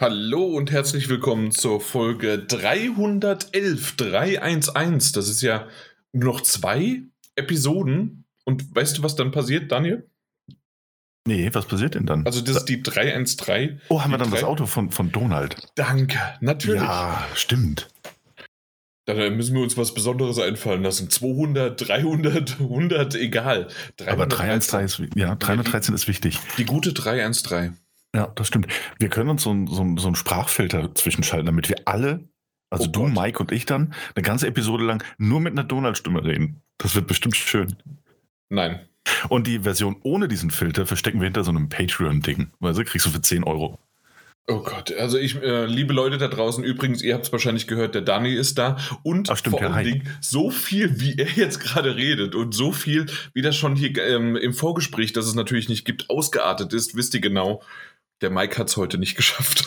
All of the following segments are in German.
Hallo und herzlich willkommen zur Folge 311, 311. Das ist ja nur noch zwei Episoden. Und weißt du, was dann passiert, Daniel? Nee, was passiert denn dann? Also, das ist die 313. oh, haben wir dann die das drei- Auto von, von Donald? Danke, natürlich. Ja, stimmt. Da müssen wir uns was Besonderes einfallen lassen. 200, 300, 100, egal. Aber 313. 313 ist, ja, 313 ist wichtig. Die gute 313. Ja, das stimmt. Wir können uns so, ein- so, ein- so einen Sprachfilter zwischenschalten, damit wir alle, also Oh du, Gott. Mike und ich dann, eine ganze Episode lang nur mit einer Donald-Stimme reden. Das wird bestimmt schön. Nein. Und die Version ohne diesen Filter verstecken wir hinter so einem Patreon-Ding. Also kriegst du für 10 Euro. Oh Gott, also ich, äh, liebe Leute da draußen, übrigens, ihr habt es wahrscheinlich gehört, der Dani ist da und Ach, stimmt, vor allen. Dingen so viel, wie er jetzt gerade redet und so viel, wie das schon hier ähm, im Vorgespräch, das es natürlich nicht gibt, ausgeartet ist, wisst ihr genau, der Mike hat es heute nicht geschafft.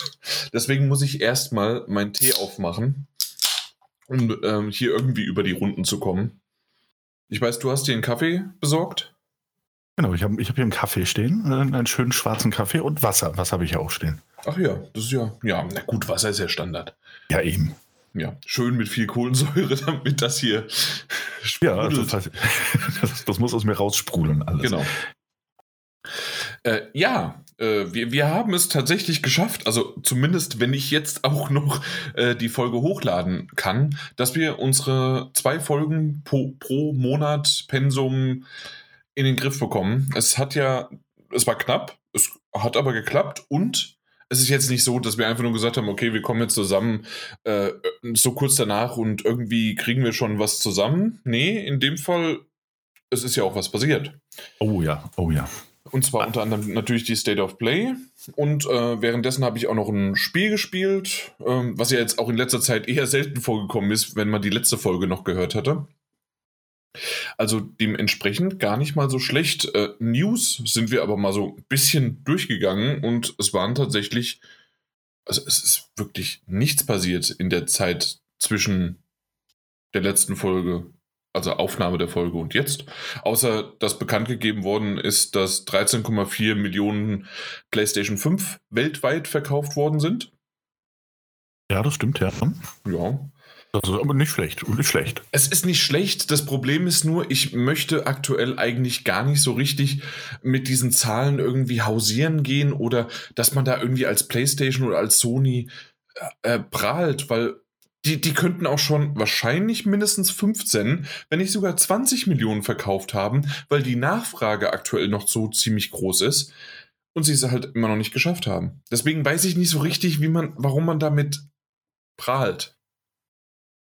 Deswegen muss ich erstmal meinen Tee aufmachen, um ähm, hier irgendwie über die Runden zu kommen. Ich weiß, du hast dir einen Kaffee besorgt. Genau, ich habe ich hab hier einen Kaffee stehen, einen schönen schwarzen Kaffee und Wasser. Wasser habe ich ja auch stehen. Ach ja, das ist ja, ja, na gut, Wasser ist ja Standard. Ja, eben. Ja, schön mit viel Kohlensäure, damit das hier Ja, also sprudelt. das, heißt, das, das muss aus mir raussprudeln alles. Genau. Äh, ja, äh, wir, wir haben es tatsächlich geschafft, also zumindest wenn ich jetzt auch noch äh, die Folge hochladen kann, dass wir unsere zwei Folgen pro, pro Monat Pensum in den Griff bekommen. Es hat ja, es war knapp, es hat aber geklappt und es ist jetzt nicht so, dass wir einfach nur gesagt haben, okay, wir kommen jetzt zusammen äh, so kurz danach und irgendwie kriegen wir schon was zusammen. Nee, in dem Fall, es ist ja auch was passiert. Oh ja, oh ja. Und zwar unter anderem natürlich die State of Play. Und äh, währenddessen habe ich auch noch ein Spiel gespielt, ähm, was ja jetzt auch in letzter Zeit eher selten vorgekommen ist, wenn man die letzte Folge noch gehört hatte. Also dementsprechend gar nicht mal so schlecht. Äh, News sind wir aber mal so ein bisschen durchgegangen und es waren tatsächlich, also es ist wirklich nichts passiert in der Zeit zwischen der letzten Folge, also Aufnahme der Folge und jetzt. Außer dass bekannt gegeben worden ist, dass 13,4 Millionen PlayStation 5 weltweit verkauft worden sind. Ja, das stimmt, ja. Ja. Das ist aber nicht schlecht. Nicht schlecht. Es ist nicht schlecht. Das Problem ist nur, ich möchte aktuell eigentlich gar nicht so richtig mit diesen Zahlen irgendwie hausieren gehen oder dass man da irgendwie als PlayStation oder als Sony äh, äh, prahlt, weil die, die könnten auch schon wahrscheinlich mindestens 15, wenn nicht sogar 20 Millionen verkauft haben, weil die Nachfrage aktuell noch so ziemlich groß ist und sie es halt immer noch nicht geschafft haben. Deswegen weiß ich nicht so richtig, wie man, warum man damit prahlt.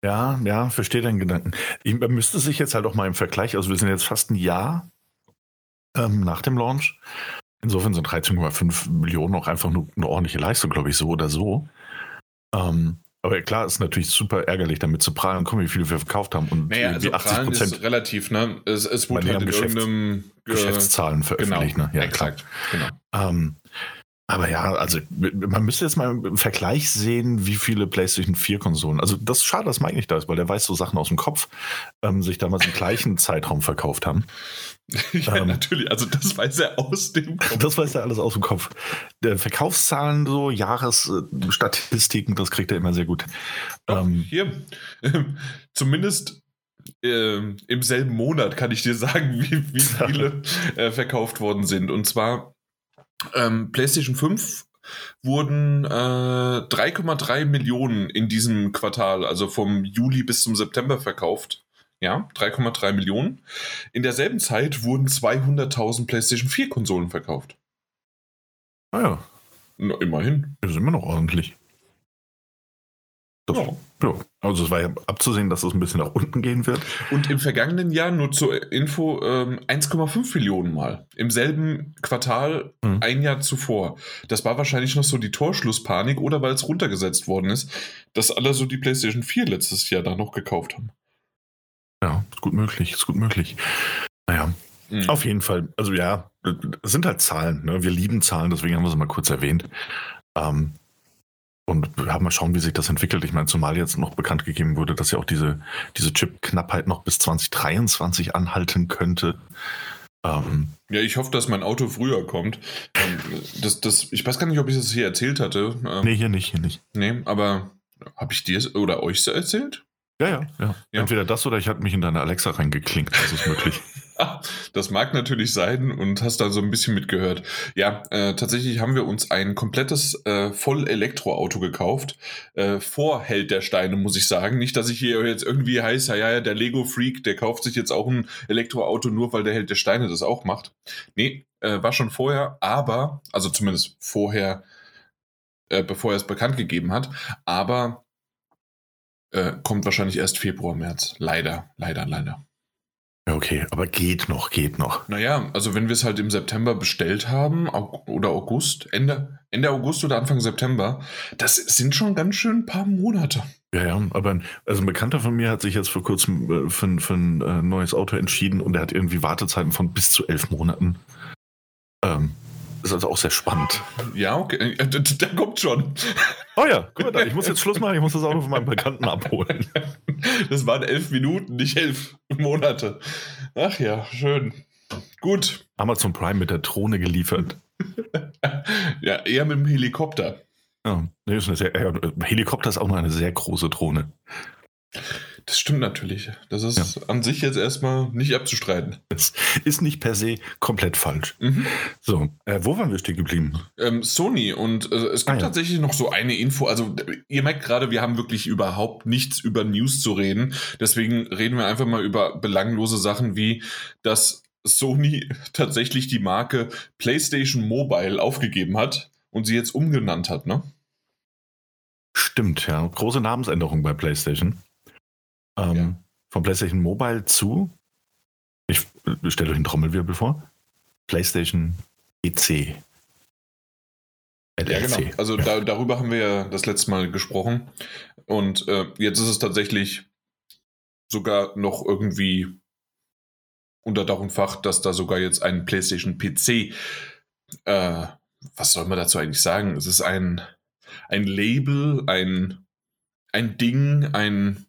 Ja, ja, verstehe deinen Gedanken. Ich- Man müsste sich jetzt halt auch mal im Vergleich, also wir sind jetzt fast ein Jahr ähm, nach dem Launch. Insofern sind 13,5 Millionen auch einfach nur eine ordentliche Leistung, glaube ich, so oder so. Ähm, aber klar, ist natürlich super ärgerlich, damit zu prahlen. Guck mal, wie viele wir verkauft haben. Und Naja, also die 80 Prahlen ist Prozent relativ, ne? Es, es wurde halt in Geschäfts- irgendeinem Geschäftszahlen veröffentlicht. Genau, ne? Ja, klar. exakt. Genau. Ähm, aber ja, also man müsste jetzt mal im Vergleich sehen, wie viele PlayStation 4 Konsolen. Also das ist schade, dass Mike nicht da ist, weil der weiß so Sachen aus dem Kopf, ähm, sich damals im gleichen Zeitraum verkauft haben. ja, Ähm. natürlich. Also das weiß er aus dem Kopf. Das weiß er alles aus dem Kopf. Der Verkaufszahlen, so Jahresstatistiken, das kriegt er immer sehr gut. Ähm, Hier, zumindest ähm, im selben Monat kann ich dir sagen, wie, wie viele äh, verkauft worden sind. Und zwar ähm, PlayStation 5 wurden äh, 3,3 Millionen in diesem Quartal, also vom Juli bis zum September verkauft. Ja, 3,3 Millionen. In derselben Zeit wurden 200.000 PlayStation 4 Konsolen verkauft. naja, Na, immerhin. sind immer noch ordentlich. Das, Ja. ja. Also es war ja abzusehen, dass es ein bisschen nach unten gehen wird. Und im vergangenen Jahr, nur zur Info, ähm, 1,5 Millionen Mal. Im selben Quartal Mhm. ein Jahr zuvor. Das war wahrscheinlich noch so die Torschlusspanik oder weil es runtergesetzt worden ist, dass alle so die PlayStation 4 letztes Jahr da noch gekauft haben. Ja, ist gut möglich, ist gut möglich. Naja, Mhm. Auf jeden Fall. Also ja, es sind halt Zahlen. Ne? Wir lieben Zahlen, deswegen haben wir sie mal kurz erwähnt. Ähm, und wir haben mal schauen, wie sich das entwickelt. Ich meine, zumal jetzt noch bekannt gegeben wurde, dass ja auch diese, diese Chip-Knappheit noch bis 2023 anhalten könnte. Ähm, ja, ich hoffe, dass mein Auto früher kommt. Ähm, das, das, ich weiß gar nicht, ob ich das hier erzählt hatte. Ähm, nee, hier nicht, hier nicht. Nee, aber habe ich dir oder euch so erzählt? Ja, ja, ja, ja. Entweder das oder ich hatte mich in deine Alexa reingeklinkt. Das ist möglich. das mag natürlich sein und hast da so ein bisschen mitgehört. Ja, äh, tatsächlich haben wir uns ein komplettes äh, Voll-Elektroauto gekauft. Äh, vor Held der Steine, muss ich sagen. Nicht, dass ich hier jetzt irgendwie heiße, ja, ja, der Lego-Freak, der kauft sich jetzt auch ein Elektroauto nur, weil der Held der Steine das auch macht. Nee, äh, war schon vorher, aber, also zumindest vorher, äh, bevor er es bekannt gegeben hat. Aber äh, kommt wahrscheinlich erst Februar, März. Leider, leider, leider. Okay, aber geht noch, geht noch. Naja, also wenn wir es halt im September bestellt haben oder August, Ende, Ende August oder Anfang September, das sind schon ganz schön ein paar Monate. Ja, ja, aber ein, also ein Bekannter von mir hat sich jetzt vor kurzem äh, für, für ein äh, neues Auto entschieden und er hat irgendwie Wartezeiten von bis zu elf Monaten. Ähm, ist also auch sehr spannend. Ja, okay. Äh, der kommt schon. Oh ja, gut, ich muss jetzt Schluss machen, ich muss das Auto von meinem Bekannten abholen. Das waren elf Minuten, nicht elf Monate. Ach ja, schön. Gut. Amazon Prime mit der Drohne geliefert. Ja, eher mit dem Helikopter. Ja, ist eine sehr, Helikopter ist auch noch eine sehr große Drohne. Das stimmt natürlich. Das ist ja. an sich jetzt erstmal nicht abzustreiten. Das ist nicht per se komplett falsch. Mhm. So, äh, wo waren wir stehen geblieben? Ähm, Sony und äh, es gibt ah, ja. tatsächlich noch so eine Info. Also, ihr merkt gerade, wir haben wirklich überhaupt nichts über News zu reden. Deswegen reden wir einfach mal über belanglose Sachen wie, dass Sony tatsächlich die Marke PlayStation Mobile aufgegeben hat und sie jetzt umgenannt hat, ne? Stimmt, ja. Große Namensänderung bei PlayStation ähm, ja. von PlayStation Mobile zu, ich stelle euch einen Trommelwirbel vor, PlayStation PC. LLC. Ja, genau. Also ja. Da, darüber haben wir ja das letzte Mal gesprochen. Und äh, jetzt ist es tatsächlich sogar noch irgendwie unter Dach und Fach, dass da sogar jetzt ein PlayStation PC, äh, was soll man dazu eigentlich sagen? Es ist ein, ein Label, ein, ein Ding, ein,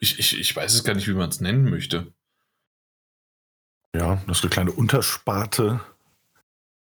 ich, ich, ich weiß es gar nicht, wie man es nennen möchte. Ja, das ist eine kleine Untersparte,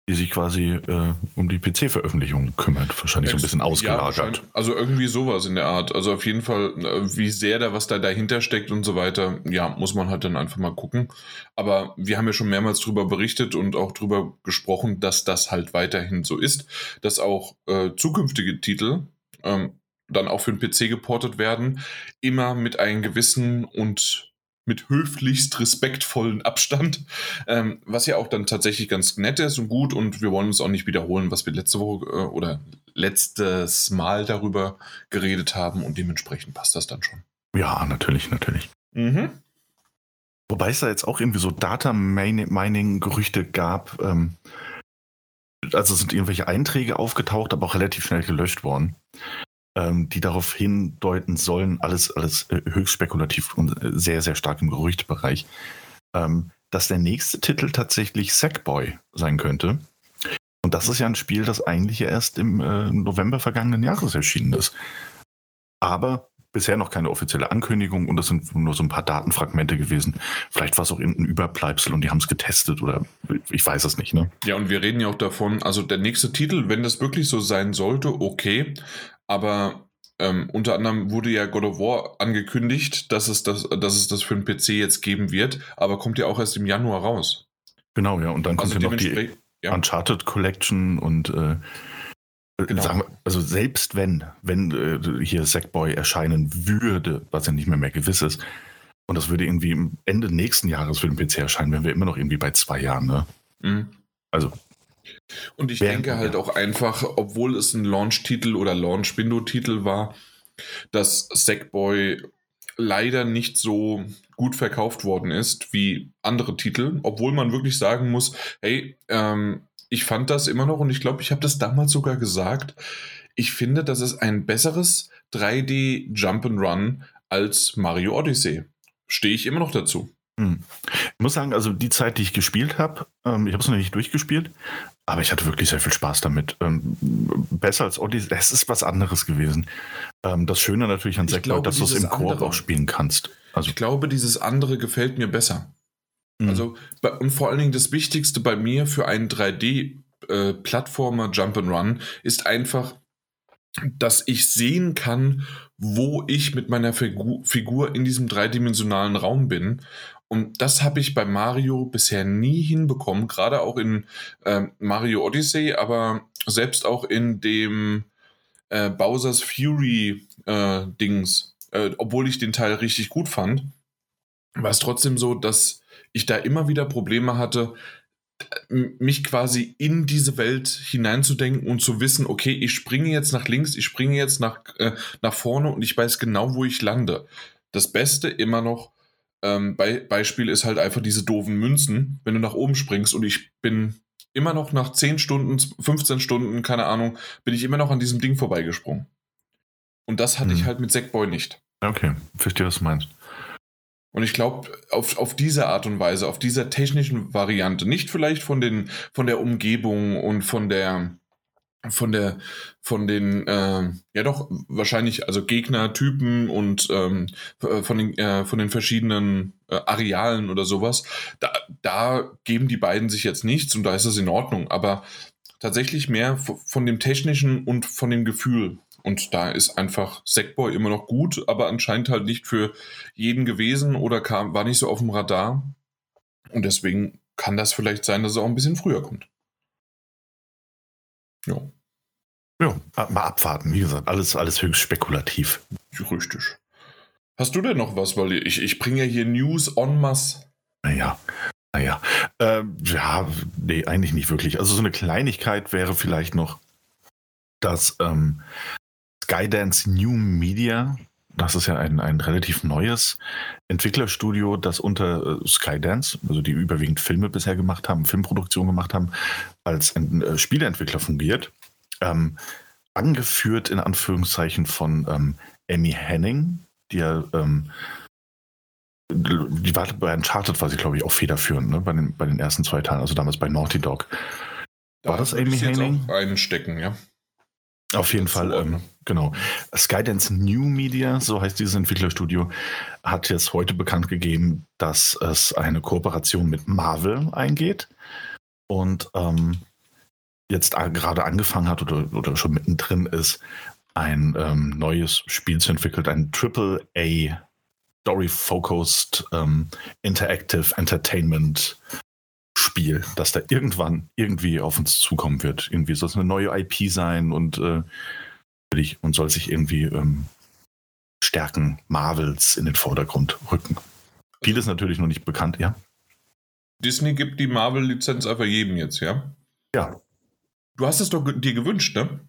die sich quasi äh, um die PC-Veröffentlichung kümmert. Wahrscheinlich so ein bisschen ausgelagert. Ja, also irgendwie sowas in der Art. Also auf jeden Fall, äh, wie sehr da was da dahinter steckt und so weiter, ja, muss man halt dann einfach mal gucken. Aber wir haben ja schon mehrmals darüber berichtet und auch darüber gesprochen, dass das halt weiterhin so ist, dass auch äh, zukünftige Titel ähm, dann auch für den PC geportet werden, immer mit einem gewissen und mit höflichst respektvollen Abstand, ähm, was ja auch dann tatsächlich ganz nett ist und gut und wir wollen uns auch nicht wiederholen, was wir letzte Woche äh, oder letztes Mal darüber geredet haben und dementsprechend passt das dann schon. Ja, natürlich, natürlich. Mhm. Wobei es da jetzt auch irgendwie so Data-Mining-Gerüchte gab. Ähm, also sind irgendwelche Einträge aufgetaucht, aber auch relativ schnell gelöscht worden ähm, die darauf hindeuten sollen, alles, alles äh, höchst spekulativ und äh, sehr, sehr stark im Gerüchtbereich, ähm, dass der nächste Titel tatsächlich Sackboy sein könnte. Und das ist ja ein Spiel, das eigentlich erst im äh, November vergangenen Jahres erschienen ist. Aber bisher noch keine offizielle Ankündigung und das sind nur so ein paar Datenfragmente gewesen. Vielleicht war es auch irgendein Überbleibsel und die haben es getestet oder ich weiß es nicht. Ne? Ja, und wir reden ja auch davon, also der nächste Titel, wenn das wirklich so sein sollte, okay, aber ähm, unter anderem wurde ja God of War angekündigt, dass es, das, dass es das für den PC jetzt geben wird, aber kommt ja auch erst im Januar raus. Genau, ja, und dann also kommt ja noch die ja. Uncharted Collection und äh, äh genau. sagen wir, also selbst wenn, wenn äh, hier Sackboy erscheinen würde, was ja nicht mehr mehr gewiss ist, und das würde irgendwie Ende nächsten Jahres für den PC erscheinen, wären wir immer noch irgendwie bei zwei Jahren, ne? Mhm. Also und ich denke halt auch einfach, obwohl es ein Launch-Titel oder Launch-Window-Titel war, dass Sackboy leider nicht so gut verkauft worden ist wie andere Titel, obwohl man wirklich sagen muss, hey, ähm, ich fand das immer noch und ich glaube, ich habe das damals sogar gesagt, ich finde, das ist ein besseres 3D Jump'n'Run als Mario Odyssey. Stehe ich immer noch dazu. Hm. Ich muss sagen, also die Zeit, die ich gespielt habe, ähm, ich habe es noch nicht durchgespielt, aber ich hatte wirklich sehr viel Spaß damit. Ähm, besser als Odyssey, es ist was anderes gewesen. Ähm, das Schöne natürlich an Sackboy, dass du es im Koop auch spielen kannst. Also, ich glaube, dieses andere gefällt mir besser. Mhm. Also, und vor allen Dingen das Wichtigste bei mir für einen 3D-Plattformer äh, Jump'n'Run ist einfach, dass ich sehen kann, wo ich mit meiner Figur, Figur in diesem dreidimensionalen Raum bin. Und das habe ich bei Mario bisher nie hinbekommen, gerade auch in äh, Mario Odyssey, aber selbst auch in dem äh, Bowser's Fury äh, Dings, äh, obwohl ich den Teil richtig gut fand, war es trotzdem so, dass ich da immer wieder Probleme hatte, mich quasi in diese Welt hineinzudenken und zu wissen, okay, ich springe jetzt nach links, ich springe jetzt nach, äh, nach vorne und ich weiß genau, wo ich lande. Das Beste immer noch, ähm, Be Beispiel ist halt einfach diese doofen Münzen, wenn du nach oben springst und ich bin immer noch nach 10 Stunden, 15 Stunden, keine Ahnung, bin ich immer noch an diesem Ding vorbeigesprungen. Und das hatte hm. ich halt mit Sackboy nicht. Okay, verstehe, was du meinst. Und ich glaube, auf, auf diese Art und Weise, auf dieser technischen Variante, nicht vielleicht von, den, von der Umgebung und von der, von der, von den, äh, ja doch, wahrscheinlich, also Gegnertypen und ähm, äh, von, den, äh, von den verschiedenen äh, Arealen oder sowas, da, da geben die beiden sich jetzt nichts und da ist es in Ordnung, aber tatsächlich mehr von dem technischen und von dem Gefühl. Und da ist einfach Sackboy immer noch gut, aber anscheinend halt nicht für jeden gewesen oder kam, war nicht so auf dem Radar. Und deswegen kann das vielleicht sein, dass er auch ein bisschen früher kommt. Ja. Ja, mal abwarten. Wie gesagt, alles, alles höchst spekulativ. Richtig. Hast du denn noch was? Weil ich, ich bringe ja hier News en masse. Naja, naja. Äh, ja, nee, eigentlich nicht wirklich. Also so eine Kleinigkeit wäre vielleicht noch, dass ähm, Skydance New Media, das ist ja ein, ein relativ neues Entwicklerstudio, das unter äh, Skydance, also die überwiegend Filme bisher gemacht haben, Filmproduktion gemacht haben, als ein äh, Spieleentwickler fungiert. Ähm, angeführt in Anführungszeichen von ähm, Amy Henning, die ja ähm, die war bei Uncharted war sie, glaube ich, auch federführend, ne? bei, den, bei den ersten zwei Teilen, also damals bei Naughty Dog. War da das Amy Henning? Einstecken, ja. Auf jeden Fall, ähm, genau. Skydance New Media, so heißt dieses Entwicklerstudio, hat jetzt heute bekannt gegeben, dass es eine Kooperation mit Marvel eingeht und ähm, jetzt gerade angefangen hat oder, oder schon mittendrin ist, ein ähm, neues Spiel zu entwickeln, ein AAA Story-Focused ähm, Interactive Entertainment Spiel, das da irgendwann irgendwie auf uns zukommen wird. Irgendwie soll es eine neue IP sein und, äh, und soll sich irgendwie ähm, Stärken Marvels in den Vordergrund rücken. Vieles natürlich noch nicht bekannt, ja. Disney gibt die Marvel-Lizenz einfach jedem jetzt, ja? Ja. Du hast es doch dir gewünscht, ne?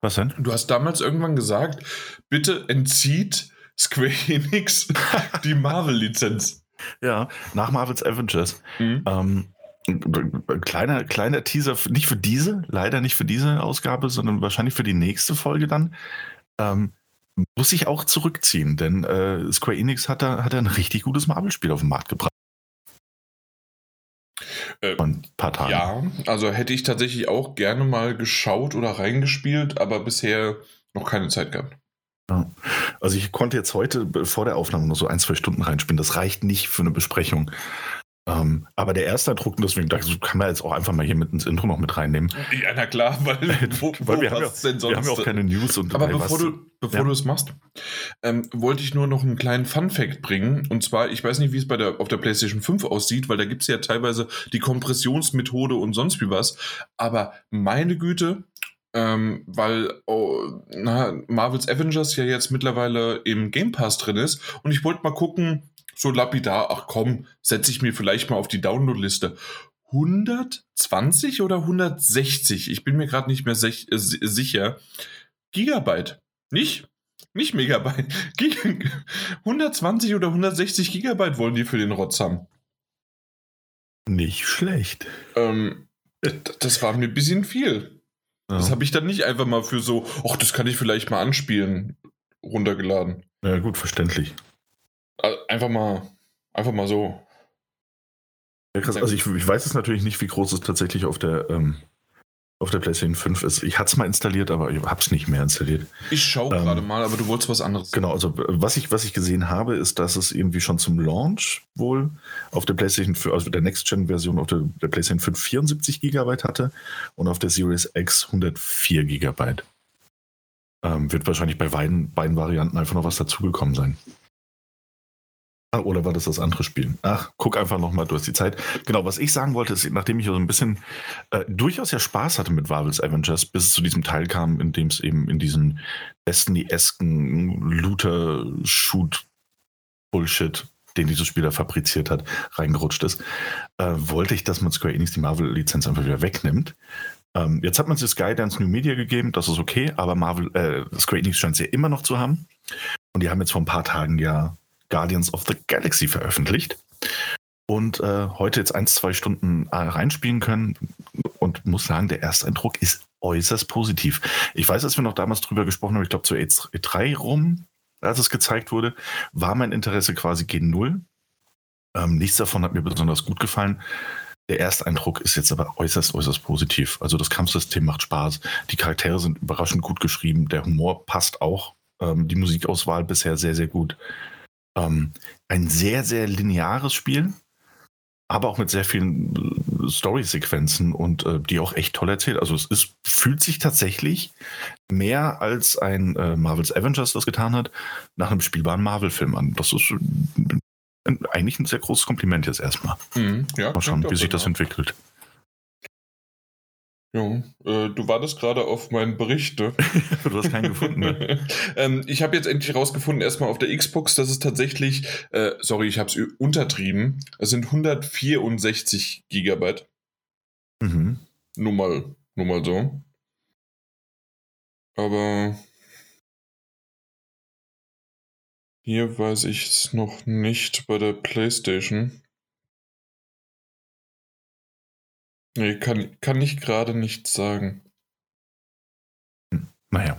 Was denn? Du hast damals irgendwann gesagt, bitte entzieht Square Enix die Marvel-Lizenz. Ja, nach Marvels Avengers. Mhm. Ähm, kleiner, kleiner Teaser, nicht für diese, leider nicht für diese Ausgabe, sondern wahrscheinlich für die nächste Folge dann. Ähm, muss ich auch zurückziehen, denn äh, Square Enix hat da, hat da ein richtig gutes Marvel-Spiel auf den Markt gebracht. Äh, ein paar Tagen. Ja, also hätte ich tatsächlich auch gerne mal geschaut oder reingespielt, aber bisher noch keine Zeit gehabt. Also ich konnte jetzt heute vor der Aufnahme nur so ein, zwei Stunden reinspielen. Das reicht nicht für eine Besprechung. Ähm, aber der erste und deswegen dachte ich, kann man jetzt auch einfach mal hier mit ins Intro noch mit reinnehmen. Ja, na klar, weil, wo, weil wir, haben ja, wir haben ja auch keine News. Und aber bevor, was, du, bevor ja. du es machst, ähm, wollte ich nur noch einen kleinen Fun-Fact bringen. Und zwar, ich weiß nicht, wie es bei der, auf der PlayStation 5 aussieht, weil da gibt es ja teilweise die Kompressionsmethode und sonst wie was. Aber meine Güte, ähm, weil oh, na, Marvel's Avengers ja jetzt mittlerweile im Game Pass drin ist. Und ich wollte mal gucken, so lapidar, ach komm, setze ich mir vielleicht mal auf die Downloadliste. 120 oder 160, ich bin mir gerade nicht mehr äh, sicher, Gigabyte. Nicht? Nicht Megabyte. 120 oder 160 Gigabyte wollen die für den Rotz haben. Nicht schlecht. Ähm, das war mir ein bisschen viel. Ja. Das habe ich dann nicht einfach mal für so, ach, das kann ich vielleicht mal anspielen, runtergeladen. Ja, gut, verständlich. Einfach mal, einfach mal so. Ja, krass. Also ich, ich weiß es natürlich nicht, wie groß es tatsächlich auf der, ähm, auf der PlayStation 5 ist. Ich hatte es mal installiert, aber ich habe es nicht mehr installiert. Ich schaue ähm, gerade mal, aber du wolltest was anderes. Genau, also was ich, was ich gesehen habe, ist, dass es irgendwie schon zum Launch wohl auf der PlayStation 5, also der Next-Gen-Version auf der, der, PlayStation 5 74 GB hatte und auf der Series X 104 GB. Ähm, wird wahrscheinlich bei beiden, beiden Varianten einfach noch was dazugekommen sein. Ah, oder war das das andere Spiel? Ach, guck einfach nochmal, du hast die Zeit. Genau, was ich sagen wollte, ist, nachdem ich so ein bisschen äh, durchaus ja Spaß hatte mit Marvel's Avengers, bis es zu diesem Teil kam, in dem es eben in diesen Destiny-esken Looter-Shoot-Bullshit, den dieses Spiel da fabriziert hat, reingerutscht ist, äh, wollte ich, dass man Square Enix die Marvel-Lizenz einfach wieder wegnimmt. Ähm, jetzt hat man sie Skydance New Media gegeben, das ist okay, aber Marvel, äh, Square Enix scheint sie ja immer noch zu haben. Und die haben jetzt vor ein paar Tagen ja Guardians of the Galaxy veröffentlicht. Und äh, heute jetzt ein, zwei Stunden äh, reinspielen können und muss sagen, der Ersteindruck ist äußerst positiv. Ich weiß, dass wir noch damals drüber gesprochen haben, ich glaube zu E3 rum, als es gezeigt wurde, war mein Interesse quasi gen Null. Ähm, nichts davon hat mir besonders gut gefallen. Der Ersteindruck ist jetzt aber äußerst, äußerst positiv. Also das Kampfsystem macht Spaß, die Charaktere sind überraschend gut geschrieben, der Humor passt auch, ähm, die Musikauswahl bisher sehr, sehr gut. Ähm, ein sehr, sehr lineares Spiel, aber auch mit sehr vielen äh, Story-Sequenzen und äh, die auch echt toll erzählt. Also es ist, fühlt sich tatsächlich mehr als ein äh, Marvel's Avengers das getan hat, nach einem spielbaren Marvel-Film an. Das ist äh, eigentlich ein sehr großes Kompliment jetzt erstmal. Mhm, ja, Mal schauen, wie sich das entwickelt. Ja, äh, du wartest gerade auf meinen Bericht, ne? du hast keinen gefunden, ne? ähm, ich habe jetzt endlich rausgefunden, erstmal auf der Xbox, dass es tatsächlich, äh, sorry, ich habe es untertrieben, es sind 164 Gigabyte. Mhm. Nur mal, nur mal so. Aber hier weiß ich es noch nicht bei der PlayStation. Nee, kann, kann ich gerade nichts sagen. Naja.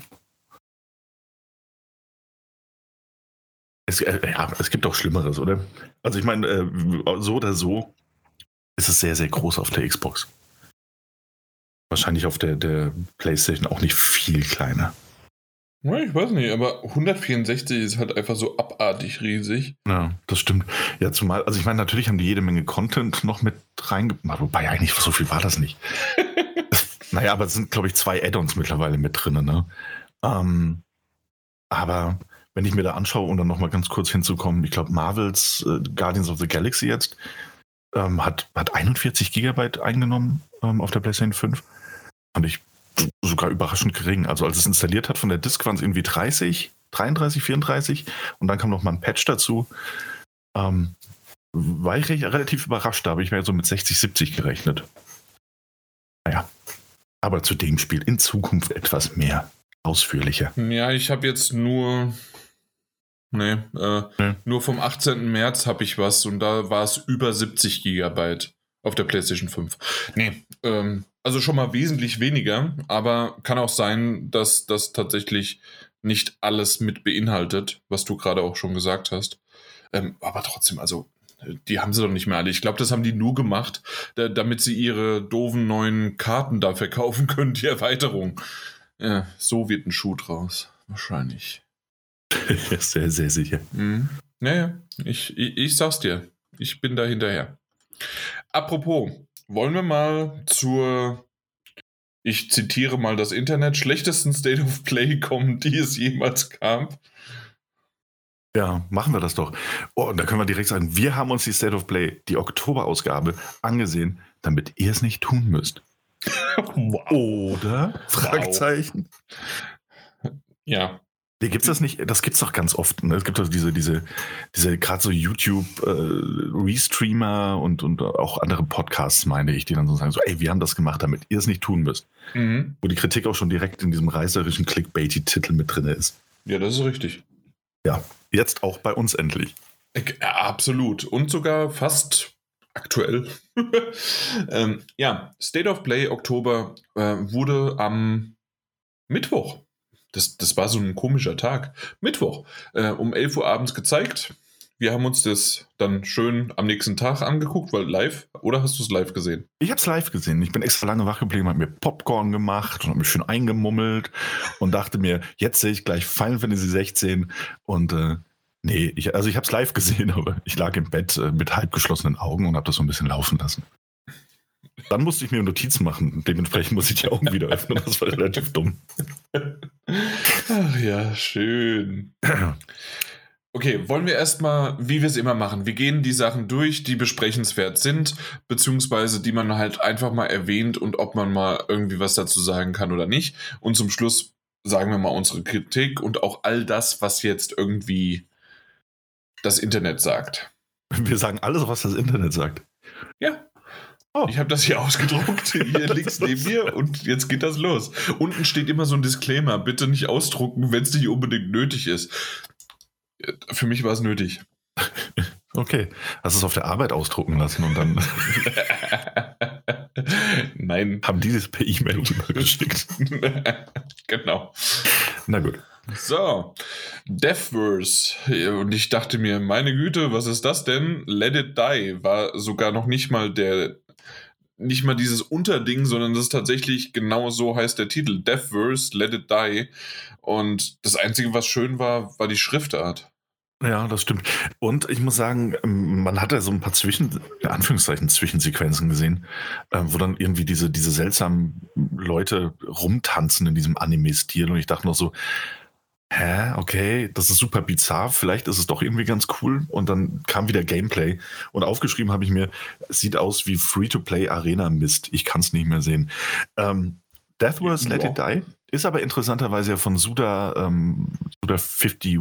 Es, äh, ja, es gibt auch Schlimmeres, oder? Also ich meine, äh, so oder so ist es sehr, sehr groß auf der Xbox. Wahrscheinlich auf der, der PlayStation auch nicht viel kleiner. Ich weiß nicht, aber 164 ist halt einfach so abartig riesig. Ja, das stimmt. Ja, zumal, also ich meine, natürlich haben die jede Menge Content noch mit reingemacht, wobei eigentlich so viel war das nicht. naja, aber es sind, glaube ich, zwei Add-ons mittlerweile mit drin, ne? Ähm, aber wenn ich mir da anschaue, um dann nochmal ganz kurz hinzukommen, ich glaube, Marvels äh, Guardians of the Galaxy jetzt ähm, hat, hat 41 Gigabyte eingenommen ähm, auf der PlayStation 5. Und ich sogar überraschend gering. Also als es installiert hat von der Disk waren es irgendwie 30, 33, 34 und dann kam noch mal ein Patch dazu. Ähm, war ich relativ überrascht, da habe ich mir so mit 60, 70 gerechnet. Naja, aber zu dem Spiel in Zukunft etwas mehr ausführlicher. Ja, ich habe jetzt nur Nee, äh, nee, nur vom 18. März habe ich was und da war es über 70 Gigabyte auf der PlayStation 5. Nee, ähm, also schon mal wesentlich weniger, aber kann auch sein, dass das tatsächlich nicht alles mit beinhaltet, was du gerade auch schon gesagt hast. Ähm, aber trotzdem, also die haben sie doch nicht mehr alle. Ich glaube, das haben die nur gemacht, da, damit sie ihre doofen neuen Karten da verkaufen können, die Erweiterung. Ja, so wird ein Schuh draus. Wahrscheinlich. sehr, sehr sicher. Mhm. Naja, ich, ich, ich sag's dir. Ich bin da hinterher. Apropos, wollen wir mal zur, ich zitiere mal das Internet, schlechtesten State of Play kommen, die es jemals gab? Ja, machen wir das doch. Oh, und da können wir direkt sagen, wir haben uns die State of Play, die Oktoberausgabe, angesehen, damit ihr es nicht tun müsst. wow. Oder? Fragezeichen. Ja. Nee, gibt's das nicht? Das gibt's doch ganz oft. Ne? Es gibt doch diese, diese, diese gerade so YouTube-Restreamer äh, und, und auch andere Podcasts, meine ich, die dann so sagen: so, ey, wir haben das gemacht, damit ihr es nicht tun müsst. Mhm. Wo die Kritik auch schon direkt in diesem reißerischen Clickbaity-Titel mit drin ist. Ja, das ist richtig. Ja, jetzt auch bei uns endlich. Ja, absolut. Und sogar fast aktuell. ähm, ja, State of Play Oktober äh, wurde am Mittwoch das, das war so ein komischer Tag. Mittwoch, äh, um 11 Uhr abends gezeigt. Wir haben uns das dann schön am nächsten Tag angeguckt, weil live, oder hast du es live gesehen? Ich habe es live gesehen. Ich bin extra lange wach geblieben, habe mir Popcorn gemacht und habe mich schön eingemummelt und dachte mir, jetzt sehe ich gleich Final Fantasy 16 und äh, nee, ich, also ich habe es live gesehen, aber ich lag im Bett äh, mit halb geschlossenen Augen und habe das so ein bisschen laufen lassen. Dann musste ich mir Notizen machen. Dementsprechend muss ich die Augen wieder öffnen. Das war relativ dumm. Ach ja, schön. Okay, wollen wir erstmal, wie wir es immer machen, wir gehen die Sachen durch, die besprechenswert sind, beziehungsweise die man halt einfach mal erwähnt und ob man mal irgendwie was dazu sagen kann oder nicht. Und zum Schluss sagen wir mal unsere Kritik und auch all das, was jetzt irgendwie das Internet sagt. Wir sagen alles, was das Internet sagt. Ja. Oh. Ich habe das hier ausgedruckt, hier links neben mir und jetzt geht das los. Unten steht immer so ein Disclaimer, bitte nicht ausdrucken, wenn es nicht unbedingt nötig ist. Für mich war es nötig. Okay. Hast du es auf der Arbeit ausdrucken lassen und dann. Nein. Haben die das per E-Mail rübergeschickt? genau. Na gut. So, Deathverse. Und ich dachte mir, meine Güte, was ist das denn? Let It Die war sogar noch nicht mal der, nicht mal dieses Unterding, sondern das ist tatsächlich genau so heißt der Titel. Deathverse, Let It Die. Und das Einzige, was schön war, war die Schriftart. Ja, das stimmt. Und ich muss sagen, ähm, man hat ja so ein paar Zwischen, Anführungszeichen, Zwischensequenzen gesehen, äh, wo dann irgendwie diese, diese seltsamen Leute rumtanzen in diesem Anime-Stil. Und ich dachte noch so, hä, okay, das ist super bizarr, vielleicht ist es doch irgendwie ganz cool. Und dann kam wieder Gameplay. Und aufgeschrieben habe ich mir, sieht aus wie Free-to-Play Arena Mist. Ich kann es nicht mehr sehen. Ähm, Death Wars Let It Die ist aber interessanterweise ja von Suda, ähm, Suda 51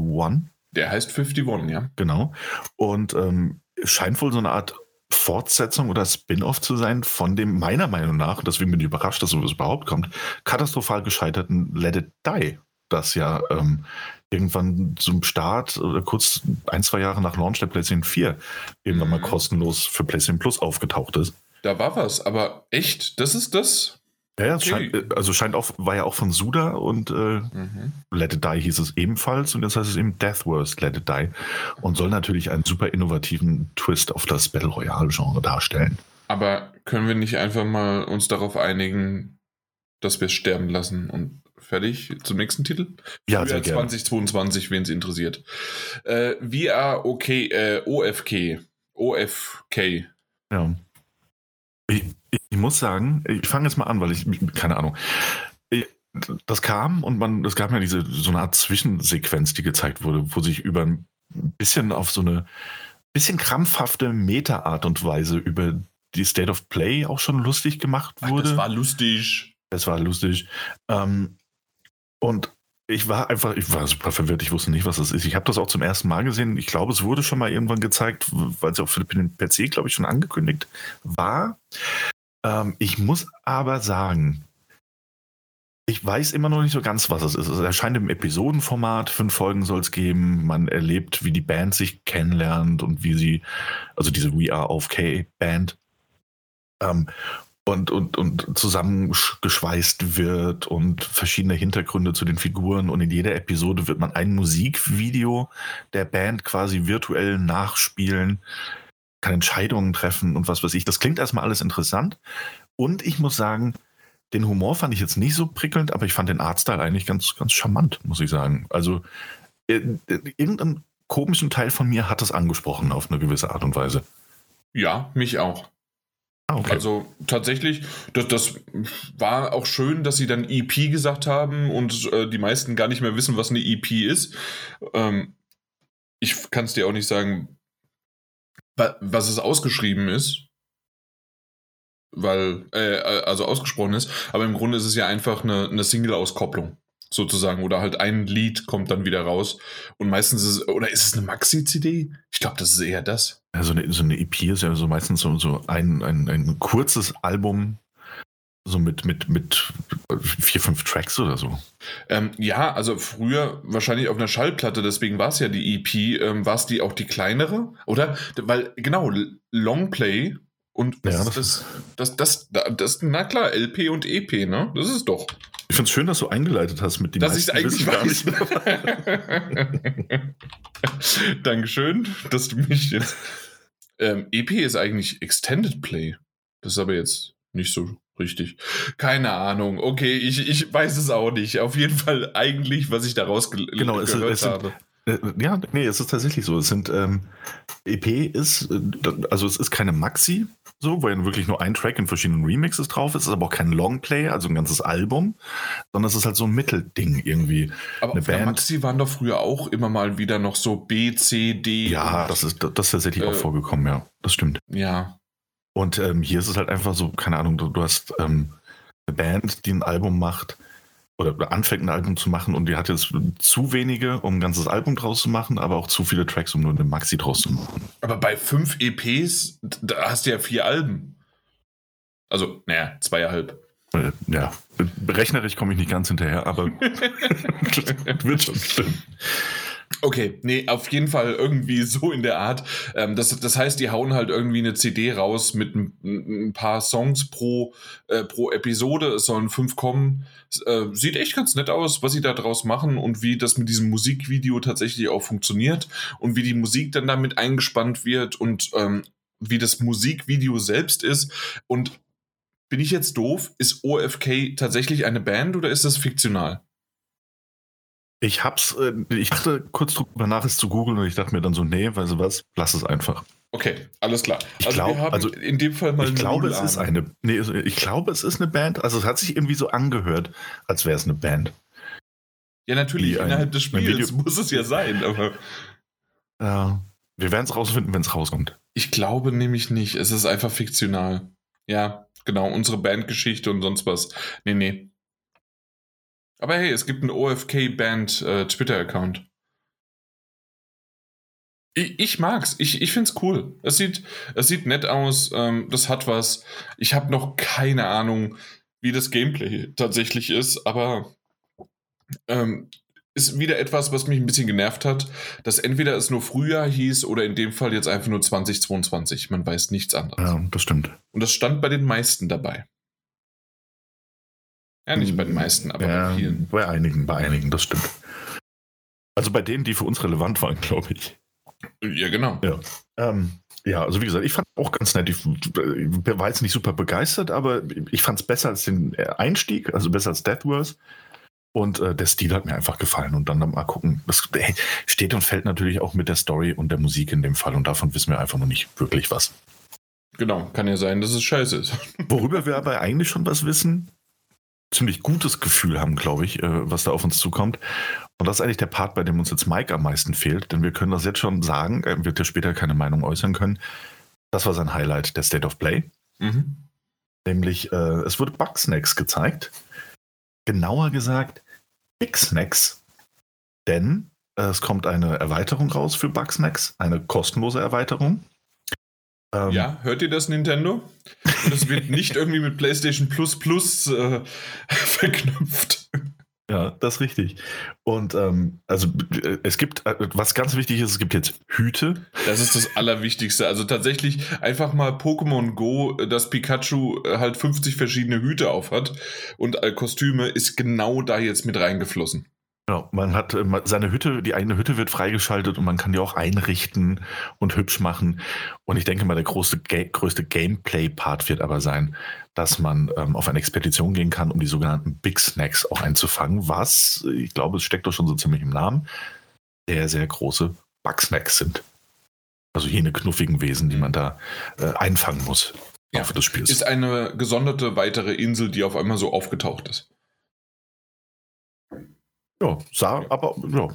der heißt 51, ja. Genau. Und ähm, scheint wohl so eine Art Fortsetzung oder Spin-off zu sein von dem, meiner Meinung nach, deswegen bin ich überrascht, dass sowas überhaupt kommt, katastrophal gescheiterten Let It Die, das ja ähm, irgendwann zum Start oder kurz ein, zwei Jahre nach Launch der PlayStation 4 irgendwann mhm. mal kostenlos für PlayStation Plus aufgetaucht ist. Da war was, aber echt, das ist das? Ja, es scheint, äh, also scheint auch, war ja auch von Suda und äh, mhm. Let It Die hieß es ebenfalls und jetzt heißt es eben Death Worst Let It Die und soll natürlich einen super innovativen Twist auf das Battle Royale Genre darstellen. Aber können wir nicht einfach mal uns darauf einigen, dass wir es sterben lassen und fertig zum nächsten Titel? Ja, sehr 2022, wen es interessiert. Äh, VR okay, äh, OFK. OFK. Ja. Ich, ich muss sagen, ich fange jetzt mal an, weil ich, keine Ahnung. Das kam und man, es gab ja diese so eine Art Zwischensequenz, die gezeigt wurde, wo sich über ein bisschen auf so eine bisschen krampfhafte Meta-Art und Weise über die State of Play auch schon lustig gemacht wurde. Ach, das war lustig. Das war lustig. Ähm, und ich war einfach, ich war super verwirrt, ich wusste nicht, was das ist. Ich habe das auch zum ersten Mal gesehen. Ich glaube, es wurde schon mal irgendwann gezeigt, weil es auch für den PC, glaube ich, schon angekündigt war. Ähm, ich muss aber sagen, ich weiß immer noch nicht so ganz, was es ist. Es erscheint im Episodenformat, fünf Folgen soll es geben. Man erlebt, wie die Band sich kennenlernt und wie sie, also diese We Are of K Band, ähm, und, und, und zusammengeschweißt wird und verschiedene Hintergründe zu den Figuren. Und in jeder Episode wird man ein Musikvideo der Band quasi virtuell nachspielen kann Entscheidungen treffen und was weiß ich. Das klingt erstmal alles interessant. Und ich muss sagen, den Humor fand ich jetzt nicht so prickelnd, aber ich fand den Artstyle eigentlich ganz, ganz charmant, muss ich sagen. Also äh, irgendeinen komischen Teil von mir hat es angesprochen auf eine gewisse Art und Weise. Ja, mich auch. Ah, okay. Also tatsächlich, das, das, war auch schön, dass sie dann EP gesagt haben und äh, die meisten gar nicht mehr wissen, was eine EP ist. Ähm, ich kann es dir auch nicht sagen, was es ausgeschrieben ist, weil, äh, also ausgesprochen ist, aber im Grunde ist es ja einfach eine, eine Single-Auskopplung sozusagen oder halt ein Lied kommt dann wieder raus und meistens ist es, oder ist es eine Maxi-CD? Ich glaube, das ist eher das. Ja, so eine, so eine EP ist ja so meistens so, so ein, ein, ein kurzes Album, so mit, mit, mit vier, fünf Tracks oder so. Ähm, ja, also früher wahrscheinlich auf einer Schallplatte, deswegen war es ja die EP, ähm, war es die auch die kleinere, oder? Weil, genau, Longplay Und Ja, das, das das, das, das, das, das, na klar, LP und EP, ne? Das ist doch. Ich finde es schön, dass du eingeleitet hast mit dem. dass ich es eigentlich weiß. Dankeschön, dass du mich jetzt. Ähm, EP ist eigentlich Extended Play. Das ist aber jetzt nicht so richtig. Keine Ahnung. Okay, ich, ich weiß es auch nicht. Auf jeden Fall eigentlich, was ich daraus ge Genau, es, gehört es sind, habe. Äh, ja, nee, es ist tatsächlich so. Es sind ähm, EP ist, äh, also es ist keine Maxi, so, wo ja wirklich nur ein Track in verschiedenen Remixes drauf ist. Es ist aber auch kein Longplay, also ein ganzes Album, sondern es ist halt so ein Mittelding irgendwie. Aber eine auf Band- Maxi waren doch früher auch immer mal wieder noch so B, C, D. Ja, das ist, das ist tatsächlich auch Äh, vorgekommen, ja. Das stimmt. Ja. Und ähm, hier ist es halt einfach so, keine Ahnung, du, du hast ähm, eine Band, die ein Album macht oder anfängt ein Album zu machen und die hat jetzt zu wenige, um ein ganzes Album draus zu machen, aber auch zu viele Tracks, um nur eine Maxi draus zu machen. Aber bei fünf EPs, da hast du ja vier Alben. Also, naja, zweieinhalb. Äh, ja, rechnerisch komme ich nicht ganz hinterher, aber wird schon stimmen. Okay, nee, auf jeden Fall irgendwie so in der Art. Ähm, das, das heißt, die hauen halt irgendwie eine CD raus mit ein, ein paar Songs pro, äh, pro Episode. Es sollen fünf kommen. Äh, sieht echt ganz nett aus, was sie da draus machen und wie das mit diesem Musikvideo tatsächlich auch funktioniert und wie die Musik dann damit eingespannt wird und ähm, wie das Musikvideo selbst ist. Und bin ich jetzt doof? Ist OFK tatsächlich eine Band oder ist das fiktional? Ich hab's, äh, ich dachte kurz drüber nach, es zu googeln und ich dachte mir dann so, nee, weißt du was, lass es einfach. Okay, alles klar. Ich Also glaub- wir haben also in dem Fall mal ich glaube, es ist eine, nee, ich glaube, es ist eine Band, also es hat sich irgendwie so angehört, als wäre es eine Band. Ja, natürlich, wie ein- innerhalb des Spiels muss es ja sein, aber Ja, wir werden es rausfinden, wenn es rauskommt. ich glaube nämlich nicht. Es ist einfach fiktional. Ja, genau, unsere Bandgeschichte und sonst was. Nee, nee. Aber hey, es gibt einen OFK-Band äh, Twitter-Account. Ich, ich mag's. Ich, ich find's cool. Es sieht, es sieht nett aus. Ähm, das hat was. Ich habe noch keine Ahnung, wie das Gameplay tatsächlich ist, aber ähm, ist wieder etwas, was mich ein bisschen genervt hat, dass entweder es nur Frühjahr hieß oder in dem Fall jetzt einfach nur 2022. Man weiß nichts anderes. Ja, das stimmt. Und das stand bei den meisten dabei. Ja, nicht bei den meisten, aber ja, bei vielen. Bei einigen, bei einigen, das stimmt. Also bei denen, die für uns relevant waren, glaube ich. Ja, genau. Ja. Ähm, ja, also wie gesagt, ich fand auch ganz nett. Ich war jetzt nicht super begeistert, aber ich fand es besser als den äh, Einstieg, also besser als Death Wars. Und äh, der Stil hat mir einfach gefallen. Und dann mal gucken. Das hey, steht und fällt natürlich auch mit der Story und der Musik in dem Fall. Und davon wissen wir einfach noch nicht wirklich was. Genau, kann ja sein, dass es scheiße ist. Worüber wir aber eigentlich schon was wissen, ziemlich gutes Gefühl haben, glaube ich, äh, was da auf uns zukommt. Und das ist eigentlich der Part, bei dem uns jetzt Mike am meisten fehlt, denn wir können das jetzt schon sagen, er wird ja später keine Meinung äußern können. Das war sein Highlight, der State of Play. Mhm. Nämlich, äh, es wurde Bugsnacks gezeigt. Genauer gesagt, Big Snacks. Denn äh, es kommt eine Erweiterung raus für Bugsnacks, eine kostenlose Erweiterung. Ähm, Ja, hört ihr das, Nintendo? Und es wird nicht irgendwie mit PlayStation Plus Plus äh, verknüpft. Ja, das ist richtig. Und ähm, also äh, es gibt, äh, was ganz wichtig ist, es gibt jetzt Hüte. Das ist das Allerwichtigste. Also tatsächlich einfach mal Pokémon Go, äh, dass Pikachu halt 50 verschiedene Hüte auf hat und Kostüme ist genau da jetzt mit reingeflossen. Genau, man hat äh, seine Hütte, die eigene Hütte wird freigeschaltet und man kann die auch einrichten und hübsch machen. Und ich denke mal, der große, größte Gameplay-Part wird aber sein, dass man ähm, auf eine Expedition gehen kann, um die sogenannten Big Snacks auch einzufangen, was, äh, ich glaube, es steckt doch schon so ziemlich im Namen, sehr, sehr große Bugsnacks sind. Also jene knuffigen Wesen, die man da äh, einfangen muss. Ja. Laufe des Spiels. Ist eine gesonderte weitere Insel, die auf einmal so aufgetaucht ist. Ja, sah, aber ja,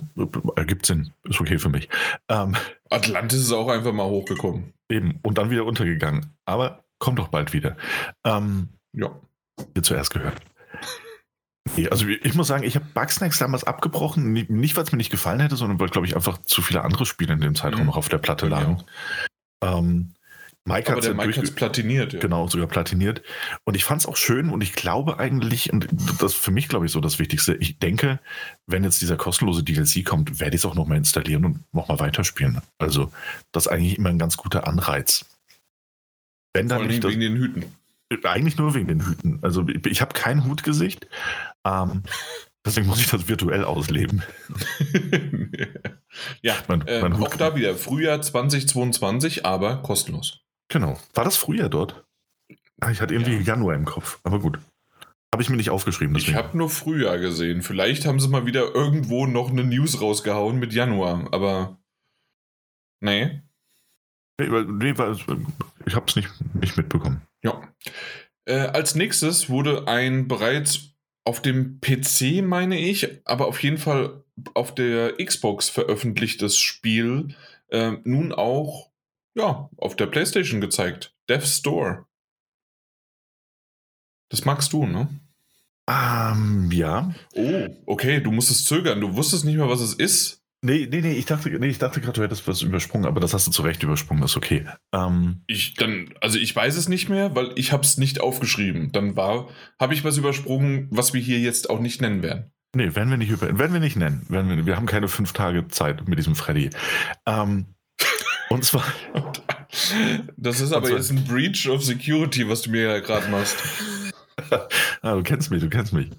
ergibt Sinn. Ist okay für mich. Ähm, Atlantis ist auch einfach mal hochgekommen. eben, und dann wieder untergegangen. Aber kommt doch bald wieder. Ähm, Ja. hier zuerst gehört. Nee, also ich muss sagen, ich habe Bugsnacks damals abgebrochen, nicht, weil es mir nicht gefallen hätte, sondern weil, glaube ich, einfach zu viele andere Spiele in dem Zeitraum Mhm. noch auf der Platte Ja. lagen. Ähm, Mike hat es platiniert. Ja. Genau, sogar platiniert. Und ich fand es auch schön und ich glaube eigentlich, und das ist für mich, glaube ich, so das Wichtigste, ich denke, wenn jetzt dieser kostenlose DLC kommt, werde ich es auch nochmal installieren und nochmal weiterspielen. Also, das ist eigentlich immer ein ganz guter Anreiz. Wenn Vor dann allem nicht das, wegen den Hüten. eigentlich nur wegen den Hüten. Also ich, habe kein Hutgesicht. Ähm, deswegen muss ich das virtuell ausleben. ja, Mein- äh, mein Hut- auch da wieder Frühjahr 2022, aber kostenlos. Genau. War das Frühjahr dort? Ah, ich hatte irgendwie Ja. Januar im Kopf. Aber gut. Habe ich mir nicht aufgeschrieben. Ich Deswegen. habe nur Frühjahr gesehen. Vielleicht haben sie mal wieder irgendwo noch eine News rausgehauen mit Januar, aber nee. nee, weil- nee, ich habe es nicht, nicht mitbekommen. Ja. Äh, als nächstes wurde ein bereits auf dem PC, meine ich, aber auf jeden Fall auf der Xbox veröffentlichtes Spiel äh, nun auch ja, auf der PlayStation gezeigt. Death's Door. Das magst du, ne? Ähm, ja. Oh, okay, du musstest zögern. Du wusstest nicht mehr, was es ist. Nee, nee, nee, ich dachte, nee, ich dachte gerade, du hättest was übersprungen, aber das hast du zu Recht übersprungen, das ist okay. Ähm, Ich dann, also ich weiß es nicht mehr, weil ich habe es nicht aufgeschrieben. Dann war, habe ich was übersprungen, was wir hier jetzt auch nicht nennen werden. nee, werden wir nicht über, werden wir nicht nennen. Werden wir, wir haben keine fünf Tage Zeit mit diesem Freddy. Ähm, und zwar, Das ist aber jetzt ein Breach of Security, was du mir ja gerade machst. ah, du kennst mich, du kennst mich.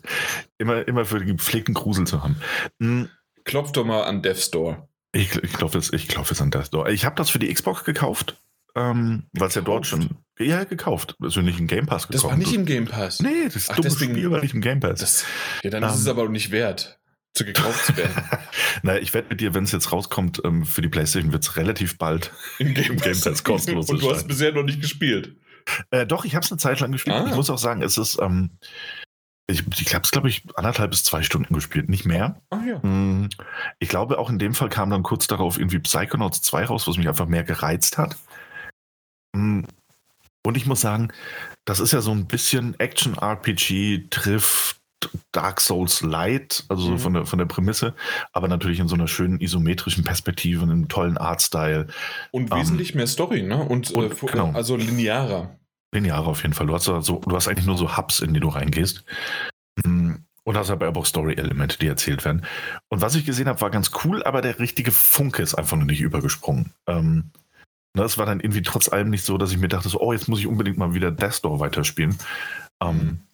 Immer, immer für den gepflegten Grusel zu haben. Hm, Klopf doch mal an Death Store. Ich, ich glaube jetzt, ich glaube jetzt an das. Ich habe das für die Xbox gekauft, ähm, weil es ja dort schon. Ja, gekauft. Also nicht im Game Pass Das gekauft. war nicht im Game Pass. Nee, das Ach, dumme deswegen- Spiel war nicht im Game Pass. Das, ja, dann ist es Ähm. aber auch nicht wert, zu gekauft zu werden. naja, ich wette mit dir, wenn es jetzt rauskommt, ähm, für die PlayStation wird es relativ bald. Im Game, Game Pass kostenlos Und du hast bisher noch nicht gespielt. Äh, doch, ich habe es eine Zeit lang gespielt. Ah. Ich muss auch sagen, es ist. Ähm, ich ich habe es, glaube ich, anderthalb bis zwei Stunden gespielt, nicht mehr. Ah ja. Hm, Ich glaube, auch in dem Fall kam dann kurz darauf irgendwie Psychonauts 2 raus, was mich einfach mehr gereizt hat. Hm, Und ich muss sagen, das ist ja so ein bisschen Action-RPG, trifft Dark Souls Light, also so Mhm. von, der, von der Prämisse, aber natürlich in so einer schönen isometrischen Perspektive, in einem tollen Artstyle. Und Ähm. wesentlich mehr Story, ne? Und, Und- äh, genau. also linearer. Lineare auf jeden Fall. Du hast, da so, du hast eigentlich nur so Hubs, in die du reingehst. Hm, Und hast aber auch Story-Elemente, die erzählt werden. Und was ich gesehen habe, war ganz cool, aber der richtige Funke ist einfach noch nicht übergesprungen. Ähm, das war dann irgendwie trotz allem nicht so, dass ich mir dachte, so, oh, jetzt muss ich unbedingt mal wieder Death Door weiterspielen. Ähm, äh,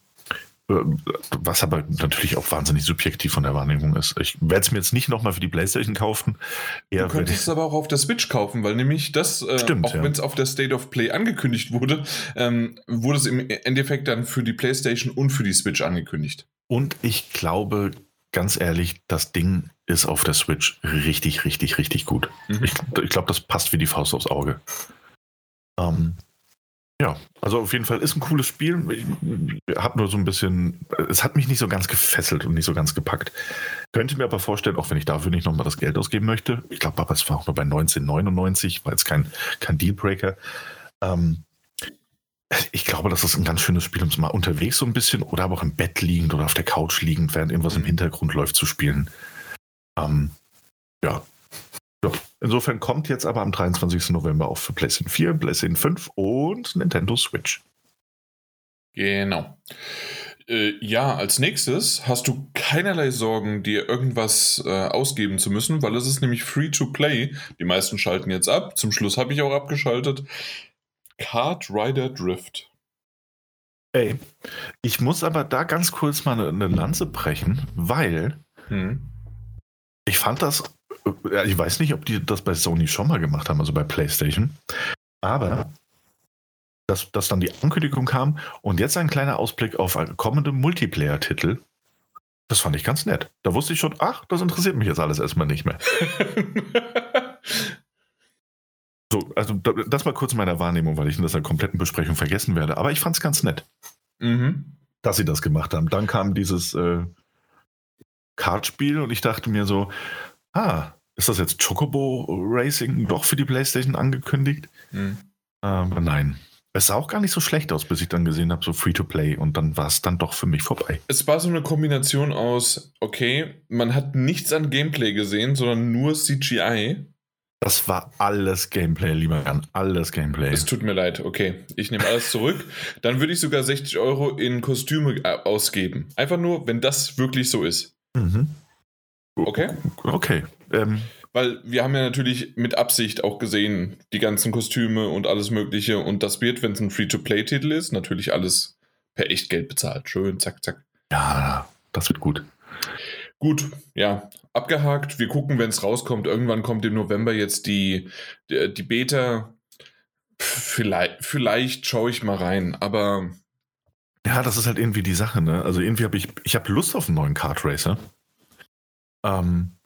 was aber natürlich auch wahnsinnig subjektiv von der Wahrnehmung ist. Ich werde es mir jetzt nicht nochmal für die Playstation kaufen. Du Eher werde könntest es aber auch auf der Switch kaufen, weil nämlich das, äh, Stimmt, auch ja. wenn es auf der State of Play angekündigt wurde, ähm, wurde es im Endeffekt dann für die PlayStation und für die Switch angekündigt. Und ich glaube, ganz ehrlich, das Ding ist auf der Switch richtig, richtig, richtig gut. Mhm. Ich, ich glaube, das passt wie die Faust aufs Auge. Ähm, ja, also auf jeden Fall ist ein cooles Spiel. Ich habe nur so ein bisschen, es hat mich nicht so ganz gefesselt und nicht so ganz gepackt. Könnte mir aber vorstellen, auch wenn ich dafür nicht nochmal das Geld ausgeben möchte, ich glaube aber, es war auch nur bei 1999, war jetzt kein, kein Dealbreaker. Ähm, ich glaube, das ist ein ganz schönes Spiel, um es mal unterwegs so ein bisschen oder aber auch im Bett liegend oder auf der Couch liegend, während irgendwas im. Hintergrund läuft, zu spielen. Ähm, ja. Ja. Insofern kommt jetzt aber am 23. November auch für PlayStation 4, PlayStation 5 und Nintendo Switch. Genau. Äh, ja, als nächstes hast du keinerlei Sorgen, dir irgendwas äh, ausgeben zu müssen, weil es ist nämlich free to play. Die meisten schalten jetzt ab. Zum Schluss habe ich auch abgeschaltet. Kart Rider Drift. Ey, ich muss aber da ganz kurz mal eine, eine Lanze brechen, weil Hm. ich fand das, ich weiß nicht, ob die das bei Sony schon mal gemacht haben, also bei PlayStation, aber dass, dass dann die Ankündigung kam und jetzt ein kleiner Ausblick auf kommende Multiplayer-Titel, das fand ich ganz nett. Da wusste ich schon, ach, das interessiert mich jetzt alles erstmal nicht mehr. So, also da- das mal kurz in meiner Wahrnehmung, weil ich in dieser kompletten Besprechung vergessen werde. Aber ich fand es ganz nett, mhm. dass sie das gemacht haben. Dann kam dieses äh, Kartspiel und ich dachte mir so, ah, ist das jetzt Chocobo Racing doch für die PlayStation angekündigt? Mhm. Aber nein. Es sah auch gar nicht so schlecht aus, bis ich dann gesehen habe, so Free-to-Play und dann war es dann doch für mich vorbei. Es war so eine Kombination aus, okay, man hat nichts an Gameplay gesehen, sondern nur CGI. Das war alles Gameplay, lieber Jan. Alles Gameplay. Es tut mir leid, okay. Ich nehme alles zurück. Dann würde ich sogar 60 Euro in Kostüme äh, ausgeben. Einfach nur, wenn das wirklich so ist. Mhm. Okay. Okay. Ähm, Weil wir haben ja natürlich mit Absicht auch gesehen, die ganzen Kostüme und alles Mögliche. Und das wird, wenn es ein Free-to-Play-Titel ist, natürlich alles per Echtgeld bezahlt. Schön, zack, zack. ja, das wird gut. Gut, ja, abgehakt. Wir gucken, wenn es rauskommt. Irgendwann kommt im November jetzt die, die, die Beta. Vielleicht, vielleicht schaue ich mal rein, aber Ja, das ist halt irgendwie die Sache, ne? Also irgendwie habe ich, ich habe Lust auf einen neuen Kart Racer. Ähm,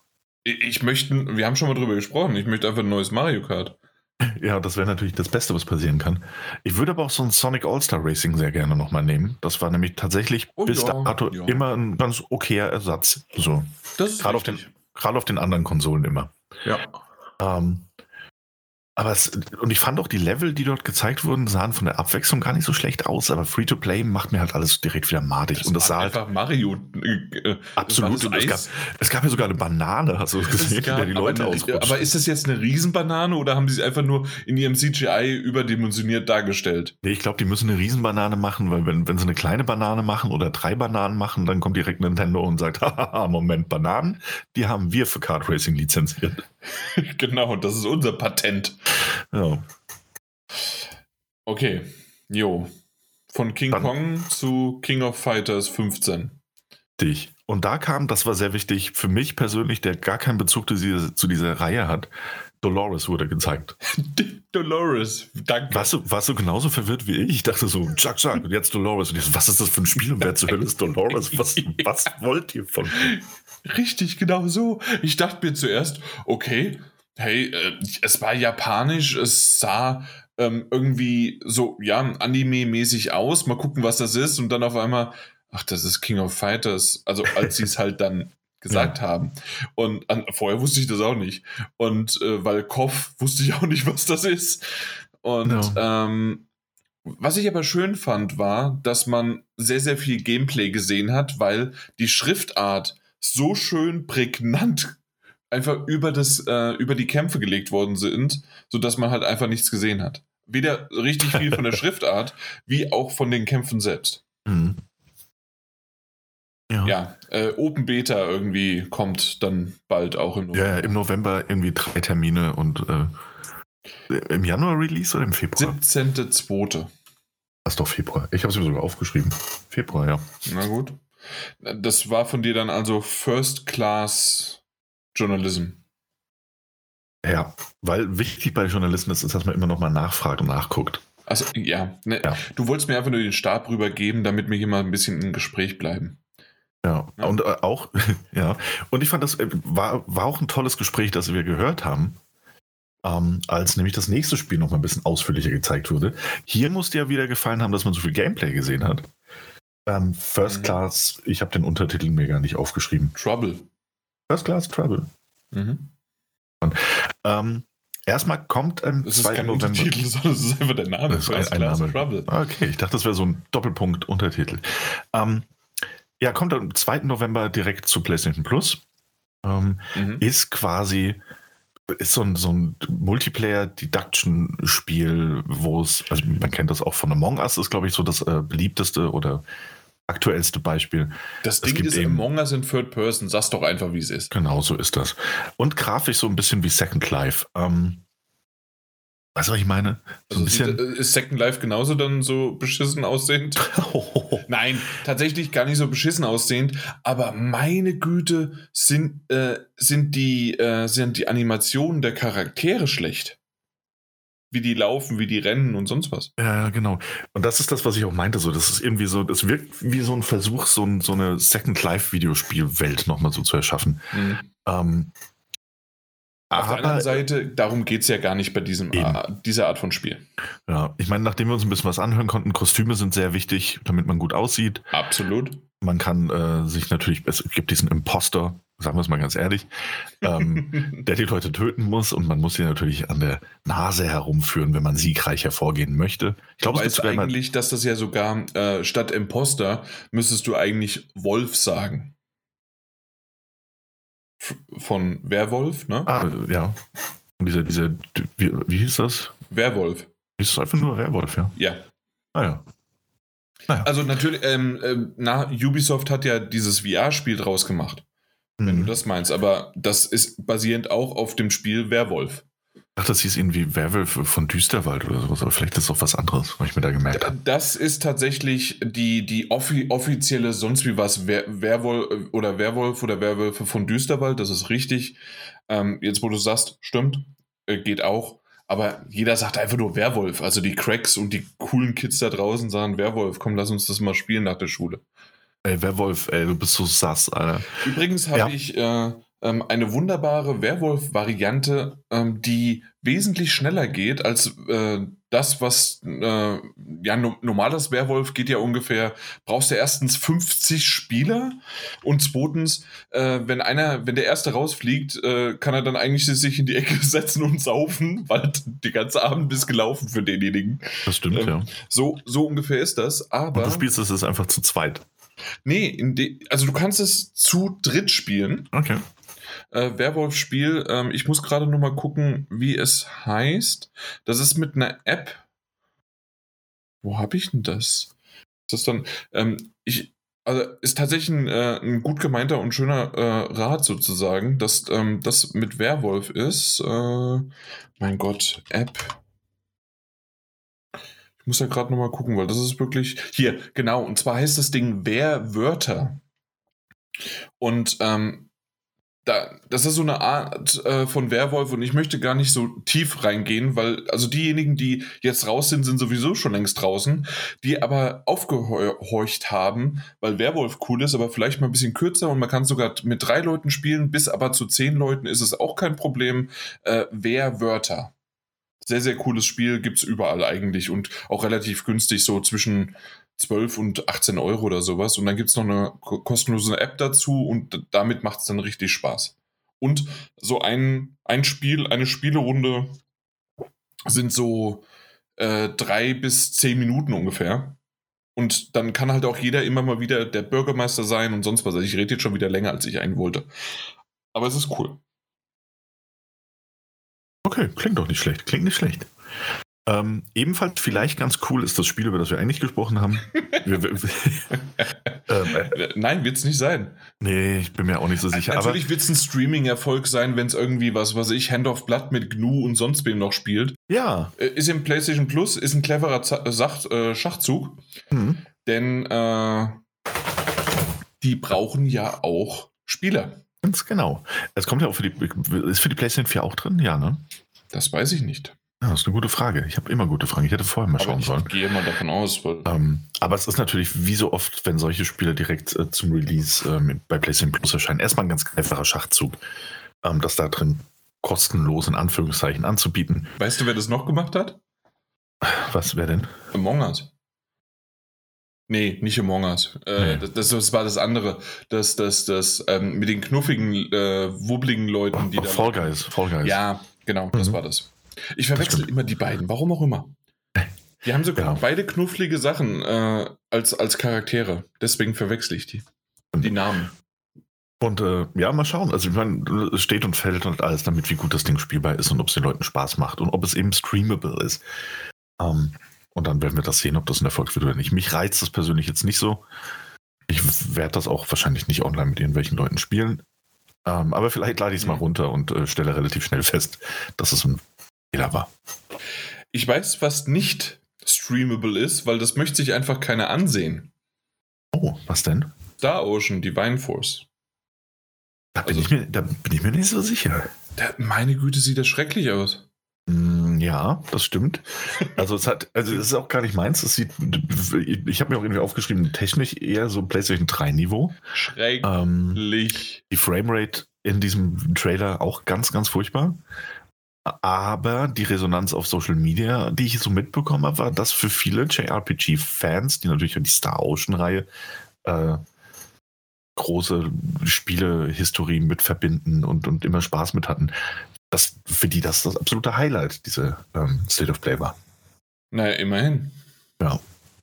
ich, möchte, wir haben schon mal drüber gesprochen, ich möchte einfach ein neues Mario Kart. ja, das wäre natürlich das Beste, was passieren kann. Ich würde aber auch so ein Sonic All-Star Racing sehr gerne nochmal nehmen. Das war nämlich tatsächlich Oh bis ja, dato ja. immer ein ganz okayer Ersatz. So. Das ist Gerade auf, den, richtig. gerade auf den anderen Konsolen immer. Ja. Ähm, aber es, und ich fand auch die Level, die dort gezeigt wurden, sahen von der Abwechslung gar nicht so schlecht aus, aber Free-to-Play macht mir halt alles direkt wieder madig. und das sah halt einfach Mario. Äh, absolut. das Und war es, das gab, es gab ja sogar eine Banane, hast du das gesehen, Es gab- der die Leute aber, ausrutscht. aber ist das jetzt eine Riesenbanane oder haben sie es einfach nur in ihrem CGI überdimensioniert dargestellt? Nee, ich glaube, die müssen eine Riesenbanane machen, weil wenn, wenn sie eine kleine Banane machen oder drei Bananen machen, dann kommt direkt Nintendo und sagt, haha, Moment, Bananen, die haben wir für Kart Racing lizenziert. genau, das ist unser Patent. Ja. Okay, jo. Von King Dann- Kong zu King of Fighters 15. Dich. Und da kam, das war sehr wichtig, für mich persönlich, der gar keinen Bezug zu dieser, zu dieser Reihe hat, Dolores wurde gezeigt. Dolores, danke. Warst du, warst du genauso verwirrt wie ich? Ich dachte so, zack, zack, und jetzt Dolores. Und so, was ist das für ein Spiel und wer zur Hölle ist Dolores? Was, was wollt ihr von mir? Richtig, genau so. Ich dachte mir zuerst, okay, hey, äh, es war japanisch, es sah ähm, irgendwie so, ja, Anime-mäßig aus. Mal gucken, was das ist. Und dann auf einmal, ach, das ist King of Fighters. Also, als sie es halt dann gesagt haben. Und an, vorher wusste ich das auch nicht. Und äh, weil Koff wusste ich auch nicht, was das ist. Und ähm, was ich aber schön fand, war, dass man sehr, sehr viel Gameplay gesehen hat, weil die Schriftart so schön prägnant einfach über, das, äh, über die Kämpfe gelegt worden sind, sodass man halt einfach nichts gesehen hat. Weder richtig viel von der Schriftart, wie auch von den Kämpfen selbst. Mhm. Ja. Ja, äh, Open Beta irgendwie kommt dann bald auch im Ja, ja, im November irgendwie drei Termine und äh, im Januar Release oder im Februar? 17.2. Das ist doch Februar. Ich habe es mir sogar aufgeschrieben. Februar, ja. Na gut. Das war von dir dann also First Class Journalism. Ja, weil wichtig bei Journalisten ist, ist dass man immer noch mal nachfragt und nachguckt. Also, ja, ne, Ja. Du wolltest mir einfach nur den Stab rübergeben, damit wir hier mal ein bisschen im Gespräch bleiben. Ja, Ja. und äh, auch, ja, und ich fand, das äh, war, war auch ein tolles Gespräch, das wir gehört haben, ähm, als nämlich das nächste Spiel noch mal ein bisschen ausführlicher gezeigt wurde. Hier musste ja wieder gefallen haben, dass man so viel Gameplay gesehen hat. Ähm, First Mhm. Class, ich habe den Untertitel mir gar nicht aufgeschrieben. Trouble. First Class Trouble. Mhm. Ähm, erstmal kommt am Das ist 2. kein November. Untertitel, sondern es ist einfach der Name. Das First ein Class Name. Trouble. Okay, ich dachte, das wäre so ein Doppelpunkt-Untertitel. Ähm, ja, kommt am 2. November direkt zu PlayStation Plus. Ähm, Mhm. ist quasi ist so ein, so ein Multiplayer-Deduction-Spiel, wo es, also man kennt das auch von Among Us, ist glaube ich so das äh, beliebteste oder aktuellste Beispiel. Das Ding ist eben- Among Us in Third Person. Sag's doch einfach, wie es ist. Genau so ist das. Und grafisch so ein bisschen wie Second Life. Ähm, weißt du, was ich meine? So Also ein bisschen. sieht- ist Second Life genauso dann so beschissen aussehend? Nein, tatsächlich gar nicht so beschissen aussehend, aber meine Güte, sind, äh, sind, die, äh, sind die Animationen der Charaktere schlecht. Wie die laufen, wie die rennen und sonst was. Ja, genau. Und das ist das, was ich auch meinte. So, das ist irgendwie so, das wirkt wie so ein Versuch, so, ein, so eine Second Life-Videospielwelt nochmal so zu erschaffen. Mhm. Ähm, Auf der anderen Seite, darum geht es ja gar nicht bei diesem, Eben. äh, dieser Art von Spiel. ja, ich meine, nachdem wir uns ein bisschen was anhören konnten, Kostüme sind sehr wichtig, damit man gut aussieht. Absolut. Man kann äh, sich natürlich, es gibt diesen Imposter, sagen wir es mal ganz ehrlich, ähm, der die Leute töten muss und man muss sie natürlich an der Nase herumführen, wenn man siegreich hervorgehen möchte. Ich glaube, es immer, eigentlich, dass das ja sogar äh, statt Imposter müsstest du eigentlich Wolf sagen. F von Werwolf, ne? ah, ja, Und diese, diese, wie, wie hieß das? Werwolf. Hieß es einfach nur Werwolf, ja? Ja. Ah ja. Also natürlich, ähm, ähm, na, Ubisoft hat ja dieses VR-Spiel draus gemacht. Wenn du Mhm. das meinst. Aber das ist basierend auch auf dem Spiel Werwolf. Ach, das hieß irgendwie Werwölfe von Düsterwald oder sowas, aber vielleicht ist es auch was anderes, was ich mir da gemerkt habe. Das ist tatsächlich die, die offi offizielle sonst wie was Wer Werwolf oder Werwolf oder Werwölfe von Düsterwald, das ist richtig. Ähm, jetzt, wo du sagst, stimmt, äh, geht auch. Aber jeder sagt einfach nur Werwolf. Also die Cracks und die coolen Kids da draußen sagen Werwolf, komm, lass uns das mal spielen nach der Schule. Ey, Werwolf, ey, du bist so sass, Alter. Übrigens habe Ja. ich äh, ähm, eine wunderbare Werwolf-Variante, ähm, die wesentlich schneller geht als äh, das, was äh, ja no normales Werwolf geht ja ungefähr, brauchst du erstens 50 Spieler und zweitens, äh, wenn einer, wenn der erste rausfliegt, äh, kann er dann eigentlich sich in die Ecke setzen und saufen, weil der ganze Abend ist gelaufen für denjenigen. Das stimmt, Ähm, ja. So, so ungefähr ist das, aber. Und du spielst es jetzt einfach zu zweit. Nee, also du kannst es zu dritt spielen. Okay. Äh, Werwolf-Spiel. Ähm, ich muss gerade noch mal gucken, wie es heißt. Das ist mit einer App. Wo habe ich denn das? Ist das dann? Ähm, ich, also ist tatsächlich ein, äh, ein gut gemeinter und schöner äh, Rat sozusagen, dass ähm, das mit Werwolf ist. Äh, mein Gott, App. Muss ja gerade noch mal gucken, weil das ist wirklich hier genau. Und zwar heißt das Ding Werwörter. Und ähm, da, das ist so eine Art äh, von Werwolf und ich möchte gar nicht so tief reingehen, weil also diejenigen, die jetzt raus sind, sind sowieso schon längst draußen, die aber aufgehorcht haben, weil Werwolf cool ist, aber vielleicht mal ein bisschen kürzer und man kann sogar mit drei Leuten spielen, bis aber zu zehn Leuten ist es auch kein Problem. Äh, Werwörter. Sehr, sehr cooles Spiel, gibt's überall eigentlich und auch relativ günstig, so zwischen 12 und 18 Euro oder sowas. Und dann gibt's noch eine ko- kostenlose App dazu und damit macht's dann richtig Spaß. Und so ein, ein Spiel, eine Spielerunde sind so äh, drei bis zehn Minuten ungefähr. Und dann kann halt auch jeder immer mal wieder der Bürgermeister sein und sonst was. Also ich rede jetzt schon wieder länger, als ich einen wollte. Aber es ist cool. Okay, klingt doch nicht schlecht. Klingt nicht schlecht. Ähm, ebenfalls vielleicht ganz cool ist das Spiel, über das wir eigentlich gesprochen haben. ähm, äh, Äh, Nein, wird's nicht sein. nee, ich bin mir auch nicht so sicher. Natürlich wird es ein Streaming-Erfolg sein, wenn es irgendwie was, was ich, Hand of Blood mit GNU und sonst wem noch spielt. ja, Äh, Ist im PlayStation Plus, ist ein cleverer Z Sach äh, Schachzug, hm, denn äh, die brauchen ja auch Spieler. Ganz genau. Es kommt ja auch für die. Ist für die PlayStation 4 auch drin? Ja, ne? Das weiß ich nicht. Ja, das ist eine gute Frage. Ich habe immer gute Fragen. Ich hätte vorher mal Aber schauen ich sollen. gehe mal davon aus, Ähm, aber es ist natürlich wie so oft, wenn solche Spiele direkt äh, zum Release äh, mit- bei PlayStation Plus erscheinen, erstmal ein ganz einfacher Schachzug, ähm, das da drin kostenlos in Anführungszeichen anzubieten. weißt du, wer das noch gemacht hat? Was wäre denn? Among Us. Nee, nicht Among Us. Äh, Nee. das, das, das war das andere. Das, das, das, ähm, mit den knuffigen, äh, wubbligen Leuten, die da. Fall Guys. Fall Guys. Ja, genau, das Mhm. war das. Ich verwechsel stimmt. immer die beiden, warum auch immer. Die haben sogar Ja. beide knufflige Sachen äh, als, als Charaktere. Deswegen verwechsel ich die. Die Namen. Und äh, ja, mal schauen. Also ich meine, es steht und fällt und alles damit, wie gut das Ding spielbar ist und ob es den Leuten Spaß macht und ob es eben streamable ist. Ähm, und dann werden wir das sehen, ob das ein Erfolg wird oder nicht. Mich reizt das persönlich jetzt nicht so. Ich werde das auch wahrscheinlich nicht online mit irgendwelchen Leuten spielen. Ähm, aber vielleicht lade ich es mal Mhm. runter und äh, stelle relativ schnell fest, dass es ein Fehler war. Ich weiß, was nicht streamable ist, weil das möchte sich einfach keiner ansehen. Oh, was denn? Star Ocean, Divine Force. Da bin, Also- ich, mir, da bin ich mir nicht so sicher. Da, meine Güte, sieht das schrecklich aus. Mm, Ja, das stimmt. Also es hat, also es ist auch gar nicht meins. Es sieht, ich habe mir auch irgendwie aufgeschrieben, technisch eher so PlayStation 3 Niveau. Schrecklich. Ähm, die Framerate in diesem Trailer auch ganz, ganz furchtbar. Aber die Resonanz auf Social Media, die ich so mitbekommen habe, war, dass für viele JRPG-Fans, die natürlich die Star Ocean-Reihe äh, große Spielehistorie mit verbinden und, und immer Spaß mit hatten, dass für die das das absolute Highlight, diese ähm, State of Play war. Naja, immerhin.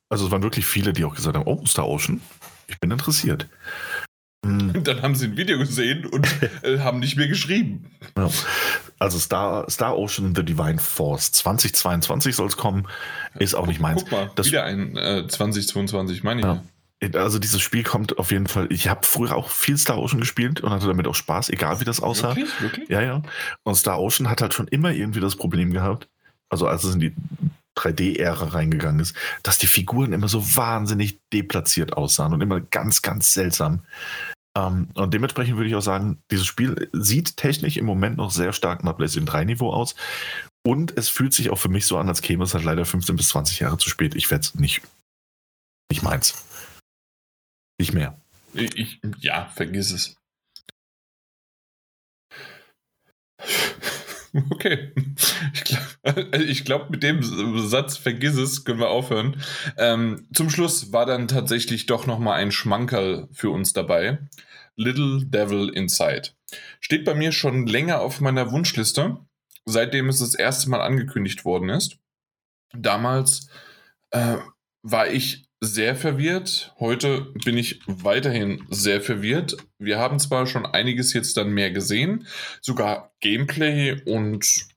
Also es waren wirklich viele, die auch gesagt haben, oh, Star Ocean, ich bin interessiert. Mm, Und dann haben sie ein Video gesehen und äh, haben nicht mehr geschrieben. ja. Also Star, Star Ocean The Divine Force 2022 soll es kommen, ist auch nicht meins. Guck mal, Das- wieder ein äh, 2022, meine ich. Ja. Also dieses Spiel kommt auf jeden Fall. Ich habe früher auch viel Star Ocean gespielt und hatte damit auch Spaß, egal wie das aussah. Wirklich? Wirklich? Ja, ja. Und Star Ocean hat halt schon immer irgendwie das Problem gehabt, also als es in die 3D-Ära reingegangen ist, dass die Figuren immer so wahnsinnig deplatziert aussahen und immer ganz, ganz seltsam. Ähm, und dementsprechend würde ich auch sagen, dieses Spiel sieht technisch im Moment noch sehr stark nach PlayStation 3 Niveau aus. Und es fühlt sich auch für mich so an, als käme es halt leider 15 bis 20 Jahre zu spät. Ich werde es nicht, nicht meins. Nicht mehr. Ich, ja, vergiss es. Okay. Ich glaube, glaub, mit dem Satz, vergiss es, können wir aufhören. Ähm, zum Schluss war dann tatsächlich doch nochmal ein Schmankerl für uns dabei. Little Devil Inside. Steht bei mir schon länger auf meiner Wunschliste, seitdem es das erste Mal angekündigt worden ist. Damals äh, war ich sehr verwirrt. Heute bin ich weiterhin sehr verwirrt. Wir haben zwar schon einiges jetzt dann mehr gesehen, sogar Gameplay und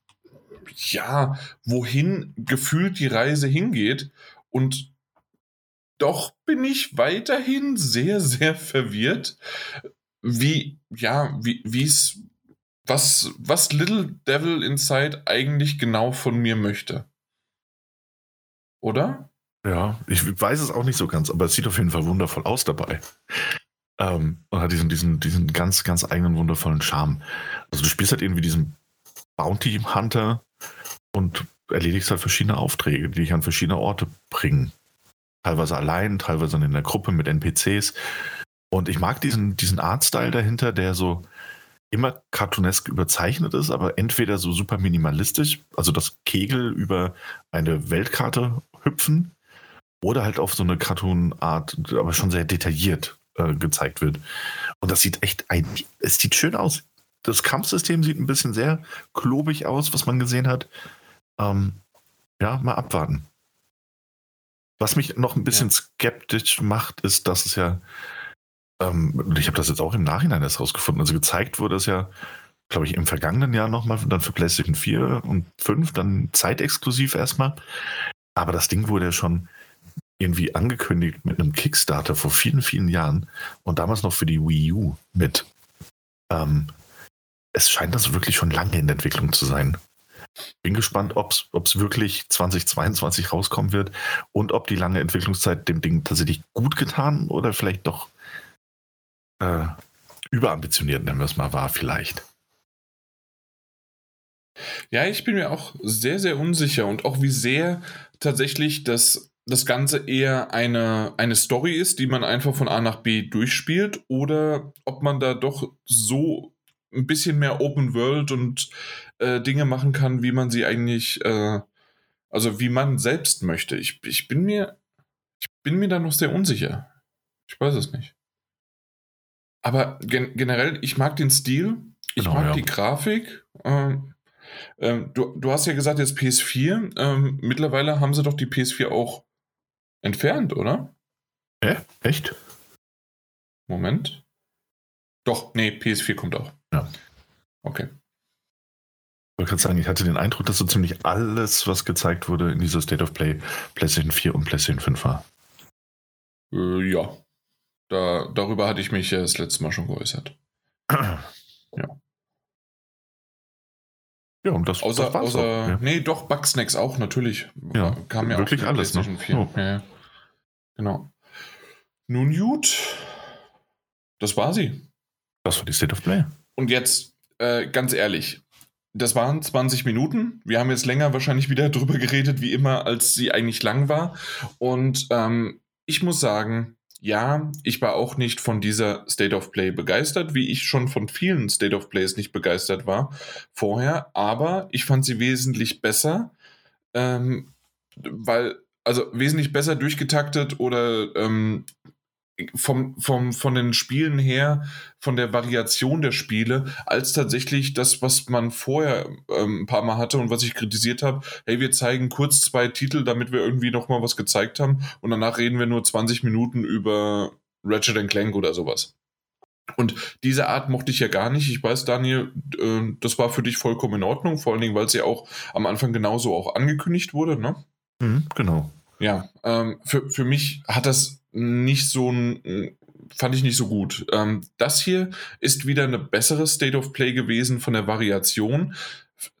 ja, wohin gefühlt die Reise hingeht. Und doch bin ich weiterhin sehr, sehr verwirrt, wie, ja, wie, es, was, was Little Devil Inside eigentlich genau von mir möchte. Oder? Ja, ich weiß es auch nicht so ganz, aber es sieht auf jeden Fall wundervoll aus dabei. Ähm, und hat diesen, diesen, diesen ganz, ganz eigenen wundervollen Charme. Also du spielst halt irgendwie diesen Bounty Hunter und erledigst halt verschiedene Aufträge, die dich an verschiedene Orte bringen. Teilweise allein, teilweise in der Gruppe mit NPCs. Und ich mag diesen, diesen Artstyle dahinter, der so immer cartoonesk überzeichnet ist, aber entweder so super minimalistisch, also das Kegel über eine Weltkarte hüpfen, oder halt auf so eine Cartoon-Art, aber schon sehr detailliert äh, gezeigt wird. Und das sieht echt ein, es sieht schön aus. Das Kampfsystem sieht ein bisschen sehr klobig aus, was man gesehen hat. Ähm, ja, mal abwarten. Was mich noch ein bisschen ja. skeptisch macht, ist, dass es ja, ähm, ich habe das jetzt auch im Nachhinein erst rausgefunden, also gezeigt wurde es ja, glaube ich, im vergangenen Jahr nochmal, dann für PlayStation 4 und 5, dann zeitexklusiv erstmal. Aber das Ding wurde ja schon irgendwie angekündigt mit einem Kickstarter vor vielen, vielen Jahren und damals noch für die Wii U mit. Ähm, es scheint das wirklich schon lange in Entwicklung zu sein. Bin gespannt, ob es wirklich 2022 rauskommen wird und ob die lange Entwicklungszeit dem Ding tatsächlich gut getan oder vielleicht doch äh, überambitioniert, nennen wir es mal, war vielleicht. Ja, ich bin mir auch sehr, sehr unsicher und auch wie sehr tatsächlich das das Ganze eher eine, eine Story ist, die man einfach von A nach B durchspielt, oder ob man da doch so ein bisschen mehr Open World und äh, Dinge machen kann, wie man sie eigentlich, äh, also wie man selbst möchte. Ich, ich bin mir, ich bin mir da noch sehr unsicher. Ich weiß es nicht. Aber gen generell, ich mag den Stil, ich genau, mag ja. die Grafik. Ähm, ähm, du, du hast ja gesagt, jetzt PS4. Ähm, mittlerweile haben sie doch die PS4 auch entfernt, oder? Hä? Echt? Moment. Doch, nee, PS4 kommt auch. Ja. Okay. Ich wollte gerade sagen, ich hatte den Eindruck, dass so ziemlich alles, was gezeigt wurde in dieser State of Play, PlayStation 4 und PlayStation 5 war. Äh, ja. Da, darüber hatte ich mich ja das letzte Mal schon geäußert. ja. Ja, und das, außer, das war's außer, auch, ja. Nee, doch, Bugsnacks auch, natürlich. Ja, kam ja wirklich alles. Ne? Oh. Ja, genau. Nun gut. Das war sie. Das war die State of Play. Und jetzt, äh, ganz ehrlich, das waren 20 Minuten. Wir haben jetzt länger wahrscheinlich wieder drüber geredet, wie immer, als sie eigentlich lang war. Und ähm, ich muss sagen, ja, ich war auch nicht von dieser State of Play begeistert, wie ich schon von vielen State of Plays nicht begeistert war vorher, aber ich fand sie wesentlich besser, ähm, weil, also wesentlich besser durchgetaktet oder ähm, vom, vom, von den Spielen her, von der Variation der Spiele, als tatsächlich das, was man vorher ähm, ein paar Mal hatte und was ich kritisiert habe. Hey, wir zeigen kurz zwei Titel, damit wir irgendwie nochmal was gezeigt haben und danach reden wir nur 20 Minuten über Ratchet Clank oder sowas. Und diese Art mochte ich ja gar nicht. Ich weiß, Daniel, äh, das war für dich vollkommen in Ordnung, vor allen Dingen, weil es ja auch am Anfang genauso auch angekündigt wurde, ne? Mhm, genau. Ja, ähm, für, für mich hat das nicht so ein, fand ich nicht so gut. Ähm, das hier ist wieder eine bessere State of Play gewesen von der Variation.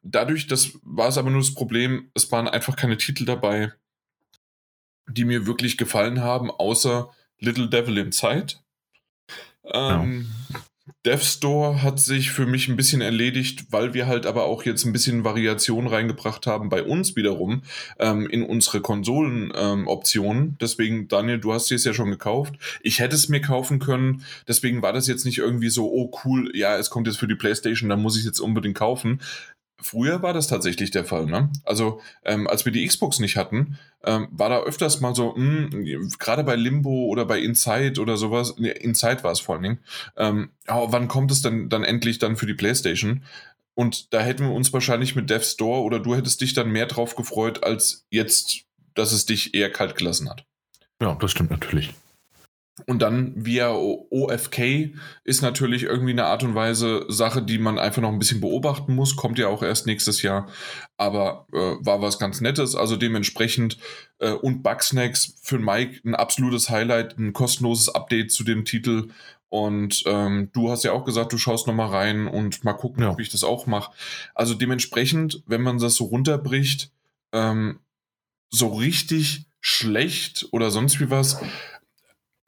Dadurch, das war es aber nur das Problem, es waren einfach keine Titel dabei, die mir wirklich gefallen haben, außer Little Devil Inside. Ähm, ja. Dev Store hat sich für mich ein bisschen erledigt, weil wir halt aber auch jetzt ein bisschen Variation reingebracht haben bei uns wiederum ähm, in unsere Konsolenoptionen. Ähm, deswegen, Daniel, du hast es ja schon gekauft. Ich hätte es mir kaufen können. Deswegen war das jetzt nicht irgendwie so, oh cool, ja, es kommt jetzt für die PlayStation, dann muss ich es jetzt unbedingt kaufen. Früher war das tatsächlich der Fall. Ne? Also ähm, als wir die Xbox nicht hatten, ähm, war da öfters mal so, hm, gerade bei Limbo oder bei Inside oder sowas, nee, Inside war es vor allen Dingen, ähm, oh, wann kommt es denn dann endlich dann für die PlayStation? Und da hätten wir uns wahrscheinlich mit Dev Store oder du hättest dich dann mehr drauf gefreut, als jetzt, dass es dich eher kalt gelassen hat. Ja, das stimmt natürlich. Und dann via OFK ist natürlich irgendwie eine Art und Weise Sache, die man einfach noch ein bisschen beobachten muss. Kommt ja auch erst nächstes Jahr. Aber äh, war was ganz Nettes. Also dementsprechend äh, und Bugsnacks für Mike ein absolutes Highlight, ein kostenloses Update zu dem Titel. Und ähm, du hast ja auch gesagt, du schaust nochmal rein und mal gucken, ja. ob ich das auch mache. Also dementsprechend, wenn man das so runterbricht, ähm, so richtig schlecht oder sonst wie was,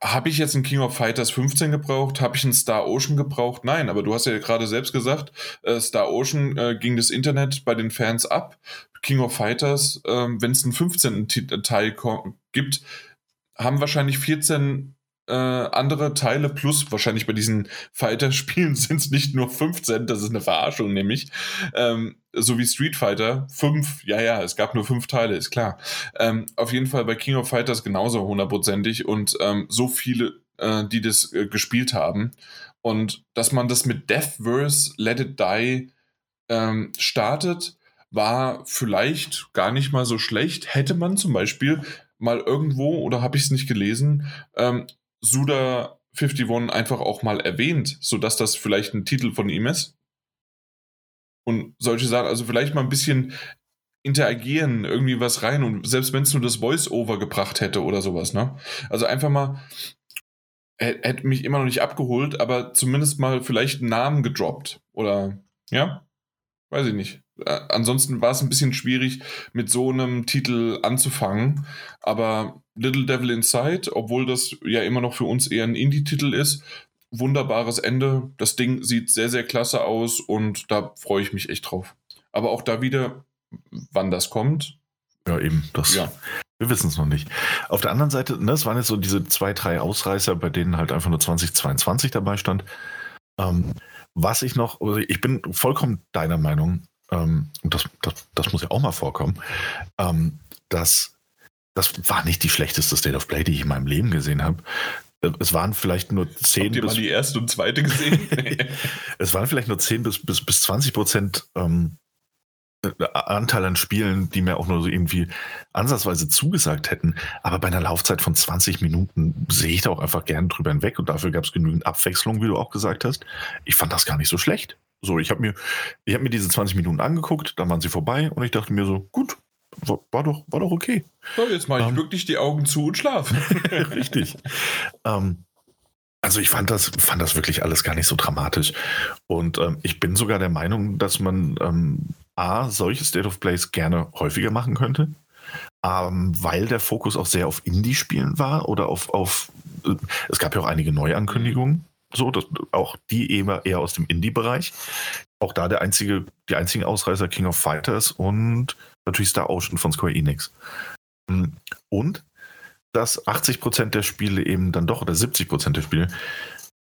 habe ich jetzt einen King of Fighters 15 gebraucht? Habe ich einen Star Ocean gebraucht? Nein, aber du hast ja gerade selbst gesagt, äh, Star Ocean äh, ging das Internet bei den Fans ab. King of Fighters, äh, wenn es einen 15. Teil gibt, haben wahrscheinlich 14 äh, andere Teile plus wahrscheinlich bei diesen Fighter-Spielen sind es nicht nur 15, das ist eine Verarschung nämlich, ähm, so wie Street Fighter, 5, ja, ja, es gab nur fünf Teile, ist klar. Ähm, auf jeden Fall bei King of Fighters genauso hundertprozentig und ähm, so viele, äh, die das äh, gespielt haben. Und dass man das mit Deathverse Let It Die ähm, startet, war vielleicht gar nicht mal so schlecht. Hätte man zum Beispiel mal irgendwo, oder habe ich es nicht gelesen, ähm, Suda 51 einfach auch mal erwähnt, sodass das vielleicht ein Titel von ihm ist. Und solche Sachen, also vielleicht mal ein bisschen interagieren, irgendwie was rein und selbst wenn es nur das Voice-Over gebracht hätte oder sowas, ne? Also einfach mal, hätte mich immer noch nicht abgeholt, aber zumindest mal vielleicht einen Namen gedroppt oder, ja? Weiß ich nicht. Äh, ansonsten war es ein bisschen schwierig, mit so einem Titel anzufangen, aber Little Devil Inside, obwohl das ja immer noch für uns eher ein Indie-Titel ist, wunderbares Ende. Das Ding sieht sehr, sehr klasse aus und da freue ich mich echt drauf. Aber auch da wieder, wann das kommt. Ja, eben. Das, ja. Wir wissen es noch nicht. Auf der anderen Seite, ne, es waren jetzt so diese zwei, drei Ausreißer, bei denen halt einfach nur 2022 dabei stand. Ähm, was ich noch, also ich bin vollkommen deiner Meinung, ähm, und das, das, das, muss ja auch mal vorkommen, ähm, dass das war nicht die schlechteste State of Play, die ich in meinem Leben gesehen habe. Es waren vielleicht nur 10 Habt ihr bis. mal die erste und zweite gesehen? es waren vielleicht nur 10 bis, bis, bis 20 Prozent ähm, Anteil an Spielen, die mir auch nur so irgendwie ansatzweise zugesagt hätten. Aber bei einer Laufzeit von 20 Minuten sehe ich da auch einfach gern drüber hinweg und dafür gab es genügend Abwechslung, wie du auch gesagt hast. Ich fand das gar nicht so schlecht. So, ich habe mir, hab mir diese 20 Minuten angeguckt, dann waren sie vorbei und ich dachte mir so, gut, war, war doch, war doch okay. So, jetzt mache ich ähm, wirklich die Augen zu und schlafe. Richtig. ähm, also ich fand das, fand das wirklich alles gar nicht so dramatisch. Und ähm, ich bin sogar der Meinung, dass man ähm, A, solche State of Plays gerne häufiger machen könnte, ähm, weil der Fokus auch sehr auf Indie-Spielen war oder auf, auf äh, es gab ja auch einige Neuankündigungen, so, das, auch die eher, eher aus dem Indie-Bereich. Auch da der einzige, die einzigen Ausreißer King of Fighters und natürlich Star Ocean von Square Enix. Hm, und dass 80% der Spiele eben dann doch, oder 70% der Spiele,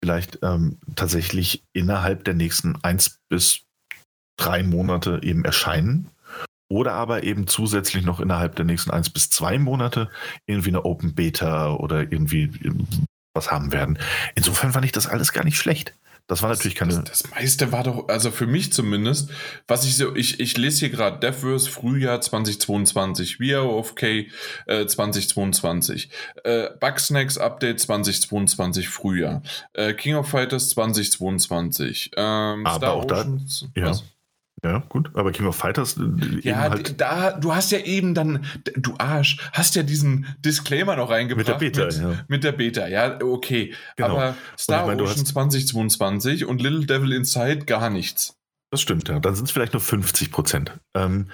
vielleicht ähm, tatsächlich innerhalb der nächsten eins bis drei Monate eben erscheinen. Oder aber eben zusätzlich noch innerhalb der nächsten eins bis zwei Monate irgendwie eine Open Beta oder irgendwie was haben werden. Insofern fand ich das alles gar nicht schlecht. Das war natürlich keine. Das, das, meiste war doch, also für mich zumindest, was ich so, ich, ich lese hier gerade Deathverse Frühjahr 2022, VOFK äh, 2022, äh, Bugsnacks Update 2022 Frühjahr, äh, King of Fighters 2022, ähm, Aber Star auch Ocean, da, ja. Ja, gut, aber King of Fighters. Äh, ja, halt da, du hast ja eben dann, du Arsch, hast ja diesen Disclaimer noch reingebracht. Mit der Beta, mit, ja. Mit der Beta, ja, okay. Genau. Aber Star meine, Ocean 2022 und Little Devil Inside gar nichts. Das stimmt, ja. Dann sind es vielleicht nur 50 Prozent. Ähm,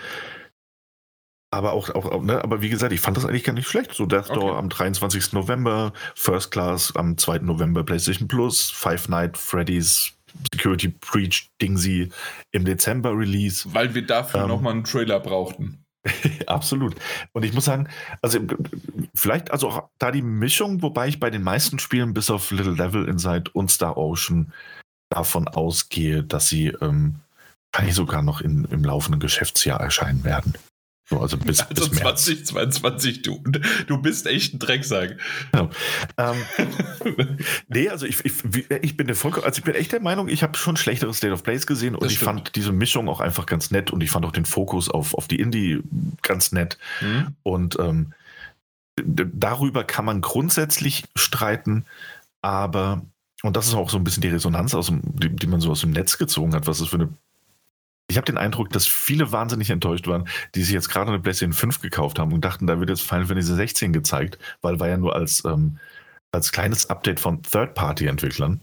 aber auch, auch ne, aber wie gesagt, ich fand das eigentlich gar nicht schlecht. So Death Door okay. am 23. November, First Class am 2. November PlayStation Plus, Five Night Freddy's Security Breach Dingsy im Dezember Release. Weil wir dafür ähm, nochmal einen Trailer brauchten. Absolut. Und ich muss sagen, also vielleicht also auch da die Mischung, wobei ich bei den meisten Spielen bis auf Little Devil Inside und Star Ocean davon ausgehe, dass sie ähm, vielleicht sogar noch in, im laufenden Geschäftsjahr erscheinen werden. So, also bis, also bis 2022, du, du bist echt ein Drecksack. Ja. Ähm, nee, also ich, ich, ich bin der Volk, also ich bin echt der Meinung, ich habe schon schlechtere State of Plays gesehen und das ich stimmt. fand diese Mischung auch einfach ganz nett und ich fand auch den Fokus auf, auf die Indie ganz nett. Mhm. Und ähm, darüber kann man grundsätzlich streiten, aber und das ist auch so ein bisschen die Resonanz, aus dem, die, die man so aus dem Netz gezogen hat, was es für eine ich habe den Eindruck, dass viele wahnsinnig enttäuscht waren, die sich jetzt gerade eine PlayStation 5 gekauft haben und dachten, da wird jetzt Final Fantasy 16 gezeigt, weil war ja nur als, ähm, als kleines Update von Third-Party-Entwicklern.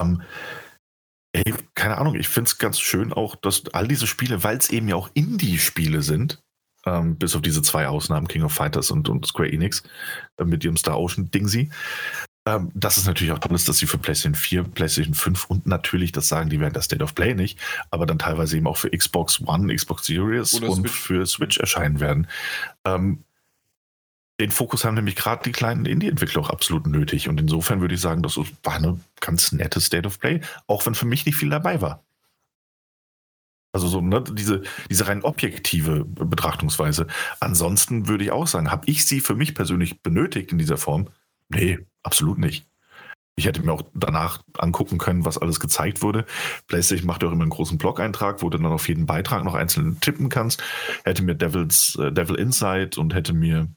Ähm, ey, keine Ahnung, ich finde es ganz schön auch, dass all diese Spiele, weil es eben ja auch Indie-Spiele sind, ähm, bis auf diese zwei Ausnahmen, King of Fighters und, und Square Enix, äh, mit ihrem Star Ocean Dingsy, ähm, das ist natürlich auch toll, dass sie für PlayStation 4, PlayStation 5 und natürlich, das sagen die während der State of Play nicht, aber dann teilweise eben auch für Xbox One, Xbox Series Oder und Switch. für Switch erscheinen werden. Ähm, den Fokus haben nämlich gerade die kleinen Indie-Entwickler auch absolut nötig. Und insofern würde ich sagen, das war eine ganz nette State of Play, auch wenn für mich nicht viel dabei war. Also so ne, diese, diese rein objektive Betrachtungsweise. Ansonsten würde ich auch sagen, habe ich sie für mich persönlich benötigt in dieser Form? Nee, absolut nicht. Ich hätte mir auch danach angucken können, was alles gezeigt wurde. PlayStation macht ja auch immer einen großen Blog-Eintrag, wo du dann auf jeden Beitrag noch einzeln tippen kannst. Hätte mir Devils, äh, Devil Insight und hätte mir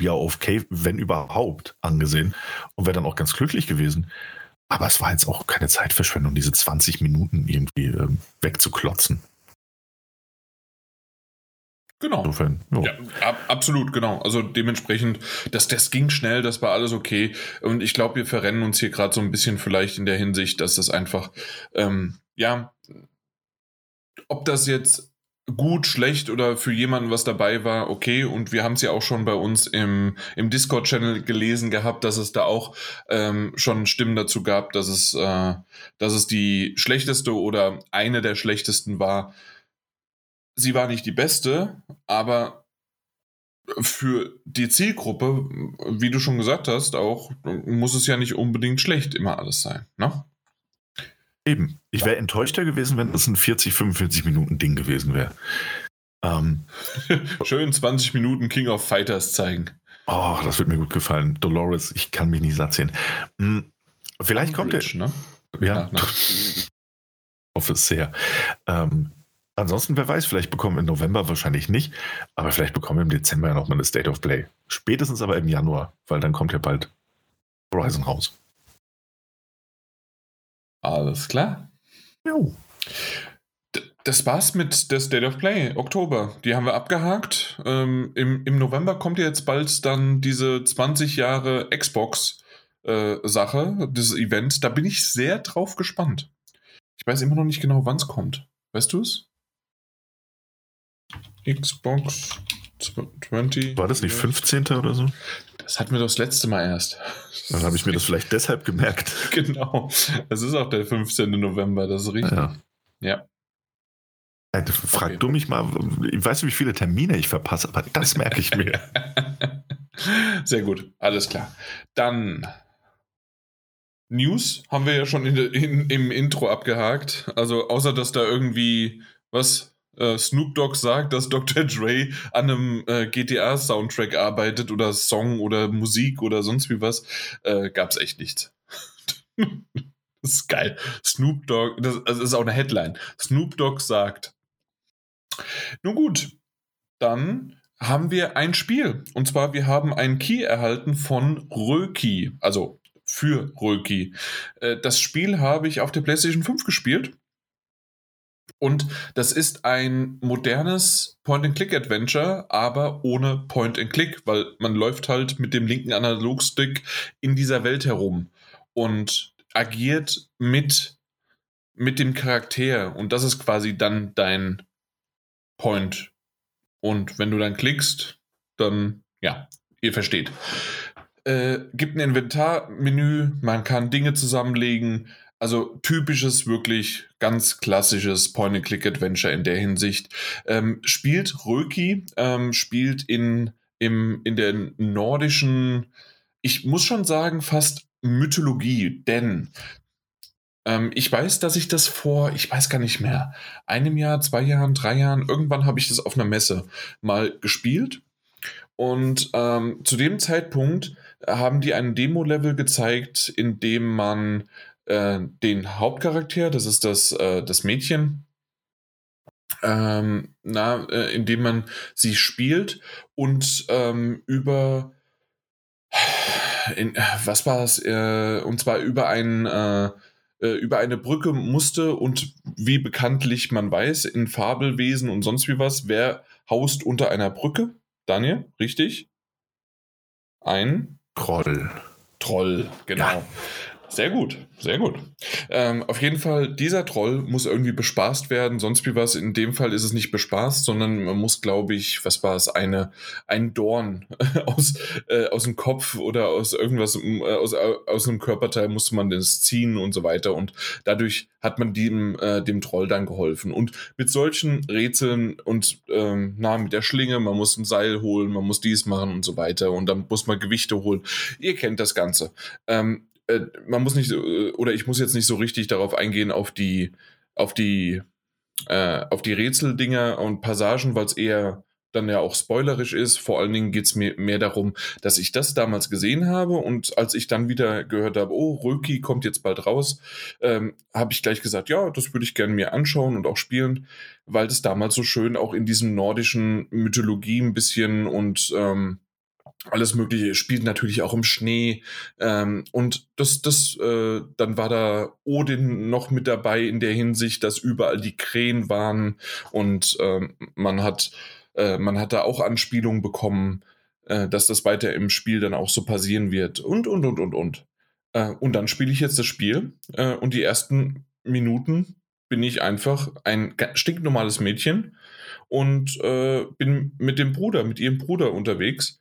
ja auf Cave, wenn überhaupt, angesehen und wäre dann auch ganz glücklich gewesen. Aber es war jetzt auch keine Zeitverschwendung, diese 20 Minuten irgendwie äh, wegzuklotzen. Genau. Insofern, ja, ab, absolut, genau. Also dementsprechend, das, das ging schnell, das war alles okay. Und ich glaube, wir verrennen uns hier gerade so ein bisschen vielleicht in der Hinsicht, dass das einfach, ähm, ja, ob das jetzt gut, schlecht oder für jemanden was dabei war, okay. Und wir haben es ja auch schon bei uns im, im Discord-Channel gelesen gehabt, dass es da auch ähm, schon Stimmen dazu gab, dass es, äh, dass es die schlechteste oder eine der schlechtesten war sie war nicht die beste, aber für die Zielgruppe, wie du schon gesagt hast, auch muss es ja nicht unbedingt schlecht immer alles sein. Ne? Eben. Ich wäre enttäuschter gewesen, wenn das ein 40, 45 Minuten Ding gewesen wäre. Ähm, Schön 20 Minuten King of Fighters zeigen. Oh, das wird mir gut gefallen. Dolores, ich kann mich nicht satt sehen. Hm, vielleicht kommt er. Ne? Ja. Ich hoffe es sehr. Ähm, Ansonsten, wer weiß, vielleicht bekommen wir im November wahrscheinlich nicht, aber vielleicht bekommen wir im Dezember ja nochmal eine State of Play. Spätestens aber im Januar, weil dann kommt ja bald Horizon raus. Alles klar. Jo. Das war's mit der State of Play, Oktober. Die haben wir abgehakt. Ähm, im, Im November kommt jetzt bald dann diese 20 Jahre Xbox-Sache, äh, dieses Event. Da bin ich sehr drauf gespannt. Ich weiß immer noch nicht genau, wann es kommt. Weißt du es? Xbox 20. War das nicht 15. oder so? Das hatten wir doch das letzte Mal erst. Dann habe ich mir das vielleicht deshalb gemerkt. Genau. Es ist auch der 15. November, das ist richtig. Ja. ja. Frag okay. du mich mal, ich weiß nicht, wie viele Termine ich verpasse, aber das merke ich mir. Sehr gut, alles klar. Dann News haben wir ja schon in, in, im Intro abgehakt. Also außer dass da irgendwie was äh, Snoop Dogg sagt, dass Dr. Dre an einem äh, GTA-Soundtrack arbeitet oder Song oder Musik oder sonst wie was, äh, es echt nichts. das ist geil. Snoop Dogg, das, das ist auch eine Headline. Snoop Dogg sagt. Nun gut, dann haben wir ein Spiel. Und zwar, wir haben einen Key erhalten von Röki, also für Röki. Äh, das Spiel habe ich auf der PlayStation 5 gespielt Und das ist ein modernes Point-and-Click-Adventure, aber ohne Point-and-Click, weil man läuft halt mit dem linken Analogstick in dieser Welt herum und agiert mit, mit dem Charakter. Und das ist quasi dann dein Point. Und wenn du dann klickst, dann, ja, ihr versteht. Äh, gibt ein Inventarmenü, man kann Dinge zusammenlegen, also typisches, wirklich ganz klassisches Point-and-Click-Adventure in der Hinsicht. Ähm, spielt Röki, ähm, spielt in, im, in der nordischen, ich muss schon sagen, fast Mythologie, denn ähm, ich weiß, dass ich das vor, ich weiß gar nicht mehr, einem Jahr, zwei Jahren, drei Jahren, irgendwann habe ich das auf einer Messe mal gespielt. Und ähm, zu dem Zeitpunkt haben die ein Demo-Level gezeigt, in dem man äh, den Hauptcharakter, das ist das, äh, das Mädchen, ähm, na, äh, indem man sie spielt und ähm, über in, was war es? Äh, und zwar über ein äh, über eine Brücke musste und wie bekanntlich man weiß, in Fabelwesen und sonst wie was, wer haust unter einer Brücke? Daniel, richtig? Ein Troll. Troll, genau. Ja. Sehr gut, sehr gut. Ähm, auf jeden Fall, dieser Troll muss irgendwie bespaßt werden, sonst wie was. In dem Fall ist es nicht bespaßt, sondern man muss, glaube ich, was war es, eine, ein Dorn aus, äh, aus dem Kopf oder aus irgendwas, äh, aus, aus einem Körperteil musste man das ziehen und so weiter. Und dadurch hat man dem, äh, dem Troll dann geholfen. Und mit solchen Rätseln und ähm, na, mit der Schlinge, man muss ein Seil holen, man muss dies machen und so weiter. Und dann muss man Gewichte holen. Ihr kennt das Ganze. Ähm, äh, man muss nicht, äh, oder ich muss jetzt nicht so richtig darauf eingehen, auf die, auf die, äh, auf die Rätseldinger und Passagen, weil es eher dann ja auch spoilerisch ist. Vor allen Dingen geht es mir mehr darum, dass ich das damals gesehen habe und als ich dann wieder gehört habe, oh, Röki kommt jetzt bald raus, ähm, habe ich gleich gesagt, ja, das würde ich gerne mir anschauen und auch spielen, weil das damals so schön auch in diesem nordischen Mythologie ein bisschen und ähm, alles Mögliche, spielt natürlich auch im Schnee. Ähm, und das, das, äh, dann war da Odin noch mit dabei in der Hinsicht, dass überall die Krähen waren und ähm, man hat, äh, man hat da auch Anspielungen bekommen, äh, dass das weiter im Spiel dann auch so passieren wird und, und, und, und, und. Äh, und dann spiele ich jetzt das Spiel äh, und die ersten Minuten bin ich einfach ein stinknormales Mädchen und äh, bin mit dem Bruder, mit ihrem Bruder unterwegs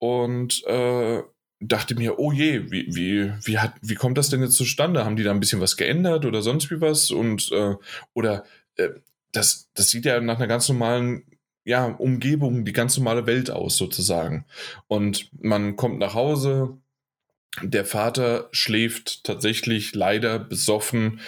und äh, dachte mir, oh je, wie, wie, wie, hat, wie kommt das denn jetzt zustande? Haben die da ein bisschen was geändert oder sonst wie was? Und äh, oder äh, das, das sieht ja nach einer ganz normalen ja, Umgebung, die ganz normale Welt aus, sozusagen. Und man kommt nach Hause, der Vater schläft tatsächlich leider besoffen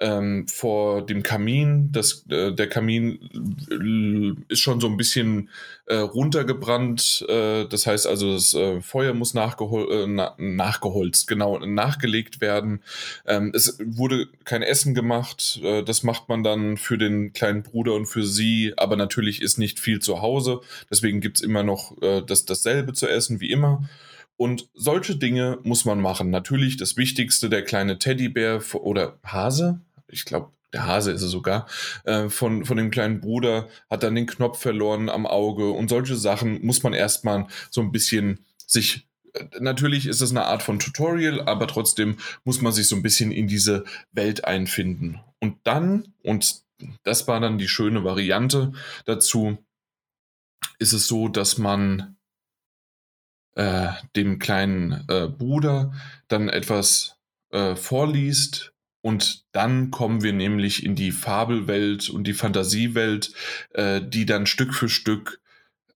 ähm, vor dem Kamin. Das, äh, der Kamin ist schon so ein bisschen äh, runtergebrannt. Äh, das heißt also, das äh, Feuer muss nachgehol äh, na nachgeholzt, genau, nachgelegt werden. Ähm, es wurde kein Essen gemacht. Äh, das macht man dann für den kleinen Bruder und für sie. Aber natürlich ist nicht viel zu Hause. Deswegen gibt es immer noch das, dasselbe zu essen wie immer. Und solche Dinge muss man machen. Natürlich das Wichtigste, der kleine Teddybär oder Hase, ich glaube, der Hase ist es sogar, äh, von, von dem kleinen Bruder, hat dann den Knopf verloren am Auge und solche Sachen muss man erstmal so ein bisschen sich äh, Natürlich ist es eine Art von Tutorial, aber trotzdem muss man sich so ein bisschen in diese Welt einfinden. Und dann, und das war dann die schöne Variante dazu, ist es so, dass man äh, dem kleinen äh, Bruder dann etwas äh, vorliest, und dann kommen wir nämlich in die Fabelwelt und die Fantasiewelt, äh, die dann Stück für Stück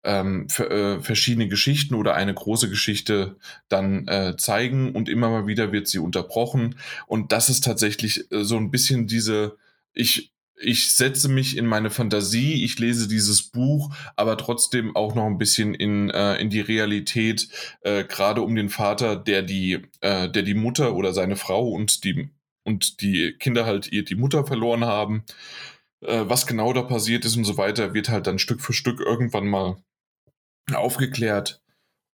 ähm, äh, verschiedene Geschichten oder eine große Geschichte dann äh, zeigen und immer mal wieder wird sie unterbrochen. Und das ist tatsächlich äh, so ein bisschen diese, ich, ich setze mich in meine Fantasie, ich lese dieses Buch, aber trotzdem auch noch ein bisschen in, äh, in die Realität, äh, gerade um den Vater, der die, äh, der die Mutter oder seine Frau und die und die Kinder halt ihr die Mutter verloren haben. Äh, was genau da passiert ist und so weiter, wird halt dann Stück für Stück irgendwann mal aufgeklärt.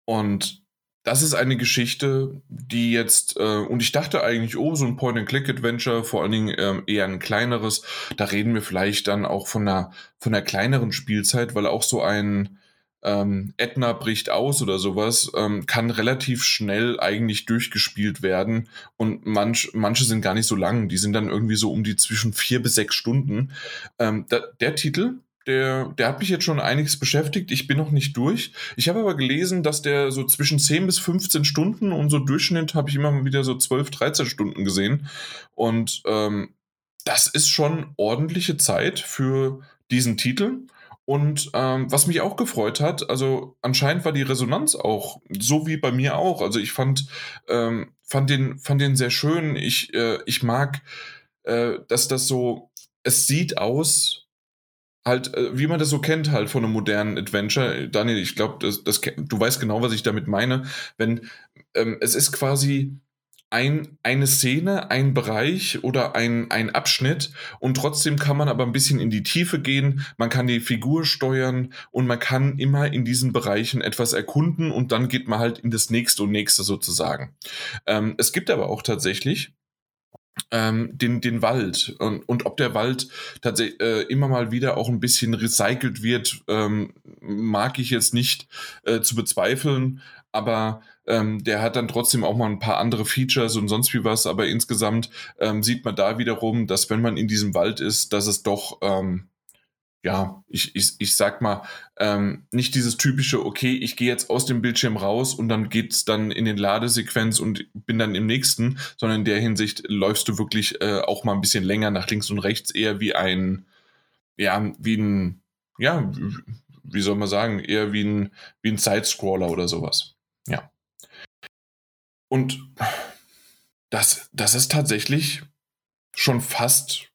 Und das ist eine Geschichte, die jetzt, äh, und ich dachte eigentlich, oh, so ein Point-and-Click-Adventure, vor allen Dingen ähm, eher ein kleineres, da reden wir vielleicht dann auch von einer, von einer kleineren Spielzeit, weil auch so ein ähm, Edna bricht aus oder sowas, ähm, kann relativ schnell eigentlich durchgespielt werden und manch, manche sind gar nicht so lang, die sind dann irgendwie so um die zwischen vier bis sechs Stunden. Ähm, da, der Titel, der, der hat mich jetzt schon einiges beschäftigt. Ich bin noch nicht durch. Ich habe aber gelesen, dass der so zwischen 10 bis 15 Stunden und so Durchschnitt habe ich immer wieder so 12, 13 Stunden gesehen. Und ähm, das ist schon ordentliche Zeit für diesen Titel. Und ähm, was mich auch gefreut hat, also anscheinend war die Resonanz auch so wie bei mir auch. Also ich fand, ähm, fand, den, fand den sehr schön. Ich, äh, ich mag, äh, dass das so, es sieht aus halt, äh, wie man das so kennt, halt von einem modernen Adventure. Daniel, ich glaube, das, das, du weißt genau, was ich damit meine. Wenn ähm, es ist quasi ein, eine Szene, ein Bereich oder ein, ein Abschnitt und trotzdem kann man aber ein bisschen in die Tiefe gehen, man kann die Figur steuern und man kann immer in diesen Bereichen etwas erkunden und dann geht man halt in das nächste und nächste sozusagen. Ähm, es gibt aber auch tatsächlich ähm, den, den Wald und, und ob der Wald tatsächlich äh, immer mal wieder auch ein bisschen recycelt wird, ähm, mag ich jetzt nicht äh, zu bezweifeln, aber ähm, der hat dann trotzdem auch mal ein paar andere Features und sonst wie was, aber insgesamt ähm, sieht man da wiederum, dass wenn man in diesem Wald ist, dass es doch ähm, ja, ich, ich, ich sag mal, ähm, nicht dieses typische, okay, ich gehe jetzt aus dem Bildschirm raus und dann geht's dann in den Ladesequenz und bin dann im nächsten, sondern in der Hinsicht läufst du wirklich äh, auch mal ein bisschen länger nach links und rechts, eher wie ein, ja, wie ein, ja, wie soll man sagen, eher wie ein, wie ein Sidescroller oder sowas. Ja. Und das, das ist tatsächlich schon fast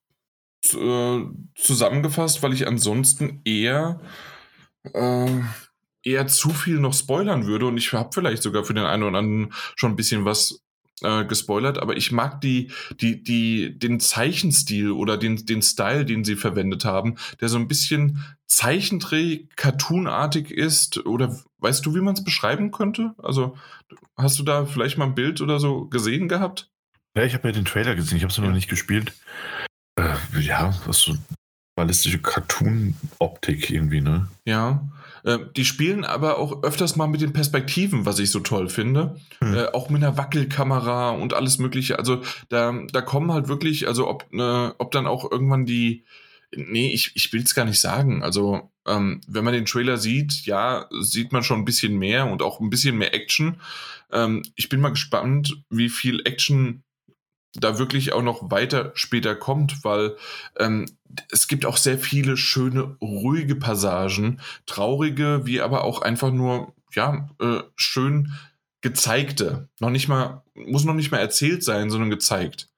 äh, zusammengefasst, weil ich ansonsten eher, äh, eher zu viel noch spoilern würde und ich habe vielleicht sogar für den einen oder anderen schon ein bisschen was äh, gespoilert, aber ich mag die, die, die, den Zeichenstil oder den, den Style, den sie verwendet haben, der so ein bisschen Zeichentrick, cartoonartig ist oder weißt du, wie man es beschreiben könnte? Also hast du da vielleicht mal ein Bild oder so gesehen gehabt? Ja, ich habe ja den Trailer gesehen, ich habe es ja. noch nicht gespielt. Äh, ja, ist so ballistische Cartoon-Optik irgendwie, ne? Ja. Äh, die spielen aber auch öfters mal mit den Perspektiven, was ich so toll finde. Hm. Äh, auch mit einer Wackelkamera und alles Mögliche. Also da, da kommen halt wirklich, also ob, äh, ob dann auch irgendwann die. Nee, ich, ich will es gar nicht sagen. Also, ähm, wenn man den Trailer sieht, ja, sieht man schon ein bisschen mehr und auch ein bisschen mehr Action. Ähm, ich bin mal gespannt, wie viel Action da wirklich auch noch weiter später kommt, weil ähm, es gibt auch sehr viele schöne, ruhige Passagen, traurige, wie aber auch einfach nur, ja, äh, schön gezeigte. Noch nicht mal, muss noch nicht mal erzählt sein, sondern gezeigt.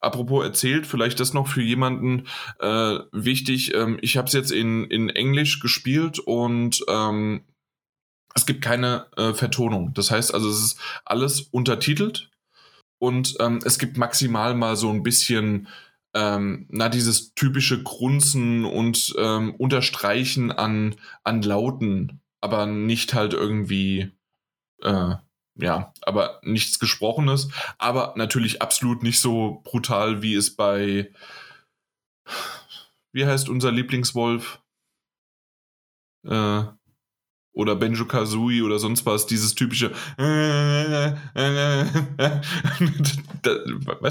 Apropos erzählt, vielleicht das noch für jemanden äh, wichtig. Ähm, ich habe es jetzt in, in Englisch gespielt und ähm, es gibt keine äh, Vertonung. Das heißt also, es ist alles untertitelt und ähm, es gibt maximal mal so ein bisschen, ähm, na, dieses typische Grunzen und ähm, Unterstreichen an, an Lauten, aber nicht halt irgendwie, äh, ja, aber nichts Gesprochenes, aber natürlich absolut nicht so brutal, wie es bei, wie heißt unser Lieblingswolf? Äh, oder Benjo Kazooie oder sonst was, dieses typische. weißt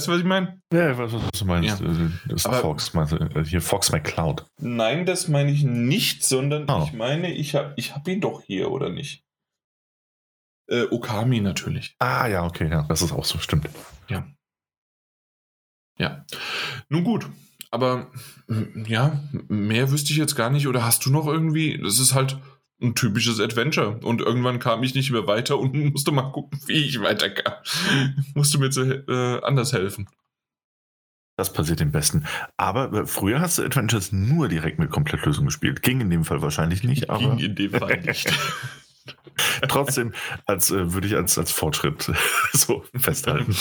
du, was ich meine? Ja, was, was du meinst. Ja. Äh, das ist Fox, äh, hier Fox McCloud. Nein, das meine ich nicht, sondern oh. ich meine, ich habe ich hab ihn doch hier, oder nicht? Äh, Okami natürlich. Ah, ja, okay, ja, das ist auch so, stimmt. Ja. Ja. Nun gut, aber ja, mehr wüsste ich jetzt gar nicht. Oder hast du noch irgendwie, das ist halt ein typisches Adventure. Und irgendwann kam ich nicht mehr weiter und musste mal gucken, wie ich weiterkam. musste mir zu, äh, anders helfen. Das passiert im Besten. Aber äh, früher hast du Adventures nur direkt mit Komplettlösung gespielt. Ging in dem Fall wahrscheinlich nicht, aber. Ging in dem Fall nicht. Trotzdem als, äh, würde ich als, als Fortschritt so festhalten.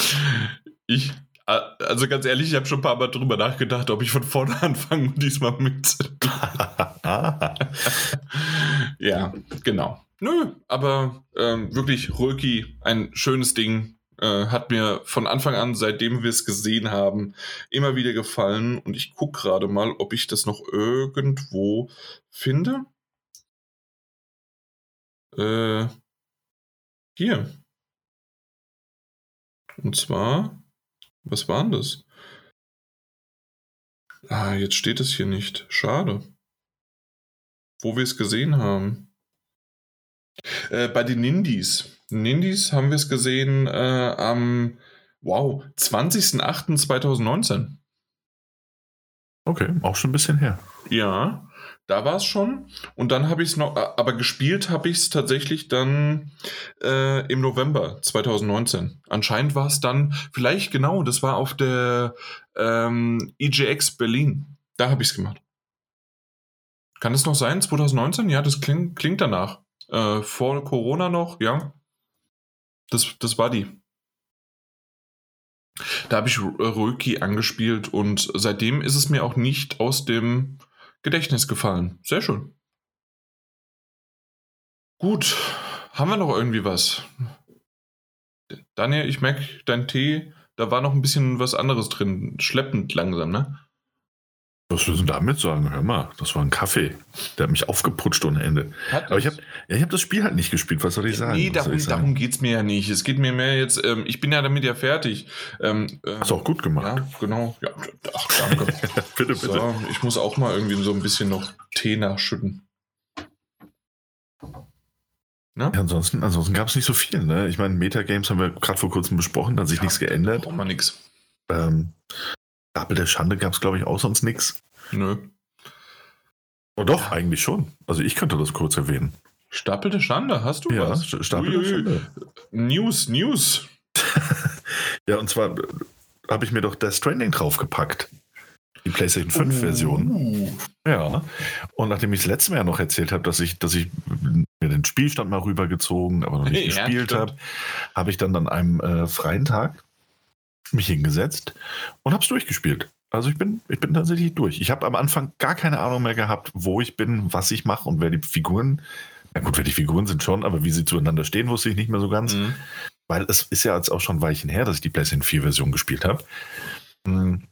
Ich also ganz ehrlich, ich habe schon ein paar Mal drüber nachgedacht, ob ich von vorne anfange und diesmal mit. ja, genau. Nö, aber ähm, wirklich Röki, ein schönes Ding. Äh, hat mir von Anfang an, seitdem wir es gesehen haben, immer wieder gefallen. Und ich gucke gerade mal, ob ich das noch irgendwo finde. Äh, hier. Und zwar, was war denn das? Ah, jetzt steht es hier nicht. Schade. Wo wir es gesehen haben. Äh, bei den Nindies. Nindies haben wir es gesehen äh, am, wow, 20.08.2019. Okay, auch schon ein bisschen her. Ja, da war es schon. Und dann habe ich es noch, äh, aber gespielt habe ich es tatsächlich dann äh, im November 2019. Anscheinend war es dann, vielleicht genau, das war auf der ähm, EGX Berlin. Da habe ich es gemacht. Kann es noch sein, 2019? Ja, das klingt, klingt danach. Äh, vor Corona noch, ja. Das, das war die. Da habe ich Röki angespielt und seitdem ist es mir auch nicht aus dem Gedächtnis gefallen. Sehr schön. Gut, haben wir noch irgendwie was? Daniel, ich merke, dein Tee, da war noch ein bisschen was anderes drin. Schleppend langsam, ne? Was willst du damit sagen? Hör mal, das war ein Kaffee. Der hat mich aufgeputscht ohne Ende. Hat Aber ich habe ja, hab das Spiel halt nicht gespielt. Was soll ich sagen? Nee, darum, darum geht es mir ja nicht. Es geht mir mehr jetzt, ähm, ich bin ja damit ja fertig. Ähm, äh, Hast du auch gut gemacht. Ja, genau. Ja, ach, danke. bitte, bitte. So, ich muss auch mal irgendwie so ein bisschen noch Tee nachschütten. Ja, ansonsten ansonsten gab es nicht so viel. Ne? Ich meine, Metagames haben wir gerade vor kurzem besprochen, da hat sich ja, nichts geändert. Braucht man nichts. Ähm, Stapel der Schande gab es, glaube ich, auch sonst nichts. Nö. Oh, doch, eigentlich schon. Also ich könnte das kurz erwähnen. Stapel der Schande, hast du ja, was? Stapel der Schande. News, News. ja, und zwar äh, habe ich mir doch Death Stranding draufgepackt. Die PlayStation 5 uh. Version. Ja. Und nachdem ich das letzte Mal noch erzählt habe, dass ich, dass ich mir den Spielstand mal rübergezogen, aber noch nicht ja, gespielt habe, habe ich dann an einem äh, freien Tag mich hingesetzt und habe es durchgespielt. Also ich bin, ich bin tatsächlich durch. Ich habe am Anfang gar keine Ahnung mehr gehabt, wo ich bin, was ich mache und wer die Figuren, na gut, wer die Figuren sind schon, aber wie sie zueinander stehen, wusste ich nicht mehr so ganz. Mhm. Weil es ist ja jetzt auch schon Weichen her, dass ich die PlayStation 4 Version gespielt habe. Mhm.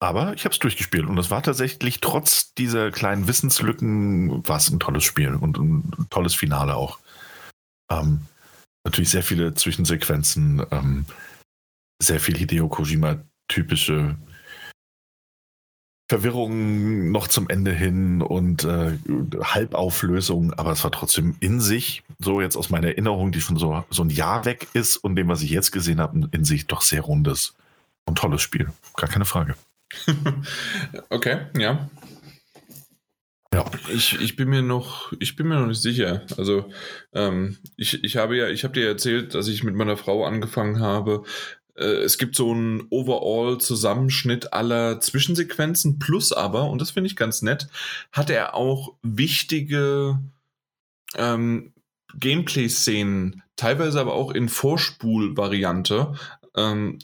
Aber ich habe es durchgespielt und es war tatsächlich trotz dieser kleinen Wissenslücken war es ein tolles Spiel und ein tolles Finale auch. Ähm, natürlich sehr viele Zwischensequenzen, ähm, sehr viel Hideo Kojima typische Verwirrung noch zum Ende hin und äh, Halbauflösung, aber es war trotzdem in sich, so jetzt aus meiner Erinnerung, die schon so, so ein Jahr weg ist und dem, was ich jetzt gesehen habe, in sich doch sehr rundes und tolles Spiel. Gar keine Frage. okay, ja. Ja. Ich, ich bin mir noch, ich bin mir noch nicht sicher. Also ähm, ich, ich habe ja, ich habe dir erzählt, dass ich mit meiner Frau angefangen habe, es gibt so einen Overall-Zusammenschnitt aller Zwischensequenzen, plus aber, und das finde ich ganz nett, hat er auch wichtige ähm, Gameplay-Szenen, teilweise aber auch in Vorspul-Variante, ähm,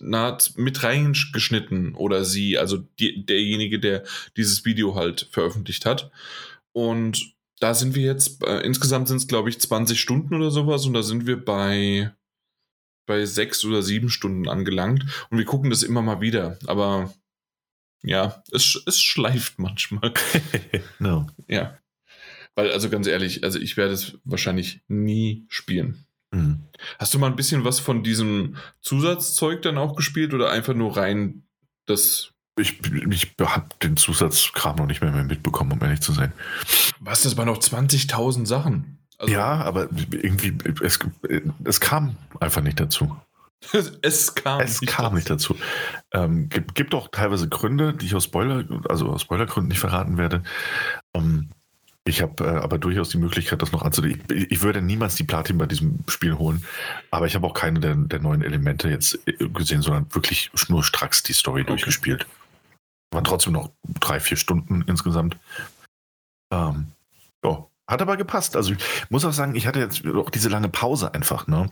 mit reingeschnitten oder sie, also die, derjenige, der dieses Video halt veröffentlicht hat. Und da sind wir jetzt, äh, insgesamt sind es glaube ich 20 Stunden oder sowas und da sind wir bei bei sechs oder sieben Stunden angelangt und wir gucken das immer mal wieder. Aber ja, es, es schleift manchmal. no. Ja. Weil, also ganz ehrlich, also ich werde es wahrscheinlich nie spielen. Mhm. Hast du mal ein bisschen was von diesem Zusatzzeug dann auch gespielt oder einfach nur rein das. Ich, ich habe den Zusatzkram noch nicht mehr, mehr mitbekommen, um ehrlich zu sein. Was, das waren noch 20.000 Sachen? Also, ja, aber irgendwie, es, es kam einfach nicht dazu. es kam, es nicht, kam dazu. nicht dazu. Ähm, gibt, gibt auch teilweise Gründe, die ich aus Spoiler, also aus Spoilergründen nicht verraten werde. Ähm, ich habe äh, aber durchaus die Möglichkeit, das noch anzusehen. Ich, ich, würde niemals die Platin bei diesem Spiel holen, aber ich habe auch keine der, der, neuen Elemente jetzt äh, gesehen, sondern wirklich schnurstracks die Story okay. durchgespielt. Waren trotzdem noch drei, vier Stunden insgesamt. Ähm, ja, hat aber gepasst. Also ich muss auch sagen, ich hatte jetzt auch diese lange Pause einfach, ne?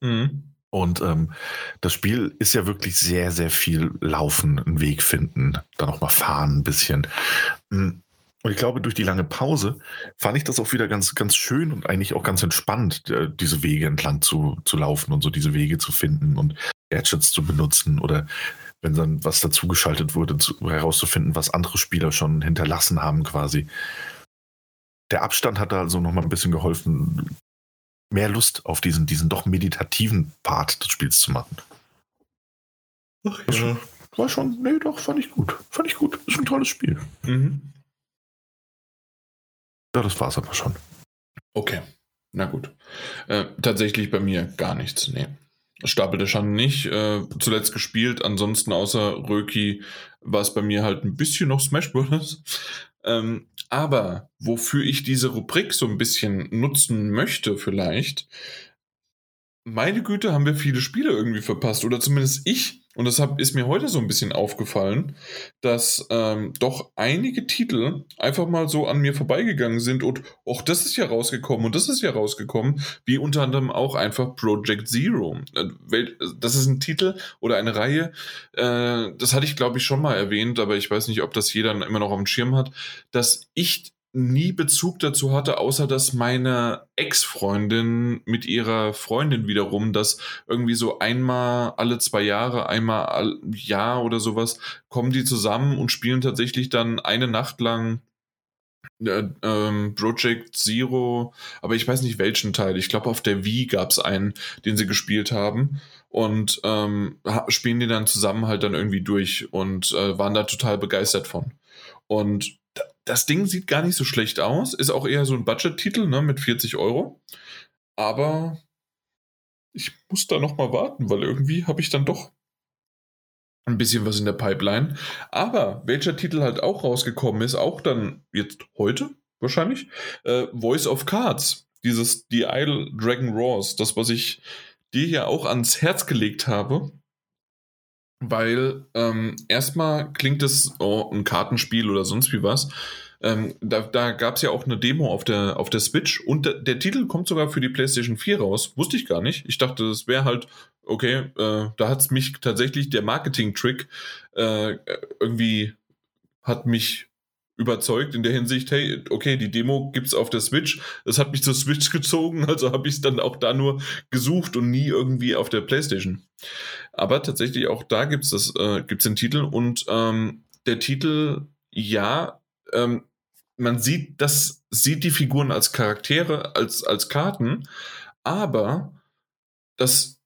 Mhm. Und ähm, das Spiel ist ja wirklich sehr, sehr viel Laufen, einen Weg finden, dann auch mal fahren ein bisschen. Hm, Und ich glaube, durch die lange Pause fand ich das auch wieder ganz, ganz schön und eigentlich auch ganz entspannt, äh, diese Wege entlang zu, zu laufen und so diese Wege zu finden und Gadgets zu benutzen oder wenn dann was dazugeschaltet wurde, zu, herauszufinden, was andere Spieler schon hinterlassen haben quasi. Der Abstand hat da also nochmal ein bisschen geholfen, mehr Lust auf diesen, diesen doch meditativen Part des Spiels zu machen. Ach ja. War schon, nee, doch, fand ich gut. Fand ich gut. Ist ein tolles Spiel. Mhm. Ja, das war's aber schon. Okay, na gut. Äh, tatsächlich bei mir gar nichts, nee. Stapel der Schande nicht. Äh, zuletzt gespielt, ansonsten außer Röki war es bei mir halt ein bisschen noch Smash Bros. Ähm, aber wofür ich diese Rubrik so ein bisschen nutzen möchte, vielleicht, meine Güte, haben wir viele Spiele irgendwie verpasst. Oder zumindest ich. Und deshalb ist mir heute so ein bisschen aufgefallen, dass ähm, doch einige Titel einfach mal so an mir vorbeigegangen sind und auch das ist ja rausgekommen und das ist ja rausgekommen, wie unter anderem auch einfach Project Zero. Äh, das ist ein Titel oder eine Reihe, äh, das hatte ich glaube ich schon mal erwähnt, aber ich weiß nicht, ob das jeder immer noch auf dem Schirm hat, dass ich nie Bezug dazu hatte, außer dass meine Ex-Freundin mit ihrer Freundin wiederum das irgendwie so einmal alle zwei Jahre, einmal all Jahr oder sowas, kommen die zusammen und spielen tatsächlich dann eine Nacht lang äh, ähm, Project Zero, aber ich weiß nicht welchen Teil. Ich glaube, auf der Wii gab es einen, den sie gespielt haben und ähm, spielen die dann zusammen halt dann irgendwie durch und äh, waren da total begeistert von. Und das Ding sieht gar nicht so schlecht aus. Ist auch eher so ein Budget-Titel ne, mit 40 Euro. Aber ich muss da noch mal warten, weil irgendwie habe ich dann doch ein bisschen was in der Pipeline. Aber welcher Titel halt auch rausgekommen ist, auch dann jetzt heute wahrscheinlich, äh, Voice of Cards. Dieses The Idle Dragon Roars, das, was ich dir ja auch ans Herz gelegt habe weil ähm, erstmal klingt es oh, ein Kartenspiel oder sonst wie was. Ähm, da da gab es ja auch eine Demo auf der, auf der Switch und der, der, Titel kommt sogar für die PlayStation 4 raus. Wusste ich gar nicht. Ich dachte, das wäre halt, okay, äh, da hat es mich tatsächlich der Marketing-Trick äh, irgendwie hat mich überzeugt in der Hinsicht, hey, okay, die Demo gibt's auf der Switch. Das hat mich zur Switch gezogen, also habe ich es dann auch da nur gesucht und nie irgendwie auf der PlayStation. Aber tatsächlich auch da gibt's das, äh, den Titel und ähm, der Titel, ja, ähm, man sieht, das sieht die Figuren als Charaktere, als, als Karten, aber das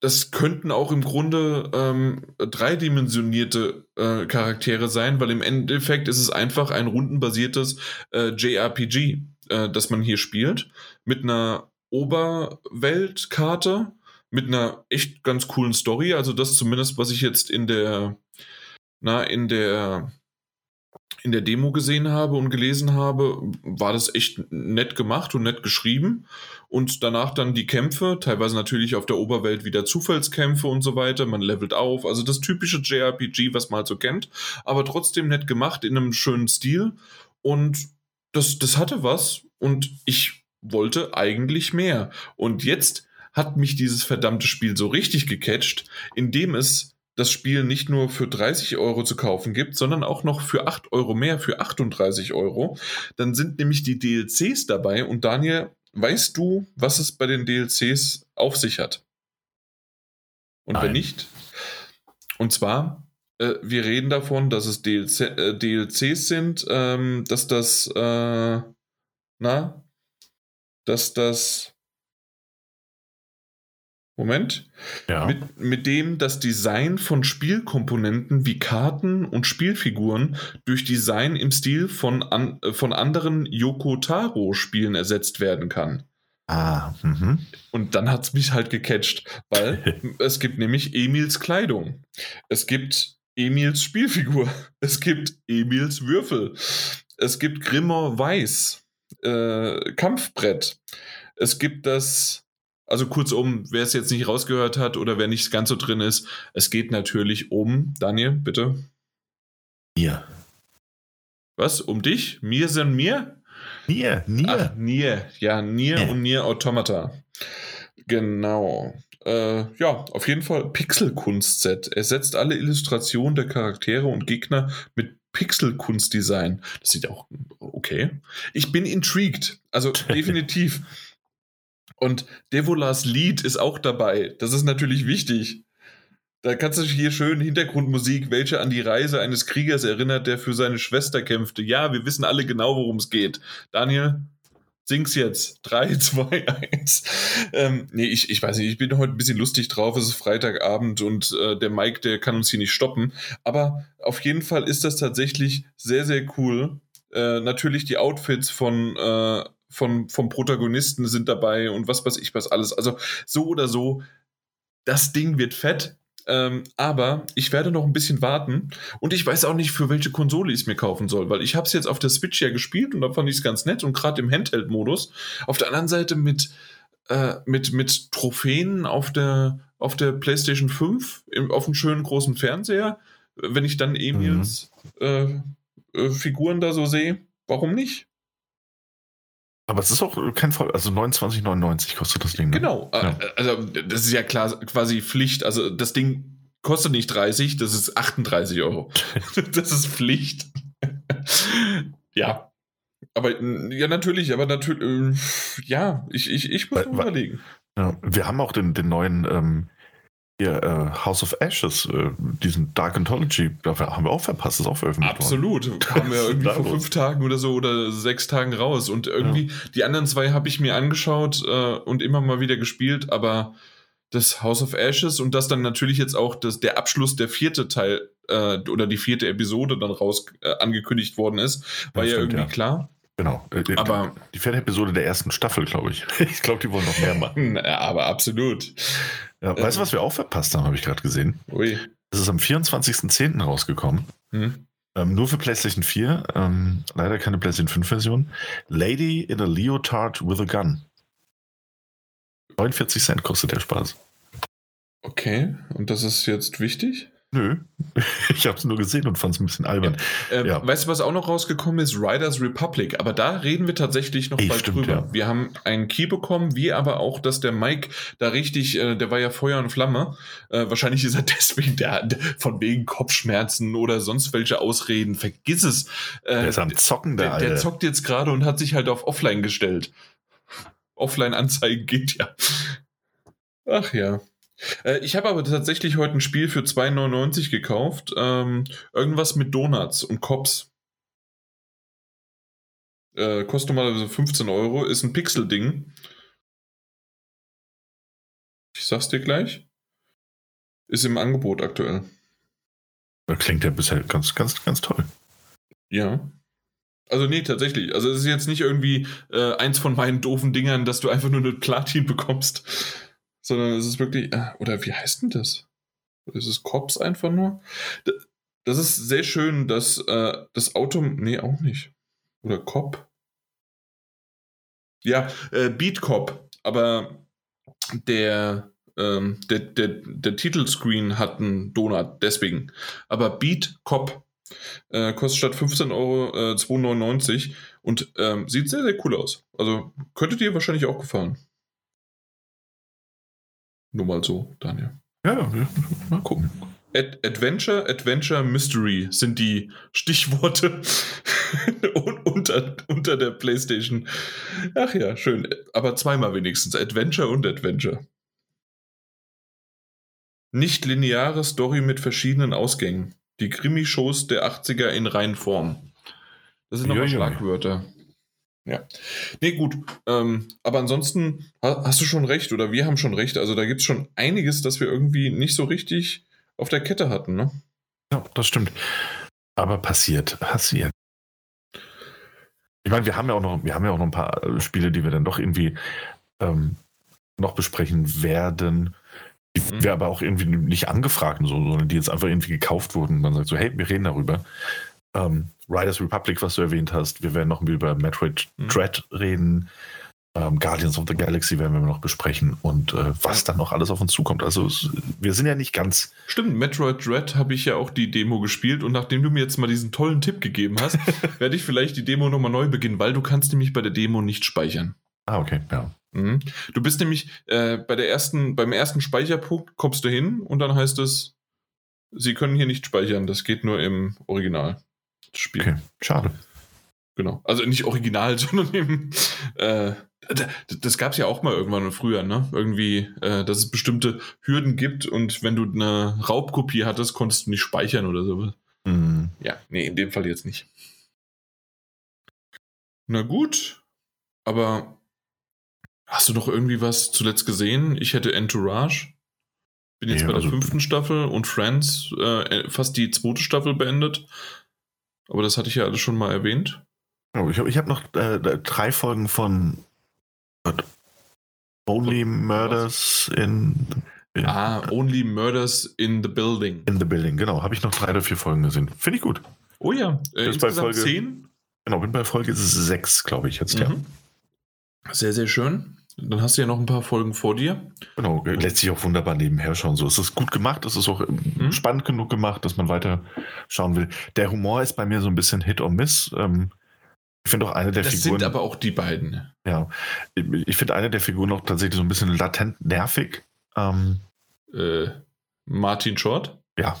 das könnten auch im Grunde ähm, dreidimensionierte äh, Charaktere sein, weil im Endeffekt ist es einfach ein rundenbasiertes äh, JRPG, äh, das man hier spielt, mit einer Oberweltkarte, mit einer echt ganz coolen Story. Also das zumindest, was ich jetzt in der, na, in der in der Demo gesehen habe und gelesen habe, war das echt nett gemacht und nett geschrieben. Und danach dann die Kämpfe, teilweise natürlich auf der Oberwelt wieder Zufallskämpfe und so weiter. Man levelt auf. Also das typische JRPG, was man halt so kennt. Aber trotzdem nett gemacht in einem schönen Stil. Und das, das hatte was. Und ich wollte eigentlich mehr. Und jetzt hat mich dieses verdammte Spiel so richtig gecatcht, indem es das Spiel nicht nur für 30 Euro zu kaufen gibt, sondern auch noch für 8 Euro mehr, für 38 Euro. Dann sind nämlich die DLCs dabei. Und Daniel, weißt du, was es bei den DLCs auf sich hat? Und Nein. wenn nicht? Und zwar, äh, wir reden davon, dass es DLC, äh, DLCs sind, ähm, dass das, äh, na, dass das Moment. Ja. Mit, mit dem das Design von Spielkomponenten wie Karten und Spielfiguren durch Design im Stil von, an, von anderen Yoko Taro-Spielen ersetzt werden kann. Ah, mhm. Und dann hat es mich halt gecatcht, weil es gibt nämlich Emils Kleidung. Es gibt Emils Spielfigur. Es gibt Emils Würfel. Es gibt Grimmer Weiß. Äh, Kampfbrett. Es gibt das also kurzum, wer es jetzt nicht rausgehört hat oder wer nicht ganz so drin ist, es geht natürlich um, Daniel, bitte. Mir. Was? Um dich? Mir sind mir? Nier, Nier. Ach, Nier. Ja, Nier ja. und Nier Automata. Genau. Äh, ja, auf jeden Fall Pixel-Kunstset. Er setzt alle Illustrationen der Charaktere und Gegner mit Pixel-Kunstdesign. Das sieht auch okay. Ich bin intrigued. Also definitiv. Und Devolas Lied ist auch dabei. Das ist natürlich wichtig. Da kannst du hier schön Hintergrundmusik, welche an die Reise eines Kriegers erinnert, der für seine Schwester kämpfte. Ja, wir wissen alle genau, worum es geht. Daniel, sing's jetzt. 3, 2, 1. Ähm, nee, ich, ich weiß nicht, ich bin heute ein bisschen lustig drauf. Es ist Freitagabend und äh, der Mike, der kann uns hier nicht stoppen. Aber auf jeden Fall ist das tatsächlich sehr, sehr cool. Äh, natürlich die Outfits von, äh, von, vom Protagonisten sind dabei und was weiß ich was alles. Also so oder so, das Ding wird fett. Ähm, aber ich werde noch ein bisschen warten und ich weiß auch nicht, für welche Konsole ich es mir kaufen soll, weil ich habe es jetzt auf der Switch ja gespielt und da fand ich es ganz nett und gerade im Handheld-Modus. Auf der anderen Seite mit, äh, mit, mit Trophäen auf der, auf der PlayStation 5 im, auf einem schönen großen Fernseher, wenn ich dann Emils mhm. äh, äh, Figuren da so sehe, warum nicht? Aber es ist auch kein Fall, also 29,99 kostet das Ding. Ne? Genau, äh, ja. also das ist ja klar quasi Pflicht. Also das Ding kostet nicht 30, das ist 38 Euro. das ist Pflicht. ja. Aber ja, natürlich, aber natürlich, äh, ja, ich, ich, ich muss weil, überlegen. Ja, wir haben auch den, den neuen ähm, hier, äh, House of Ashes, äh, diesen Dark Anthology, da haben wir auch verpasst, ist auch veröffentlicht Absolut, worden. kam ja irgendwie vor fünf Tagen oder so oder sechs Tagen raus und irgendwie ja. die anderen zwei habe ich mir angeschaut äh, und immer mal wieder gespielt, aber das House of Ashes und das dann natürlich jetzt auch das, der Abschluss der vierte Teil äh, oder die vierte Episode dann raus äh, angekündigt worden ist, war ja, stimmt, irgendwie ja. klar. Genau. Äh, aber die vierte Episode der ersten Staffel, glaube ich. Ich glaube, die wollen noch mehr machen. Aber absolut. Ja, weißt du, was wir auch verpasst haben, habe ich gerade gesehen? Ui. Es ist am 24.10. rausgekommen. Hm. Ähm, nur für PlayStation 4. Ähm, leider keine PlayStation 5 Version. Lady in a Leotard with a Gun. 49 Cent kostet der Spaß. Okay, und das ist jetzt wichtig? Nö, ich habe es nur gesehen und fand es ein bisschen albern. Ja. Äh, ja. Weißt du, was auch noch rausgekommen ist? Riders Republic. Aber da reden wir tatsächlich noch Ey, bald stimmt, drüber. Ja. Wir haben einen Key bekommen, wie aber auch, dass der Mike da richtig, äh, der war ja Feuer und Flamme. Äh, wahrscheinlich ist er deswegen der, von wegen Kopfschmerzen oder sonst welche Ausreden. Vergiss es. Äh, der ist am Zocken, der, der, der zockt jetzt gerade und hat sich halt auf Offline gestellt. Offline-Anzeigen geht ja. Ach ja. Äh, ich habe aber tatsächlich heute ein Spiel für 2,99 gekauft. Ähm, irgendwas mit Donuts und Cops. Äh, kostet normalerweise 15 Euro, ist ein Pixel-Ding. Ich sag's dir gleich. Ist im Angebot aktuell. Das klingt ja bisher ganz, ganz, ganz toll. Ja. Also nee, tatsächlich. Also es ist jetzt nicht irgendwie äh, eins von meinen doofen Dingern, dass du einfach nur eine Platin bekommst sondern es ist wirklich, äh, oder wie heißt denn das? Ist es Cops einfach nur? Das ist sehr schön, dass äh, das Auto, nee, auch nicht. Oder Cop? Ja, äh, Beat Cop, aber der, ähm, der, der, der Titelscreen hat einen Donut, deswegen. Aber Beat Cop äh, kostet statt 15 Euro äh, 2,99 und ähm, sieht sehr, sehr cool aus. Also könnte dir wahrscheinlich auch gefallen. Nur mal so, Daniel. Ja, mal gucken. Ad Adventure, Adventure, Mystery sind die Stichworte unter, unter der PlayStation. Ach ja, schön. Aber zweimal wenigstens. Adventure und Adventure. Nicht lineare Story mit verschiedenen Ausgängen. Die Krimi-Shows der 80er in Reihenform. Das sind nochmal Schlagwörter. Ja. Nee, gut. Ähm, aber ansonsten hast du schon recht oder wir haben schon recht. Also da gibt es schon einiges, das wir irgendwie nicht so richtig auf der Kette hatten, ne? Ja, das stimmt. Aber passiert, passiert. Ich meine, wir haben ja auch noch, wir haben ja auch noch ein paar äh, Spiele, die wir dann doch irgendwie ähm, noch besprechen werden, die mhm. wir aber auch irgendwie nicht angefragt, so, sondern die jetzt einfach irgendwie gekauft wurden. Man sagt so, hey, wir reden darüber. Ähm, Riders Republic, was du erwähnt hast. Wir werden noch über Metroid mhm. Dread reden. Ähm, Guardians of the Galaxy werden wir noch besprechen und äh, was dann noch alles auf uns zukommt. Also es, wir sind ja nicht ganz. Stimmt, Metroid Dread habe ich ja auch die Demo gespielt und nachdem du mir jetzt mal diesen tollen Tipp gegeben hast, werde ich vielleicht die Demo nochmal neu beginnen, weil du kannst nämlich bei der Demo nicht speichern. Ah, okay, ja. Mhm. Du bist nämlich äh, bei der ersten, beim ersten Speicherpunkt kommst du hin und dann heißt es, sie können hier nicht speichern, das geht nur im Original. Spiel. Okay, schade. Genau. Also nicht original, sondern eben. Äh, das gab es ja auch mal irgendwann früher, ne? Irgendwie, äh, dass es bestimmte Hürden gibt und wenn du eine Raubkopie hattest, konntest du nicht speichern oder so. Mhm. Ja, nee, in dem Fall jetzt nicht. Na gut, aber hast du noch irgendwie was zuletzt gesehen? Ich hätte Entourage. Bin jetzt Ja, bei der also- fünften Staffel und Friends äh, fast die zweite Staffel beendet. Aber das hatte ich ja alles schon mal erwähnt. Oh, ich habe hab noch äh, drei Folgen von Only Murders in, in, Ah, Only Murders in the Building. in the Building. Genau, habe ich noch drei oder vier Folgen gesehen. Finde ich gut. Oh ja, äh, ist bei insgesamt Folge- zehn. Genau, bin bei Folge sechs, glaube ich jetzt, ja. Mhm. Sehr, sehr schön. Dann hast du ja noch ein paar Folgen vor dir. Genau, lässt sich auch wunderbar nebenher schauen. So, es ist gut gemacht, es ist auch Mhm. spannend genug gemacht, dass man weiter schauen will. Der Humor ist bei mir so ein bisschen Hit or Miss. Ähm, ich finde auch eine der Das Figuren. sind aber auch die beiden. ja, ich finde eine der Figuren auch tatsächlich so ein bisschen latent nervig. Ähm, Äh, Martin Short. ja,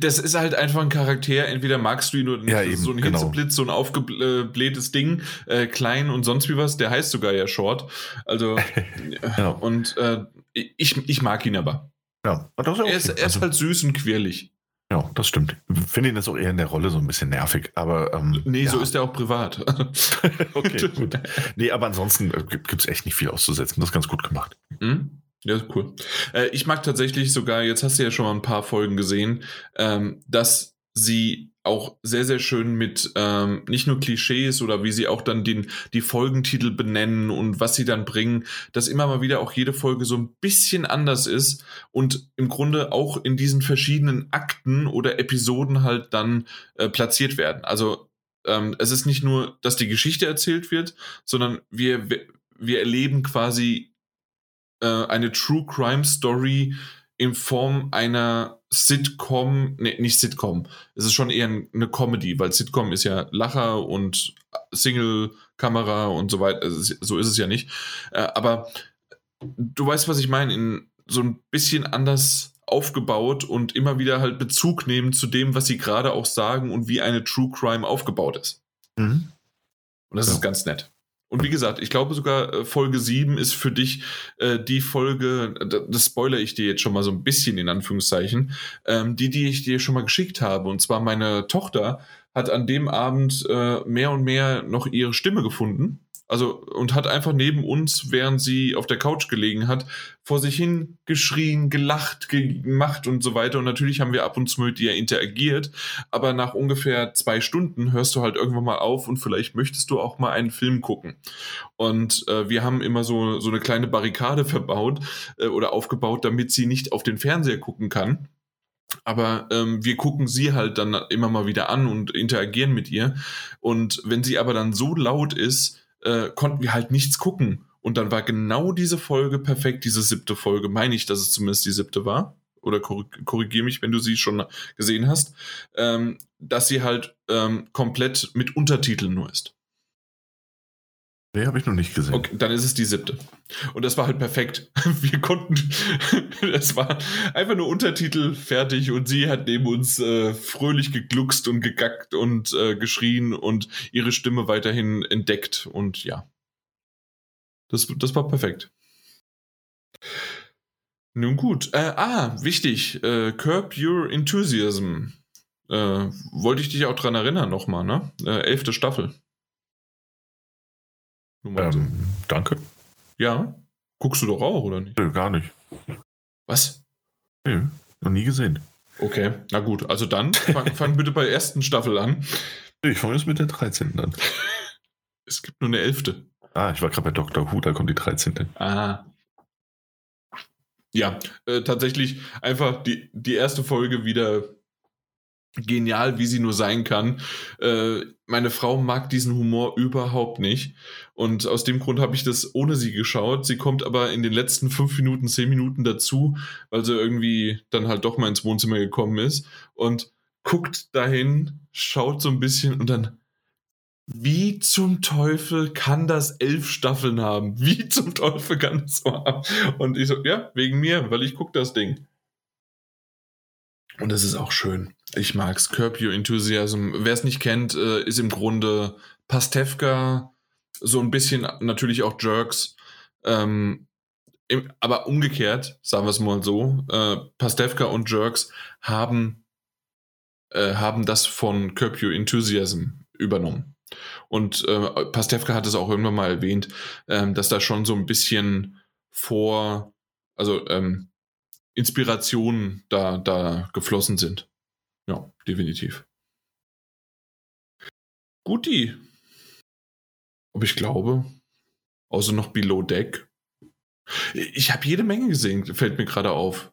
Das ist halt einfach ein Charakter, entweder magst du ihn oder nicht. Ja, Das ist eben, so ein genau. Hitzeblitz, so ein aufgeblähtes Ding, äh, klein und sonst wie was, der heißt sogar ja Short. Also, Ja. und äh, ich, ich mag ihn aber. ja. Und das ist ja Er ist, okay. er ist Also, halt süß und quirlig. ja, das stimmt. Finde ihn jetzt auch eher in der Rolle so ein bisschen nervig. Aber ähm, Nee, ja. so ist er auch privat. okay, gut. Nee, aber ansonsten äh, gibt es echt nicht viel auszusetzen. Das ist ganz gut gemacht. Hm? Ja, cool. Äh, ich mag tatsächlich sogar, jetzt hast du ja schon mal ein paar Folgen gesehen, ähm, dass sie auch sehr, sehr schön mit ähm, nicht nur Klischees oder wie sie auch dann den, die Folgentitel benennen und was sie dann bringen, dass immer mal wieder auch jede Folge so ein bisschen anders ist und im Grunde auch in diesen verschiedenen Akten oder Episoden halt dann äh, platziert werden. Also ähm, es ist nicht nur, dass die Geschichte erzählt wird, sondern wir, wir erleben quasi äh, eine True Crime Story in Form einer Sitcom, nee, nicht Sitcom, es ist schon eher eine Comedy, weil Sitcom ist ja Lacher und Single-Kamera und so weiter, also so ist es ja nicht. Äh, aber du weißt, was ich meine, in so ein bisschen anders aufgebaut und immer wieder halt Bezug nehmen zu dem, was sie gerade auch sagen und wie eine True Crime aufgebaut ist. Mhm. Und das Ja. ist ganz nett. Und wie gesagt, ich glaube sogar, äh, Folge 7 ist für dich äh, die Folge, da- das spoiler ich dir jetzt schon mal so ein bisschen in Anführungszeichen, ähm, die, die ich dir schon mal geschickt habe. Und zwar meine Tochter hat an dem Abend äh, mehr und mehr noch ihre Stimme gefunden. Also und hat einfach neben uns, während sie auf der Couch gelegen hat, vor sich hin geschrien, gelacht, gemacht und so weiter. Und natürlich haben wir ab und zu mit ihr interagiert. Aber nach ungefähr zwei Stunden hörst du halt irgendwann mal auf und vielleicht möchtest du auch mal einen Film gucken. Und äh, wir haben immer so, so eine kleine Barrikade verbaut äh, oder aufgebaut, damit sie nicht auf den Fernseher gucken kann. Aber ähm, wir gucken sie halt dann immer mal wieder an und interagieren mit ihr. Und wenn sie aber dann so laut ist, äh, konnten wir halt nichts gucken. Und dann war genau diese Folge perfekt, diese siebte Folge. Meine ich, dass es zumindest die siebte war. Oder korrig korrigiere mich, wenn du sie schon gesehen hast. Ähm, dass sie halt ähm, komplett mit Untertiteln nur ist. Nee, habe ich noch nicht gesehen. Okay, dann ist es die siebte. Und das war halt perfekt. Wir konnten, es war einfach nur Untertitel fertig und sie hat neben uns äh, fröhlich gegluckst und gegackt und äh, geschrien und ihre Stimme weiterhin entdeckt und ja. Das, das war perfekt. Nun gut. Äh, ah, wichtig. Äh, Curb Your Enthusiasm. Äh, wollte ich dich auch dran erinnern nochmal, ne? Äh, elfte Staffel. Mal so. Ähm, danke. Ja. Guckst du doch auch, oder nicht? Nö, gar nicht. Was? Nö, noch nie gesehen. Okay, na gut. Also dann fang, fang bitte bei der ersten Staffel an. Ich fange jetzt mit der 13. an. Es gibt nur eine elfte. Ah, ich war gerade bei Dr. Who, da kommt die 13. Ah. Ja, äh, tatsächlich einfach die, die erste Folge wieder genial, wie sie nur sein kann. Äh, meine Frau mag diesen Humor überhaupt nicht. Und aus dem Grund habe ich das ohne sie geschaut. Sie kommt aber in den letzten fünf Minuten, zehn Minuten dazu, weil sie irgendwie dann halt doch mal ins Wohnzimmer gekommen ist und guckt dahin, schaut so ein bisschen und dann, wie zum Teufel kann das elf Staffeln haben? Wie zum Teufel kann das so haben? Und ich so, ja, wegen mir, weil ich gucke das Ding. Und das ist auch schön. Ich mag's. Curb Your Enthusiasm. Wer es nicht kennt, äh, ist im Grunde Pastewka, so ein bisschen natürlich auch Jerks. Ähm, im, aber umgekehrt, sagen wir es mal so, äh, Pastewka und Jerks haben, äh, haben das von Curb Your Enthusiasm übernommen. Und äh, Pastewka hat es auch irgendwann mal erwähnt, ähm, dass da schon so ein bisschen vor, also ähm, Inspirationen da, da geflossen sind. Ja, definitiv. Guti. Ob ich glaube, außer noch Below Deck. Ich habe jede Menge gesehen, fällt mir gerade auf.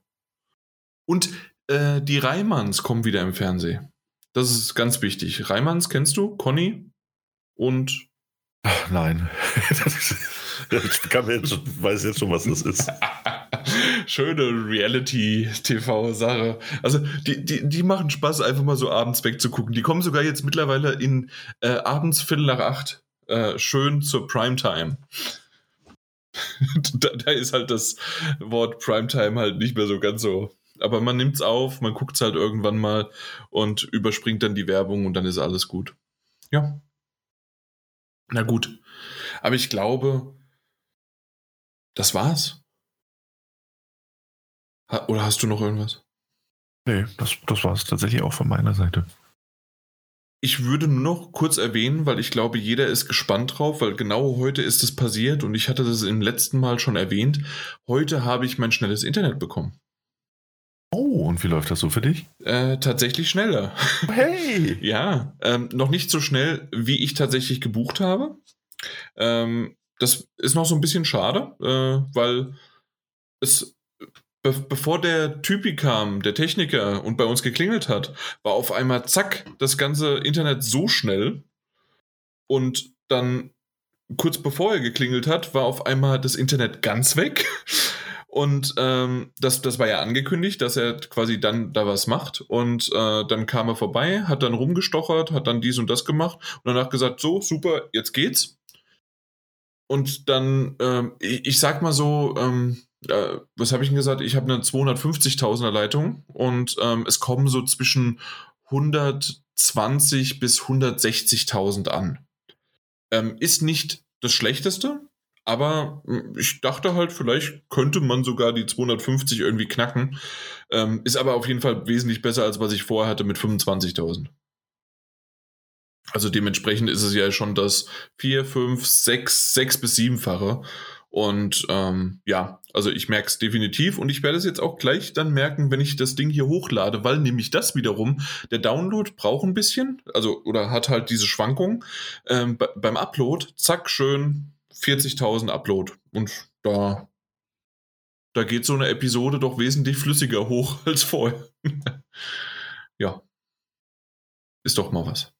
Und äh, die Reimanns kommen wieder im Fernsehen. Das ist ganz wichtig. Reimanns kennst du? Conny? Und. Ach, nein. ich jetzt, weiß jetzt schon, was das ist. Schöne Reality-TV-Sache. Also, die, die, die machen Spaß, einfach mal so abends wegzugucken. Die kommen sogar jetzt mittlerweile in äh, abends Viertel nach acht äh, schön zur Primetime. da, da ist halt das Wort Primetime halt nicht mehr so ganz so aber man nimmt es auf, man guckt es halt irgendwann mal und überspringt dann die Werbung und dann ist alles gut. Ja. Na gut. Aber ich glaube, das war's. Ha oder hast du noch irgendwas? Nee, das, das war es tatsächlich auch von meiner Seite. Ich würde nur noch kurz erwähnen, weil ich glaube, jeder ist gespannt drauf, weil genau heute ist es passiert und ich hatte das im letzten Mal schon erwähnt. Heute habe ich mein schnelles Internet bekommen. Oh, und wie läuft das so für dich? Äh, tatsächlich schneller. Hey! ja, ähm, noch nicht so schnell, wie ich tatsächlich gebucht habe. Ähm, das ist noch so ein bisschen schade, äh, weil es be bevor der Typi kam, der Techniker, und bei uns geklingelt hat, war auf einmal zack, das ganze Internet so schnell. Und dann kurz bevor er geklingelt hat, war auf einmal das Internet ganz weg. Und ähm, das, das war ja angekündigt, dass er quasi dann da was macht. Und äh, dann kam er vorbei, hat dann rumgestochert, hat dann dies und das gemacht und danach gesagt, so, super, jetzt geht's. Und dann, ähm, ich, ich, sag mal so, ähm, äh, was habe ich denn gesagt? Ich habe eine 250.000er Leitung und ähm, es kommen so zwischen 120 bis 160.000 an. Ähm, ist nicht das Schlechteste, aber hm, ich dachte halt, vielleicht könnte man sogar die 250 irgendwie knacken. Ähm, ist aber auf jeden Fall wesentlich besser, als was ich vorher hatte mit 25.000. Also dementsprechend ist es ja schon das 4, 5, 6, 6 bis 7-fache. Und ähm, ja, also ich merke es definitiv und ich werde es jetzt auch gleich dann merken, wenn ich das Ding hier hochlade, weil nämlich das wiederum, der Download braucht ein bisschen, also oder hat halt diese Schwankung. Ähm, beim Upload, zack, schön 40.000 Upload und da, da geht so eine Episode doch wesentlich flüssiger hoch als vorher. ja, ist doch mal was.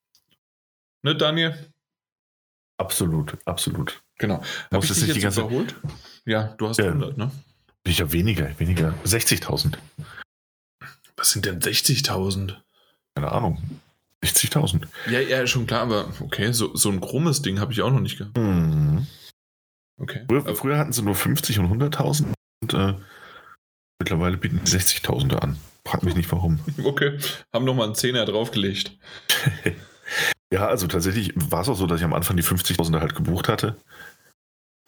Ne, Daniel? Absolut, absolut. Genau. Habe ich dich jetzt ganze... überholt? Ja, du hast ja, 100, ne? Ich habe weniger, weniger. 60.000. Was sind denn 60.000? Keine Ahnung. 60.000. Ja, ja, schon klar, aber okay, so, so ein krummes Ding habe ich auch noch nicht gehabt. Mhm. Okay. Früher, früher, hatten sie nur 50 und 100.000 und äh, mittlerweile bieten die 60.000 an. Frag mich nicht warum. Okay, haben nochmal einen Zehner draufgelegt. Ja, also tatsächlich war es auch so, dass ich am Anfang die 50.000 halt gebucht hatte.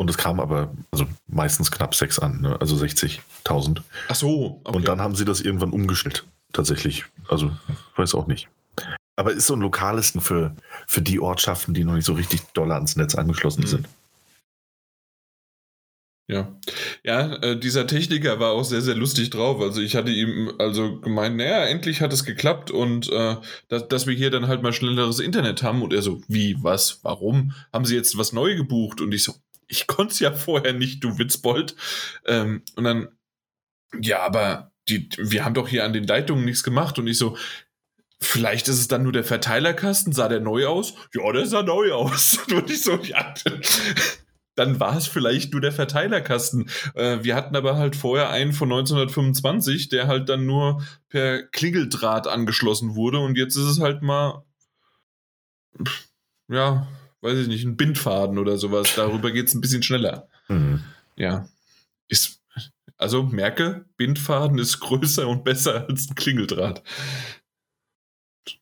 Und es kam aber also meistens knapp 6 an, ne? also 60.000. Ach so. Okay. Und dann haben sie das irgendwann umgestellt, tatsächlich. Also, weiß auch nicht. Aber ist so ein lokales für, für die Ortschaften, die noch nicht so richtig doll ans Netz angeschlossen mhm. sind. Ja, ja, äh, dieser Techniker war auch sehr, sehr lustig drauf. Also ich hatte ihm also gemeint, naja, endlich hat es geklappt und äh, dass, dass wir hier dann halt mal schnelleres Internet haben. Und er so, wie, was, warum? Haben Sie jetzt was neu gebucht? Und ich so, ich konnte es ja vorher nicht, du Witzbold. Ähm, und dann, ja, aber die, wir haben doch hier an den Leitungen nichts gemacht. Und ich so, Vielleicht ist es dann nur der Verteilerkasten. Sah der neu aus? Ja, der sah neu aus. Und ich so, ja, dann war es vielleicht nur der Verteilerkasten. Äh, wir hatten aber halt vorher einen von 1925, der halt dann nur per Klingeldraht angeschlossen wurde und jetzt ist es halt mal, ja, weiß ich nicht, ein Bindfaden oder sowas. Darüber geht es ein bisschen schneller. Mhm. Ja. Ist, Also merke, Bindfaden ist größer und besser als ein Klingeldraht.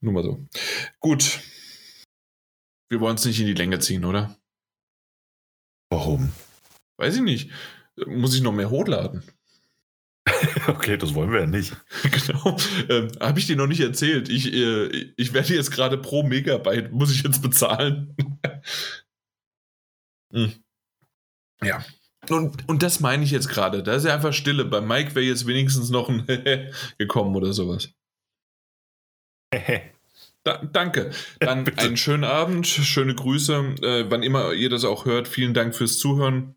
Nur mal so. Gut. Wir wollen es nicht in die Länge ziehen, oder? Warum? Weiß ich nicht. Muss ich noch mehr hochladen? okay, das wollen wir ja nicht. genau. Ähm, Habe ich dir noch nicht erzählt. Ich, äh, ich werde jetzt gerade pro Megabyte, muss ich jetzt bezahlen. Hm. Ja. Und, und das meine ich jetzt gerade. Da ist ja einfach Stille. Bei Mike wäre jetzt wenigstens noch ein gekommen oder sowas. Da, danke. Dann einen schönen Abend, schöne Grüße. Äh, wann immer ihr das auch hört, vielen Dank fürs Zuhören.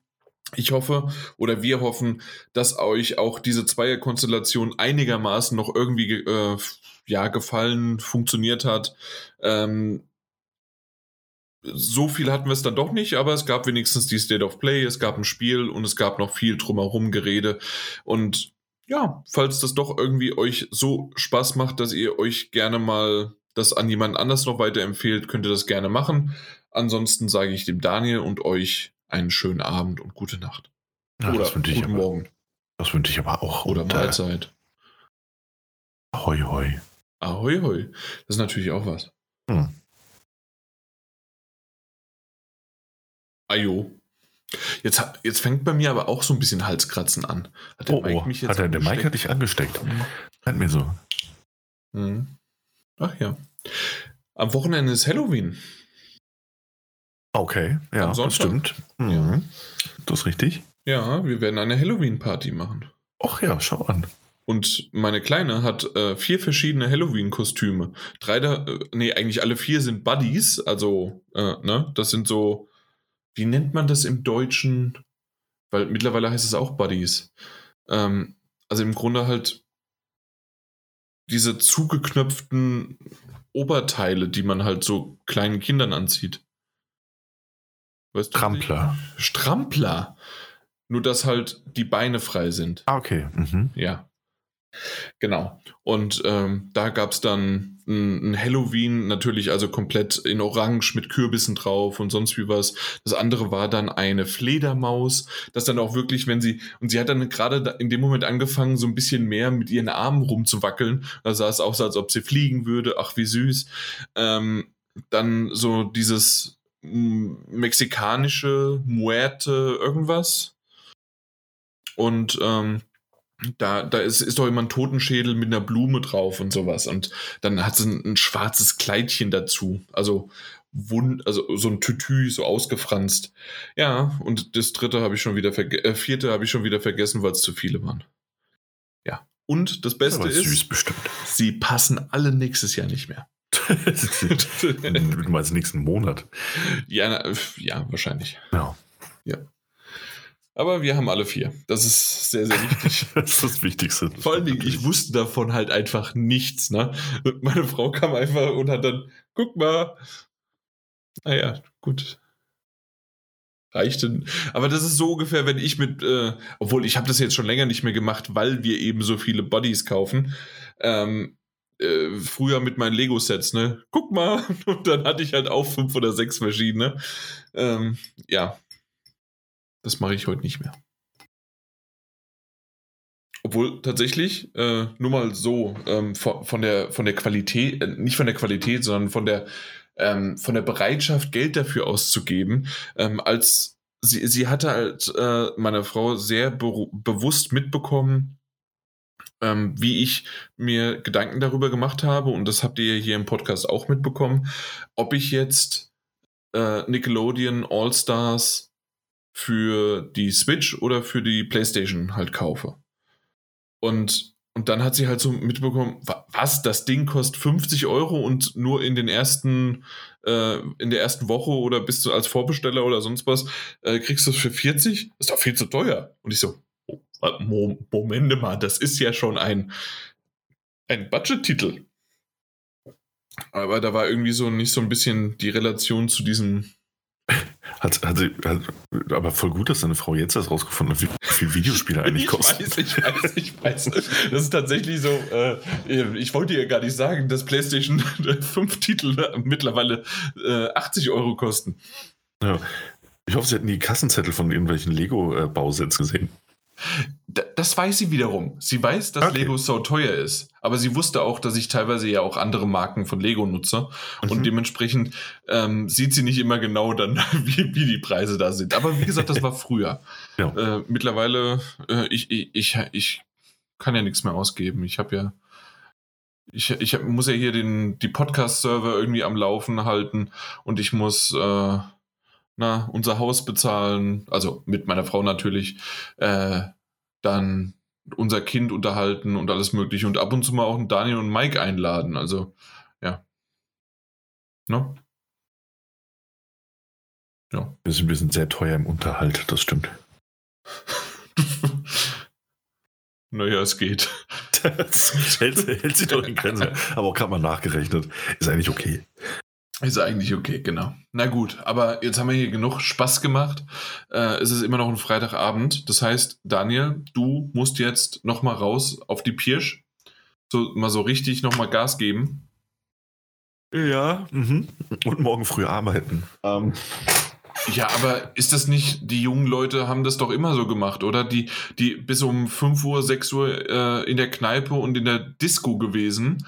Ich hoffe oder wir hoffen, dass euch auch diese Zweierkonstellation einigermaßen noch irgendwie äh, ja, gefallen, funktioniert hat. Ähm, so viel hatten wir es dann doch nicht, aber es gab wenigstens die State of Play, es gab ein Spiel und es gab noch viel drumherum Gerede. Und ja, falls das doch irgendwie euch so Spaß macht, dass ihr euch gerne mal das an jemand anders noch weiterempfehlt, könnt ihr das gerne machen. Ansonsten sage ich dem Daniel und euch einen schönen Abend und gute Nacht. Ja, Oder das wünsche ich guten aber, Morgen. Das wünsche ich aber auch. Oder Und, äh, Mahlzeit. Hoi, hoi. Ahoi, hoi. Das ist natürlich auch was. Hm. Ajo. Jetzt, jetzt fängt bei mir aber auch so ein bisschen Halskratzen an. Hat der Oh, oh. Hat er, der Mike hat dich angesteckt. Hat mir so. Mhm. Ach ja. Am Wochenende ist Halloween. Okay, ja, Am das Sonntag. stimmt. Mhm. Das ist richtig. Ja, wir werden eine Halloween-Party machen. Ach ja, schau an. Und meine Kleine hat äh, vier verschiedene Halloween-Kostüme. Drei da, äh, nee, eigentlich alle vier sind Buddies. Also, äh, ne, das sind so, wie nennt man das im Deutschen? Weil mittlerweile heißt es auch Buddies. Ähm, also im Grunde halt diese zugeknöpften Oberteile, die man halt so kleinen Kindern anzieht. Weißt du, Trampler. Strampler. Nur, dass halt die Beine frei sind. Ah, okay. Mhm. Ja. Genau. Und ähm, da gab es dann ein, ein Halloween, natürlich also komplett in Orange mit Kürbissen drauf und sonst wie was. Das andere war dann eine Fledermaus, das dann auch wirklich, wenn sie, und sie hat dann gerade in dem Moment angefangen, so ein bisschen mehr mit ihren Armen rumzuwackeln. Da sah es aus, als ob sie fliegen würde. Ach, wie süß. Ähm, dann so dieses mexikanische Muerte irgendwas. Und ähm, da, da ist, ist doch immer ein Totenschädel mit einer Blume drauf und sowas. Und dann hat sie ein, ein schwarzes Kleidchen dazu. Also, wund, also so ein Tütü, so ausgefranst. Ja, und das dritte habe ich schon wieder vergessen, äh, vierte habe ich schon wieder vergessen, weil es zu viele waren. Ja. Und das Beste Aber ist, bestimmt. sie passen alle nächstes Jahr nicht mehr. du meinst nächsten Monat. ja, na, ja, wahrscheinlich. Ja. Aber wir haben alle vier. Das ist sehr, sehr wichtig. Das ist das Wichtigste. Vor allen Dingen, ich wusste davon halt einfach nichts, ne? Und meine Frau kam einfach und hat dann, guck mal. Naja, gut. Reichte. Aber das ist so ungefähr, wenn ich mit, äh, obwohl ich habe das jetzt schon länger nicht mehr gemacht, weil wir eben so viele Bodies kaufen. Ähm, äh, früher mit meinen Lego-Sets, ne? Guck mal. Und dann hatte ich halt auch fünf oder sechs verschiedene. Ähm, ja. Das mache ich heute nicht mehr. Obwohl tatsächlich, äh, nur mal so, ähm, von, von, der, von der Qualität, äh, nicht von der Qualität, sondern von der, ähm, von der Bereitschaft, Geld dafür auszugeben, ähm, als sie, sie hatte halt äh, meine Frau sehr be bewusst mitbekommen, ähm, wie ich mir Gedanken darüber gemacht habe, und das habt ihr hier im Podcast auch mitbekommen, ob ich jetzt äh, Nickelodeon All-Stars für die Switch oder für die PlayStation halt kaufe. Und, und dann hat sie halt so mitbekommen, wa- was, das Ding kostet 50 Euro und nur in den ersten, äh, in der ersten Woche oder bist du als Vorbesteller oder sonst was, äh, kriegst du es für 40? Das ist doch viel zu teuer. Und ich so, oh, Mo- Moment mal, das ist ja schon ein, ein Budget-Titel. Aber da war irgendwie so nicht so ein bisschen die Relation zu diesem Hat, hat sie, hat, aber voll gut, dass deine Frau jetzt erst rausgefunden hat, wie viel Videospiele eigentlich ich kosten. weiß, ich weiß, ich weiß. Das ist tatsächlich so, äh, ich wollte ja gar nicht sagen, dass PlayStation 5 Titel mittlerweile äh, 80 Euro kosten. Ja. Ich hoffe, sie hätten die Kassenzettel von irgendwelchen Lego-Bausets gesehen. Das weiß sie wiederum. Sie weiß, dass okay. Lego so teuer ist. Aber sie wusste auch, dass ich teilweise ja auch andere Marken von Lego nutze. Mhm. Und dementsprechend ähm, sieht sie nicht immer genau dann, wie, wie die Preise da sind. Aber wie gesagt, das war früher. Ja. Äh, mittlerweile, äh, ich, ich, ich, ich kann ja nichts mehr ausgeben. Ich habe ja ich, ich muss ja hier den, die Podcast-Server irgendwie am Laufen halten und ich muss äh, na, unser Haus bezahlen, also mit meiner Frau natürlich, äh, dann unser Kind unterhalten und alles mögliche und ab und zu mal auch einen Daniel und Mike einladen. Also, ja. Ne? Ja. Wir sind, wir sind sehr teuer im Unterhalt, das stimmt. naja, es geht. das hält, hält sich doch in Grenzen. Aber auch gerade mal nachgerechnet. Ist eigentlich okay. Ist eigentlich okay, genau. Na gut, aber jetzt haben wir hier genug Spaß gemacht. Äh, es ist immer noch ein Freitagabend. Das heißt, Daniel, du musst jetzt nochmal raus auf die Pirsch. So, mal so richtig nochmal Gas geben. Ja, mhm. und morgen früh arbeiten. Ähm. Ja, aber ist das nicht, die jungen Leute haben das doch immer so gemacht, oder? Die, die bis um 5 Uhr, 6 Uhr äh, in der Kneipe und in der Disco gewesen.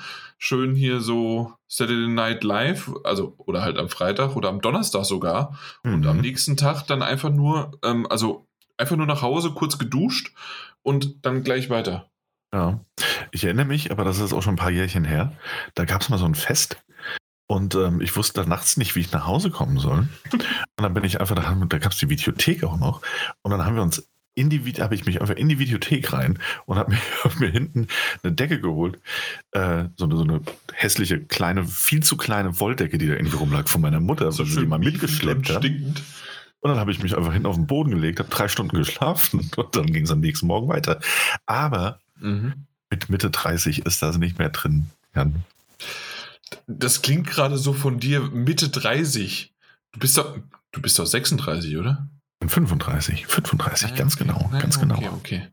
Schön hier so Saturday Night Live, also oder halt am Freitag oder am Donnerstag sogar. Mhm. Und am nächsten Tag dann einfach nur, ähm, also einfach nur nach Hause, kurz geduscht und dann gleich weiter. Ja, ich erinnere mich, aber das ist auch schon ein paar Jährchen her. Da gab es mal so ein Fest und ähm, ich wusste nachts nicht, wie ich nach Hause kommen soll. Und dann bin ich einfach, da, da gab es die Videothek auch noch. Und dann haben wir uns in die habe ich mich einfach in die Videothek rein und habe mir, hab mir hinten eine Decke geholt. Äh, so, eine, so eine hässliche, kleine, viel zu kleine Wolldecke, die da irgendwie rumlag von meiner Mutter, so die mal mitgeschleppt hat. Und dann habe ich mich einfach hinten auf den Boden gelegt, habe drei Stunden geschlafen und dann ging es am nächsten Morgen weiter. Aber mhm. mit Mitte 30 ist das nicht mehr drin, Jan. Das klingt gerade so von dir Mitte 30. Du bist doch, du bist doch 36, oder? 35, 35, ah, ganz genau, ja, ganz okay, genau. Okay.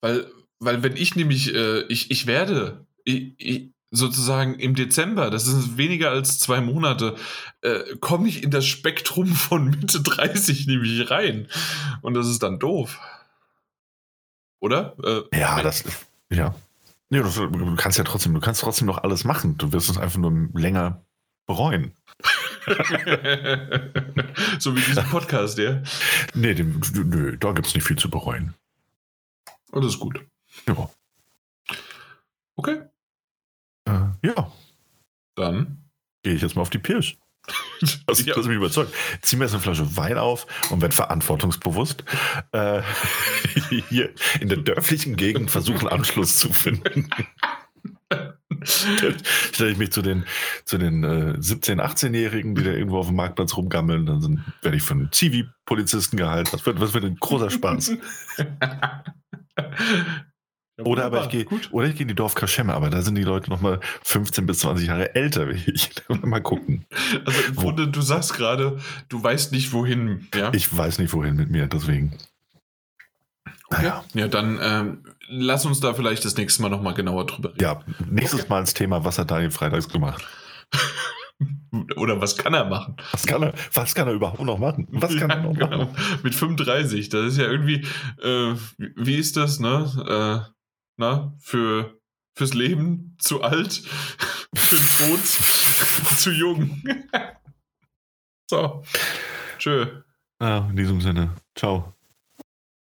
Weil, weil wenn ich nämlich, äh, ich, ich werde, ich, ich, sozusagen im Dezember, das ist weniger als zwei Monate, äh, komme ich in das Spektrum von Mitte 30 nämlich rein. Und das ist dann doof. Oder? Äh, ja, das, ja. Nee, du, du, kannst ja trotzdem, du kannst trotzdem noch alles machen. Du wirst es einfach nur länger bereuen. so wie diesen Podcast, ja? Nee, dem, nö, da gibt es nicht viel zu bereuen. Und das ist gut. Ja. Okay. Äh, ja. Dann gehe ich jetzt mal auf die Pirsch. Das, ja. das mich überzeugt. Zieh mir jetzt eine Flasche Wein auf und werde verantwortungsbewusst äh, hier in der dörflichen Gegend versuchen, Anschluss zu finden. Stelle ich mich zu den, zu den äh, 17-, 18-Jährigen, die da irgendwo auf dem Marktplatz rumgammeln, dann sind, werde ich von einem Zivi-Polizisten gehalten. Das wird, das wird ein großer Spaß. Ja, oder aber ich gehe, oder ich gehe in die Dorf Kaschemme, aber da sind die Leute noch mal 15 bis 20 Jahre älter wie ich. mal gucken. Also im Grunde, du sagst gerade, du weißt nicht wohin, ja? Ich weiß nicht wohin mit mir, deswegen. Okay. Naja. Ja, dann ähm, lass uns da vielleicht das nächste Mal noch mal genauer drüber reden. Ja, nächstes okay. Mal ins Thema, was hat Daniel freitags gemacht? Oder was kann er machen? Was kann er, was kann er überhaupt noch machen? Was kann ja, er noch genau. machen? Mit 35, das ist ja irgendwie, äh, wie ist das, ne? Äh, na, für, fürs Leben zu alt, für den Tod zu jung. so. Tschö. Ja, in diesem Sinne. Ciao.